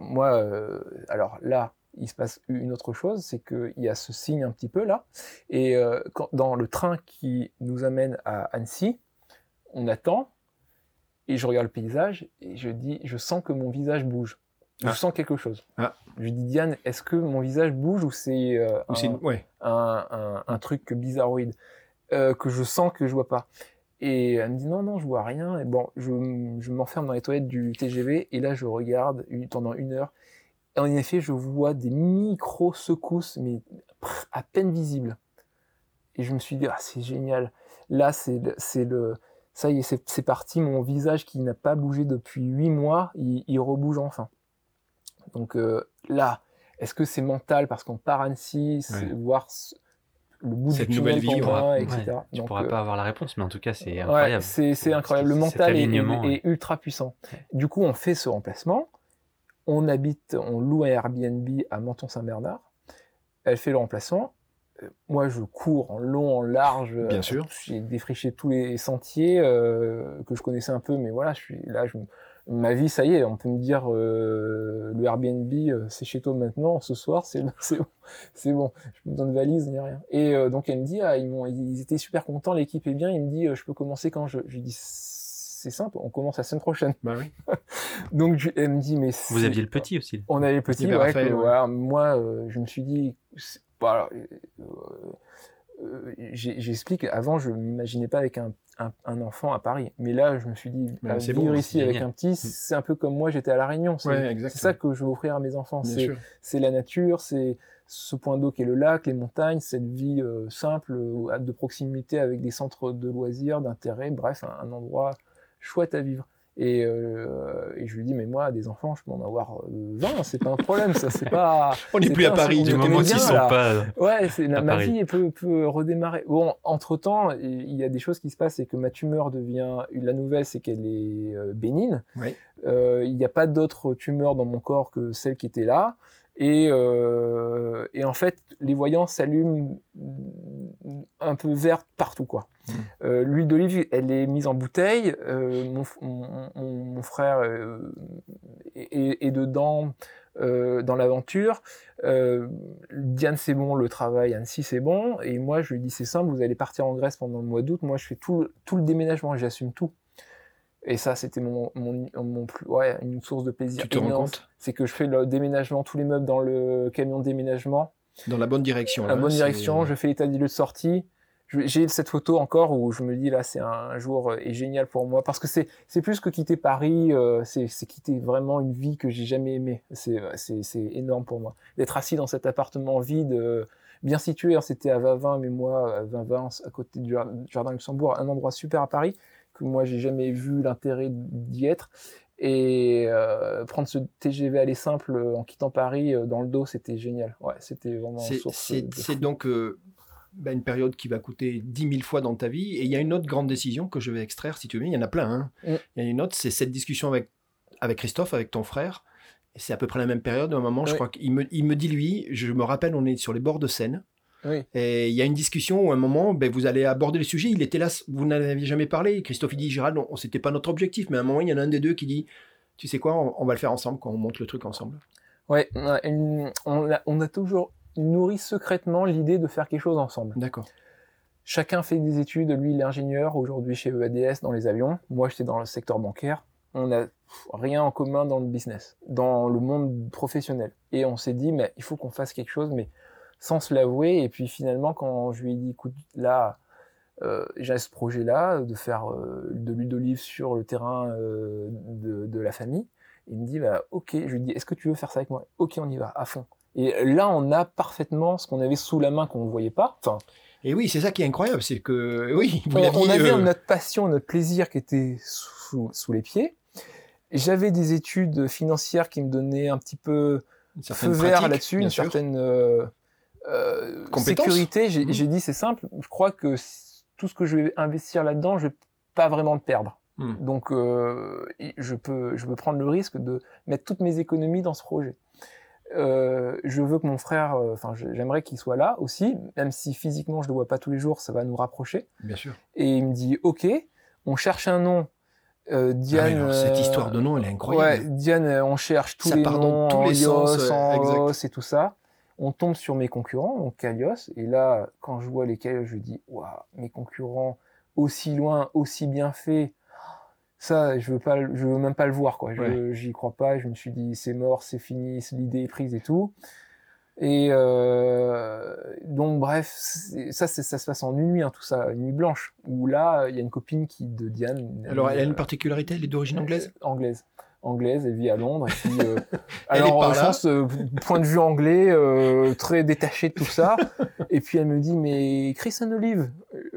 moi, euh, alors là, il se passe une autre chose, c'est qu'il y a ce signe un petit peu là, et euh, dans le train qui nous amène à Annecy, on attend, et je regarde le paysage, et je dis, je sens que mon visage bouge. Je ah. sens quelque chose. Ah. Je dis, Diane, est-ce que mon visage bouge ou c'est euh, un, un, truc bizarroïde que je sens que je vois pas et elle me dit non, non, je vois rien. Et bon, je, je m'enferme dans les toilettes du TGV et là, je regarde pendant une heure. Et en effet, je vois des micro-secousses, mais à peine visibles. Et je me suis dit, ah, c'est génial. Là, c'est le, ça y est, c'est parti. Mon visage qui n'a pas bougé depuis huit mois, il, il rebouge enfin. Donc euh, là, est-ce que c'est mental parce qu'on part à Annecy, voir le bout Cette nouvelle vie, etc. tu ne pourras euh, pas avoir la réponse, mais en tout cas, c'est incroyable. c'est incroyable. Le mental est, ultra puissant. Du coup, on fait ce remplacement. On habite, on loue un Airbnb à Menton-Saint-Bernard. Elle fait le remplacement. Euh, moi, je cours en long, en large. Bien sûr. J'ai défriché tous les sentiers euh, que je connaissais un peu, mais voilà, je suis là, je, ma vie, ça y est, on peut me dire euh, le Airbnb, euh, c'est chez toi maintenant, ce soir, c'est bon, c'est bon, je me donne valise, ni rien. Et euh, donc elle me dit, ah, ils, m'ont, ils étaient super contents, l'équipe est bien, il me dit, je peux commencer quand je, je lui dis, c'est simple, on commence la semaine prochaine. Bah oui. donc elle me dit, mais vous aviez le petit aussi. On avait le petit, ouais, Voilà, moi, je me suis dit, voilà, j'explique, avant, je m'imaginais pas avec un, un, enfant à Paris. Mais là, je me suis dit, bah, vivre bon, ici avec un petit, mm. c'est un peu comme moi, j'étais à La Réunion. C'est ça que je veux offrir à mes enfants. C'est la nature, c'est ce point d'eau qui est le lac, les montagnes, cette vie euh, simple, euh, de proximité avec des centres de loisirs, d'intérêt, bref, un, endroit chouette à vivre. Et, euh, et, je lui dis, mais moi, des enfants, je peux en avoir 20, euh, c'est pas un problème, ça, c'est pas. On n'est plus à Paris, du moment qu'ils sont pas. Ouais, c'est, ma vie peut, peut redémarrer. Bon, entre temps, il y a des choses qui se passent, c'est que ma tumeur devient. La nouvelle, c'est qu'elle est euh, bénigne. Oui. il n'y a pas d'autres tumeurs dans mon corps que celle qui était là. Et, euh, et, en fait, les voyants s'allument un peu vert partout, quoi. Mmh. Euh, L'huile d'olive, elle est mise en bouteille. Euh, mon, mon, mon, frère est, est, dedans dans l'aventure. Diane, c'est bon, le travail, Annecy, c'est bon. Et moi, je lui dis, c'est simple, vous allez partir en Grèce pendant le mois d'août. Moi, je fais tout, tout le déménagement, j'assume tout. Et ça, c'était mon, mon, mon, plus, ouais, une source de plaisir. Tu te rends compte C'est que je fais le déménagement, tous les meubles dans le camion de déménagement. Dans la bonne direction. la bonne direction, je fais l'état des lieux de sortie. J'ai cette photo encore où je me dis là, c'est un jour euh, génial pour moi parce que c'est plus que quitter Paris, euh, c'est quitter vraiment une vie que j'ai jamais aimée. C'est c'est énorme pour moi d'être assis dans cet appartement vide. Euh, bien situé, hein, c'était à Vavin, mais moi, à Vavin, à côté du Jardin Luxembourg, un endroit super à Paris que moi j'ai jamais vu l'intérêt d'y être. Et euh, prendre ce TGV aller simple euh, en quittant Paris euh, dans le dos, c'était génial. Ouais, c'était vraiment. C'est donc bah, une période qui va coûter 10 000 fois dans ta vie. Et il y a une autre grande décision que je vais extraire, si tu veux. Il y en a plein. Hein. Mm. Il y a une autre, c'est cette discussion avec, avec Christophe, avec ton frère. C'est à peu près la même période. À un moment, je crois qu'il me, il me dit, lui, je me rappelle, on est sur les bords de Seine. Et il y a une discussion où à un moment, ben, vous allez aborder le sujet. Il était là, vous n'avez jamais parlé. Christophe il dit, Gérald, on, c'était pas notre objectif. Mais à un moment, il y en a un des deux qui dit, tu sais quoi, on, va le faire ensemble quand on monte le truc ensemble. Ouais, on a, on a toujours nourri secrètement l'idée de faire quelque chose ensemble. D'accord. Chacun fait des études. Lui, il est ingénieur aujourd'hui chez EADS dans les avions. Moi, j'étais dans le secteur bancaire. On n'a rien en commun dans le business, dans le monde professionnel. Et on s'est dit, mais il faut qu'on fasse quelque chose, mais sans se l'avouer. Et puis finalement, quand je lui ai dit, écoute, là, euh, j'ai ce projet-là de faire euh, de l'huile d'olive sur le terrain euh, de, la famille, il me dit, bah, ok, je lui dis, est-ce que tu veux faire ça avec moi? Ok, on y va, à fond. Et là, on a parfaitement ce qu'on avait sous la main qu'on ne voyait pas. Enfin, et oui, c'est ça qui est incroyable, c'est que oui, on, avait notre passion, notre plaisir qui était sous, sous les pieds. J'avais des études financières qui me donnaient un petit peu feu vert là-dessus, une certaine euh, sécurité, mm. j'ai dit c'est simple. Je crois que tout ce que je vais investir là-dedans, je vais pas vraiment le perdre. Mm. Donc euh, je peux je peux prendre le risque de mettre toutes mes économies dans ce projet. Euh, je veux que mon frère, euh, enfin j'aimerais qu'il soit là aussi, même si physiquement je le vois pas tous les jours, ça va nous rapprocher. Bien sûr. Et il me dit ok, on cherche un nom. Euh, Diane, ah cette histoire de nom, elle est incroyable. Ouais, Diane, on cherche tous les noms, tous les sens, en et tout ça on tombe sur mes concurrents, donc Kalios, et là, quand je vois les Kalios, je dis, waouh, mes concurrents aussi loin, aussi bien faits, ça, je veux pas, je veux même pas le voir, quoi. Je, j'y crois pas. Je me suis dit, c'est mort, c'est fini, l'idée est prise et tout. Et euh, donc, bref, ça, ça se passe en une nuit, hein, tout ça, une nuit blanche. Où là, il y a une copine qui de Diane. Alors, elle a une particularité, elle est d'origine anglaise? Anglaise anglaise, elle vit à Londres. Et puis, euh, alors, je pense, euh, point de vue anglais, euh, très détaché de tout ça. et puis elle me dit, mais Chris and Olive,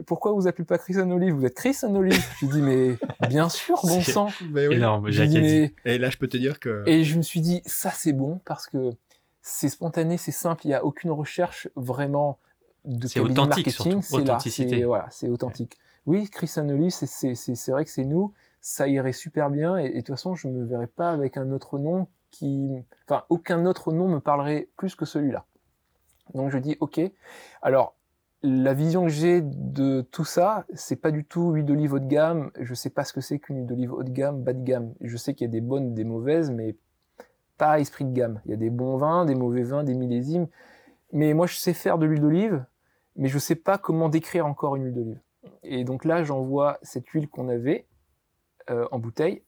pourquoi vous appelez pas Chris and Olive? Vous êtes Chris and Olive Je lui dis, mais bien sûr, bon sang. Mais oui. mais... Et là, je peux te dire que. Et je me suis dit, ça c'est bon parce que c'est spontané, c'est simple, il n'y a aucune recherche vraiment de c'est authentique, marketing. C'est authenticité. Voilà, c'est authentique. Oui, Chris and Olive, c'est vrai que c'est nous ça irait super bien. Et, de toute façon, je me verrais pas avec un autre nom qui, enfin, aucun autre nom me parlerait plus que celui-là. Donc je dis ok. Alors la vision que j'ai de tout ça, c'est pas du tout huile d'olive haut de gamme. Je sais pas ce que c'est qu'une huile d'olive haut de gamme, bas de gamme. Je sais qu'il y a des bonnes, des mauvaises, mais pas esprit de gamme. Il y a des bons vins, des mauvais vins, des millésimes. Mais moi, je sais faire de l'huile d'olive, mais je sais pas comment décrire encore une huile d'olive. Et donc là, j'envoie cette huile qu'on avait, euh, en bouteille,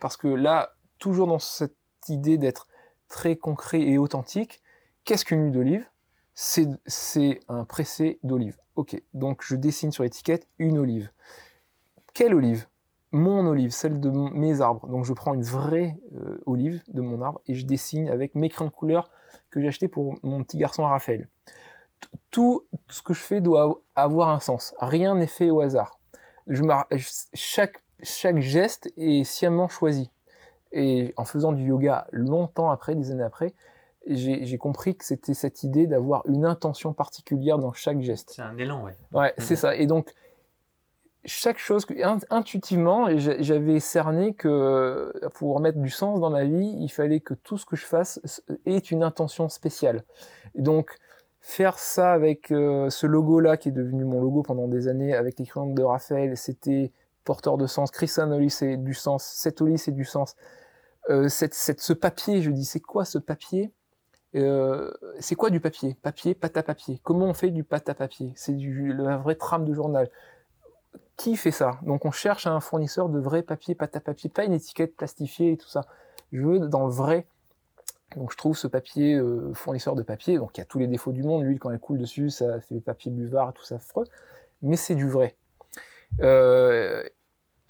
parce que là, toujours dans cette idée d'être très concret et authentique, qu'est-ce qu'une huile d'olive? C'est un pressé d'olive. Ok, donc je dessine sur l'étiquette une olive. Quelle olive? Mon olive, celle de mes arbres. Donc je prends une vraie euh, olive de mon arbre et je dessine avec mes crayons de couleur que j'ai acheté pour mon petit garçon Raphaël. Tout ce que je fais doit avoir un sens. Rien n'est fait au hasard. Je chaque, chaque geste est sciemment choisi. Et en faisant du yoga longtemps après, des années après, j'ai compris que c'était cette idée d'avoir une intention particulière dans chaque geste. C'est un élan, ouais. Ouais, c'est ça. Et donc, chaque chose, intuitivement, j'avais cerné que pour mettre du sens dans ma vie, il fallait que tout ce que je fasse ait une intention spéciale. Et donc, faire ça avec euh, ce logo-là, qui est devenu mon logo pendant des années, avec les crayons de Raphaël, c'était porteur de sens. Chris Oli, c'est du sens. Cette Oli, c'est du sens. Euh, cette, ce papier, je dis, c'est quoi ce papier? Euh, c'est quoi du papier? Papier, pâte à papier. Comment on fait du pâte à papier? C'est du la vraie trame de journal. Qui fait ça? Donc on cherche un fournisseur de vrai papier, pâte à papier, pas une étiquette plastifiée et tout ça. Je veux dans le vrai. Donc je trouve ce papier euh, fournisseur de papier, donc il y a tous les défauts du monde. L'huile quand elle coule dessus, ça fait papier buvard, tout ça affreux. Mais c'est du vrai. Euh,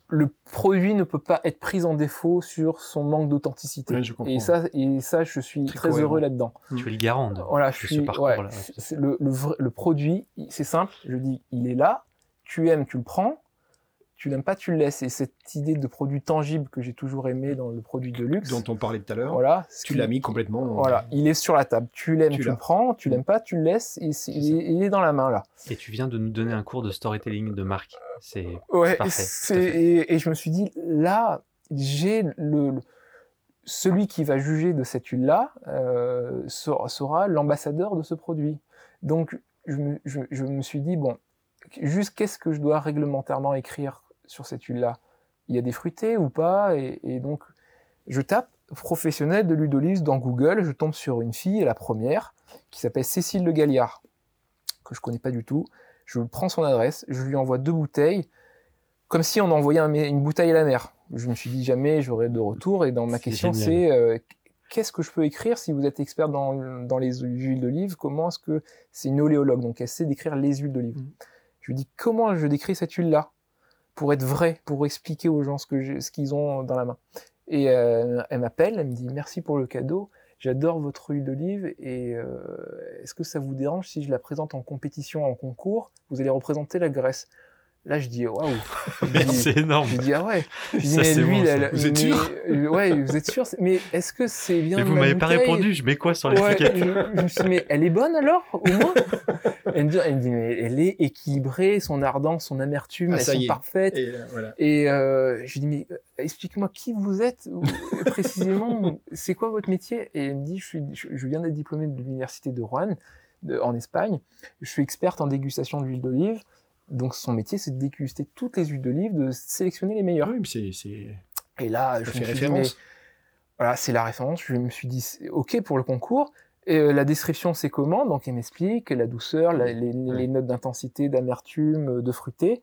le produit ne peut pas être pris en défaut sur son manque d'authenticité. et ça, et ça, je suis très, heureux là-dedans. Tu es le garant de, voilà, je suis, ce parcours-là. le, le, le, produit, c'est simple. Je dis, il est là. Tu aimes, tu le prends tu l'aimes pas, tu le laisses. Et cette idée de produit tangible que j'ai toujours aimé dans le produit de luxe. Dont on parlait tout à l'heure. Voilà. Tu l'as mis complètement. Voilà. Il est sur la table. Tu l'aimes, tu, le prends. Tu l'aimes pas, tu le laisses. Et il, est, dans la main, là. Et tu viens de nous donner un cours de storytelling de marque. C'est ouais, parfait. Et, et, je me suis dit, là, j'ai le, celui qui va juger de cette huile-là euh, sera, l'ambassadeur de ce produit. Donc, je me, je, je me suis dit, bon, juste qu'est-ce que je dois réglementairement écrire sur cette huile-là Il y a des fruités ou pas et, donc, je tape professionnel de l'huile d'olive dans Google, je tombe sur une fille, la première, qui s'appelle Cécile Le Galliard, que je connais pas du tout. Je prends son adresse, je lui envoie deux bouteilles, comme si on envoyait une bouteille à la mer. Je me suis dit jamais j'aurai de retour, et dans ma question, c'est euh, qu'est-ce que je peux écrire si vous êtes expert dans, les huiles d'olive? Comment est-ce que c'est une oléologue, donc elle sait décrire les huiles d'olive. Mmh. Je lui dis comment je décris cette huile-là? Pour être vrai, pour expliquer aux gens ce qu'ils ont dans la main. Et euh, elle m'appelle, elle me dit merci pour le cadeau, j'adore votre huile d'olive et euh, est-ce que ça vous dérange si je la présente en compétition, en concours? Vous allez représenter la Grèce. Là, je dis waouh. c'est énorme. Je dis ah ouais. ça, c'est bon, vous êtes sûr euh, Ouais, vous êtes sûr Mais est-ce que c'est bien Mais vous m'avez pas répondu. Je mets quoi sur l'étiquette je, je, me suis dit mais elle est bonne alors au moins? Elle, me dit, elle me dit mais elle est équilibrée, son ardence, son amertume, ah, elles sont parfaites. Et, euh, voilà. et euh, je lui dis mais explique-moi qui vous êtes précisément. c'est quoi votre métier? Et elle me dit je suis, je, viens d'être diplômée de l'université de Rouen de, en Espagne. Je suis experte en dégustation d'huile d'olive. Donc son métier, c'est de déguster toutes les huiles d'olive, de sélectionner les meilleures. Oui, mais c'est. Et là, je fais référence. voilà, c'est la référence. Je me suis dit, ok pour le concours. Et euh, la description, c'est comment? Donc, elle m'explique la douceur, les, notes d'intensité, d'amertume, euh, de fruité.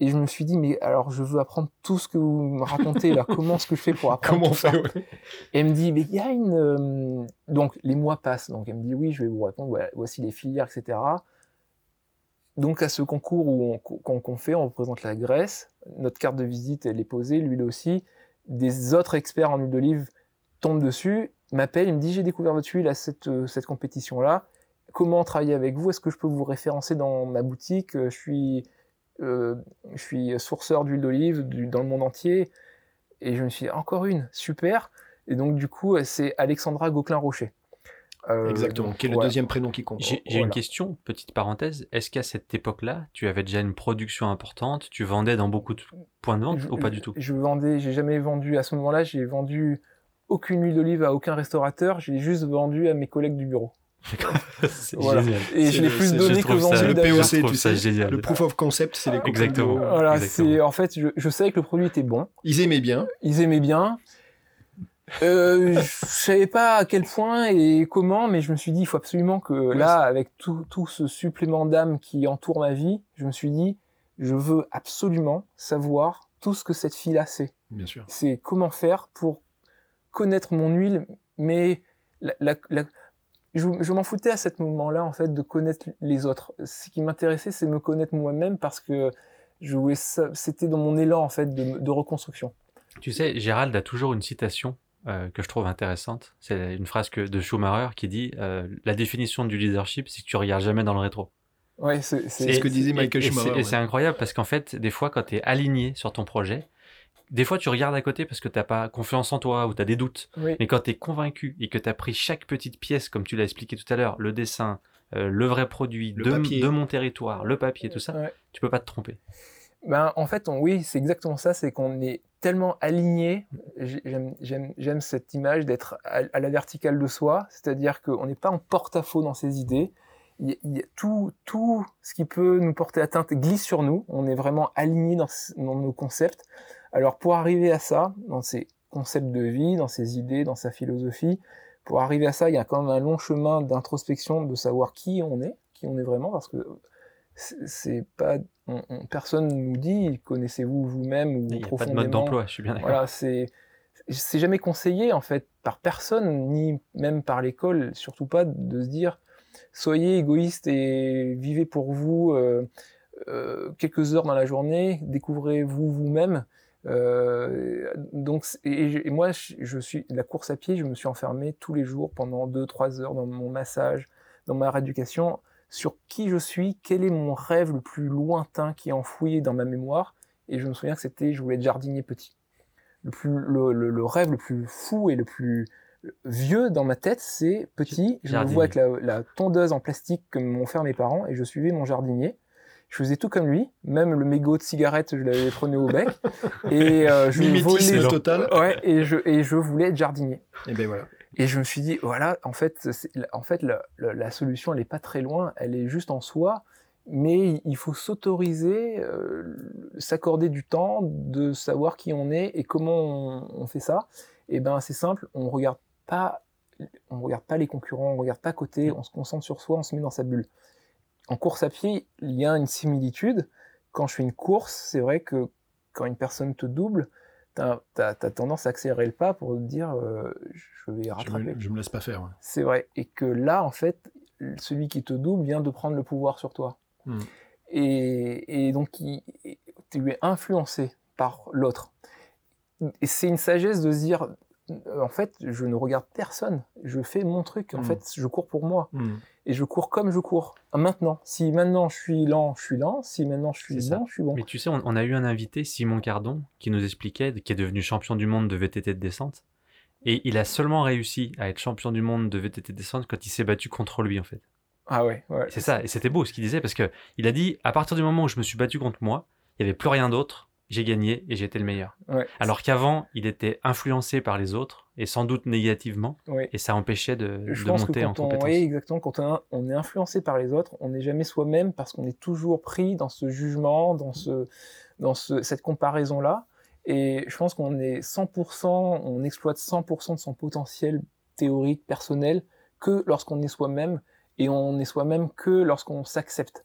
Et je me suis dit, mais alors, je veux apprendre tout ce que vous me racontez là. Comment est-ce que je fais pour apprendre comment tout ça? Et elle me dit, mais il y a une. Euh, donc, les mois passent. Donc, elle me dit, oui, je vais vous répondre. voici les filières, etc. Donc à ce concours qu'on fait, on représente la Grèce, notre carte de visite elle est posée, l'huile aussi, des autres experts en huile d'olive tombent dessus, m'appellent, ils me disent j'ai découvert votre huile à cette, euh, compétition-là, comment travailler avec vous, est-ce que je peux vous référencer dans ma boutique, je suis, euh, je suis sourceur d'huile d'olive dans le monde entier, et je me suis encore une, super, et donc du coup c'est Alexandra Gauquelin-Rocher. Euh, Exactement, qui est le deuxième prénom qui compte? J'ai une question, petite parenthèse. Est-ce qu'à cette époque-là, tu avais déjà une production importante? Tu vendais dans beaucoup de points de vente ou pas du tout? Je vendais, j'ai jamais vendu. À ce moment-là, j'ai vendu aucune huile d'olive à aucun restaurateur. J'ai juste vendu à mes collègues du bureau. c'est génial. Et je l'ai plus donné que vendu. Le POC, tu sais, génial. le proof of concept, c'est les Exactement. Voilà, c'est en fait, je, je savais que le produit était bon. Ils aimaient bien. Ils aimaient bien euh, je savais pas à quel point et comment, mais je me suis dit, il faut absolument que là, avec tout, tout ce supplément d'âme qui entoure ma vie, je me suis dit, je veux absolument savoir tout ce que cette fille-là sait. Bien sûr. C'est comment faire pour connaître mon huile, mais la, la, je, je m'en foutais à ce moment-là, en fait, de connaître les autres. Ce qui m'intéressait, c'est me connaître moi-même parce que je voulais ça, c'était dans mon élan, en fait, de, de reconstruction. Tu sais, Gérald a toujours une citation euh, que je trouve intéressante. C'est une phrase que, de Schumacher qui dit euh, La définition du leadership, c'est que tu regardes jamais dans le rétro. Ouais, c'est ce que disait Michael et- et Schumacher. c'est- Et ouais. c'est incroyable parce qu'en fait, des fois, quand tu es aligné sur ton projet, des fois, tu regardes à côté parce que tu pas confiance en toi ou tu as des doutes. Oui. Mais quand tu es convaincu et que tu as pris chaque petite pièce, comme tu l'as expliqué tout à l'heure, le dessin, euh, le vrai produit Le de, papier. de mon territoire, le papier, tout ça, Ouais. tu peux pas te tromper. Ben, en fait, oui, c'est exactement ça, c'est qu'on est tellement aligné. J'ai- J'aime, cette image d'être à, la verticale de soi, c'est-à-dire qu'on n'est pas en porte-à-faux dans ses idées. Tout, tout ce qui peut nous porter atteinte glisse sur nous. On est vraiment aligné dans, dans nos concepts. Alors, pour arriver à ça, dans ces concepts de vie, dans ses idées, dans sa philosophie, pour arriver à ça, il y a quand même un long chemin d'introspection, de savoir qui on est, qui on est vraiment, parce que c'est pas on- on- personne nous dit connaissez-vous vous-même ou Il n'y a pas de mode d'emploi, je suis bien d'accord. voilà c'est c'est jamais conseillé en fait par personne ni même par l'école surtout pas de se dire soyez égoïste et vivez pour vous euh, euh, quelques heures dans la journée découvrez-vous vous-même euh, donc et, et moi je, je suis la course à pied je me suis enfermé tous les jours pendant 2-3 heures dans mon massage dans ma rééducation sur qui je suis, quel est mon rêve le plus lointain qui est enfoui dans ma mémoire. Et je me souviens que c'était, je voulais être jardinier petit. Le, plus, le, le- le rêve le plus fou et le plus vieux dans ma tête, c'est petit. Je me Jardinier. vois avec la, la tondeuse en plastique que m'ont fait mes parents et je suivais mon jardinier. Je faisais tout comme lui, même le mégot de cigarette, je l'avais prenais au bec. Et euh, je Mimétisme volais. total. Ouais, et je, et je voulais être jardinier. Et ben voilà. Et je me suis dit, voilà, en fait, en fait la, la- la solution, elle n'est pas très loin, elle est juste en soi, mais il faut s'autoriser, euh, s'accorder du temps, de savoir qui on est et comment on, on fait ça. Et ben, c'est simple, on regarde pas, on regarde pas les concurrents, on regarde pas à côté, on se concentre sur soi, on se met dans sa bulle. En course à pied, il y a une similitude. Quand je fais une course, c'est vrai que quand une personne te double, t'as as, tendance à accélérer le pas pour te dire euh, je vais Je rattraper. me, je me laisse pas faire. ouais. C'est vrai. Et que là, en fait, celui qui te double vient de prendre le pouvoir sur toi. Hmm. Et, et donc, tu es influencé par l'autre. Et c'est une sagesse de se dire, en fait, je ne regarde personne. Je fais mon truc. En Hmm. fait, je cours pour moi. Hmm. Et je cours comme je cours. Maintenant. Si maintenant je suis lent, je suis lent. Si maintenant je suis bon, je suis bon. Mais tu sais, on, on a eu un invité, Simon Cardon, qui nous expliquait, qui est devenu champion du monde de VTT de descente. Et il a seulement réussi à être champion du monde de VTT de descente quand il s'est battu contre lui, en fait. Ah ouais, ouais. C'est ça, et c'était beau ce qu'il disait, parce que il a dit, à partir du moment où je me suis battu contre moi, il n'y avait plus rien d'autre, j'ai gagné et j'étais le meilleur. Ouais. Alors qu'avant, il était influencé par les autres, et sans doute négativement, Ouais. et ça empêchait de, Je de pense que monter en on, compétence. oui, exactement, quand on, on est influencé par les autres, on n'est jamais soi-même parce qu'on est toujours pris dans ce jugement, dans, ce, dans ce, cette comparaison-là. Et je pense qu'on est 100%, on exploite 100% de son potentiel théorique, personnel, que lorsqu'on est soi-même, et on est soi-même que lorsqu'on s'accepte.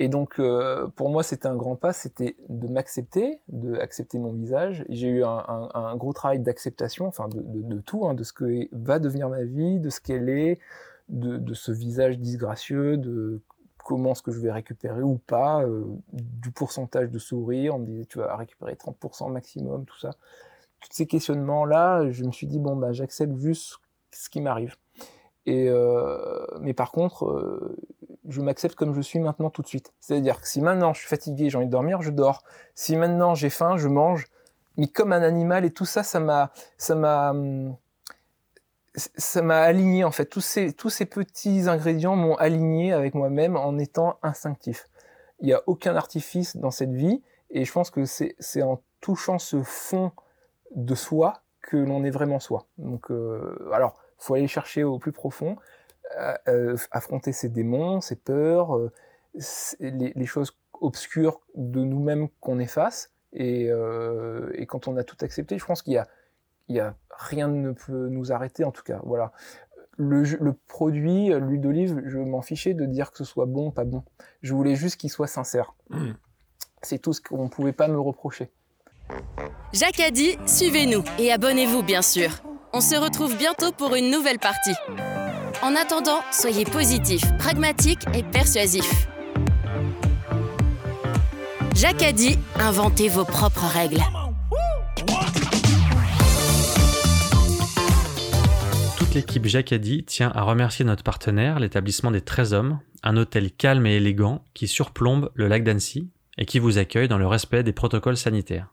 Et donc, euh, pour moi, c'était un grand pas, c'était de m'accepter, de accepter mon visage. J'ai eu un, gros travail d'acceptation, enfin de, tout, hein, de ce que va devenir ma vie, de ce qu'elle est, de, ce visage disgracieux, de comment est-ce que je vais récupérer ou pas, euh, du pourcentage de sourire. On me disait, tu vas récupérer 30% maximum, tout ça. Tous ces questionnements-là, je me suis dit, bon, bah, j'accepte juste ce qui m'arrive. Euh, mais par contre, euh, je m'accepte comme je suis maintenant tout de suite. C'est-à-dire que si maintenant je suis fatigué, j'ai envie de dormir, je dors. Si maintenant j'ai faim, je mange. Mais comme un animal et tout ça, ça m'a, ça m'a, hum, ça m'a aligné en fait. Tous ces, tous ces petits ingrédients m'ont aligné avec moi-même en étant instinctif. Il n'y a aucun artifice dans cette vie et je pense que c'est, c'est en touchant ce fond de soi que l'on est vraiment soi. Donc, euh, alors, faut aller chercher au plus profond, euh, euh, affronter ses démons, ses peurs, euh, les, les choses obscures de nous-mêmes qu'on efface. Et, euh, et quand on a tout accepté, je pense qu'il y a, il y a rien ne peut nous arrêter en tout cas. Voilà. Le, produit, l'huile d'olive, je m'en fichais de dire que ce soit bon ou pas bon. Je voulais juste qu'il soit sincère. Hmm. C'est tout ce qu'on ne pouvait pas me reprocher. Jacques a dit, suivez-nous et abonnez-vous bien sûr. On se retrouve bientôt pour une nouvelle partie. En attendant, soyez positif, pragmatique et persuasif. Jacques inventez vos propres règles. Toute l'équipe Jacadi tient à remercier notre partenaire, l'établissement des 13 hommes, un hôtel calme et élégant qui surplombe le lac d'Annecy et qui vous accueille dans le respect des protocoles sanitaires.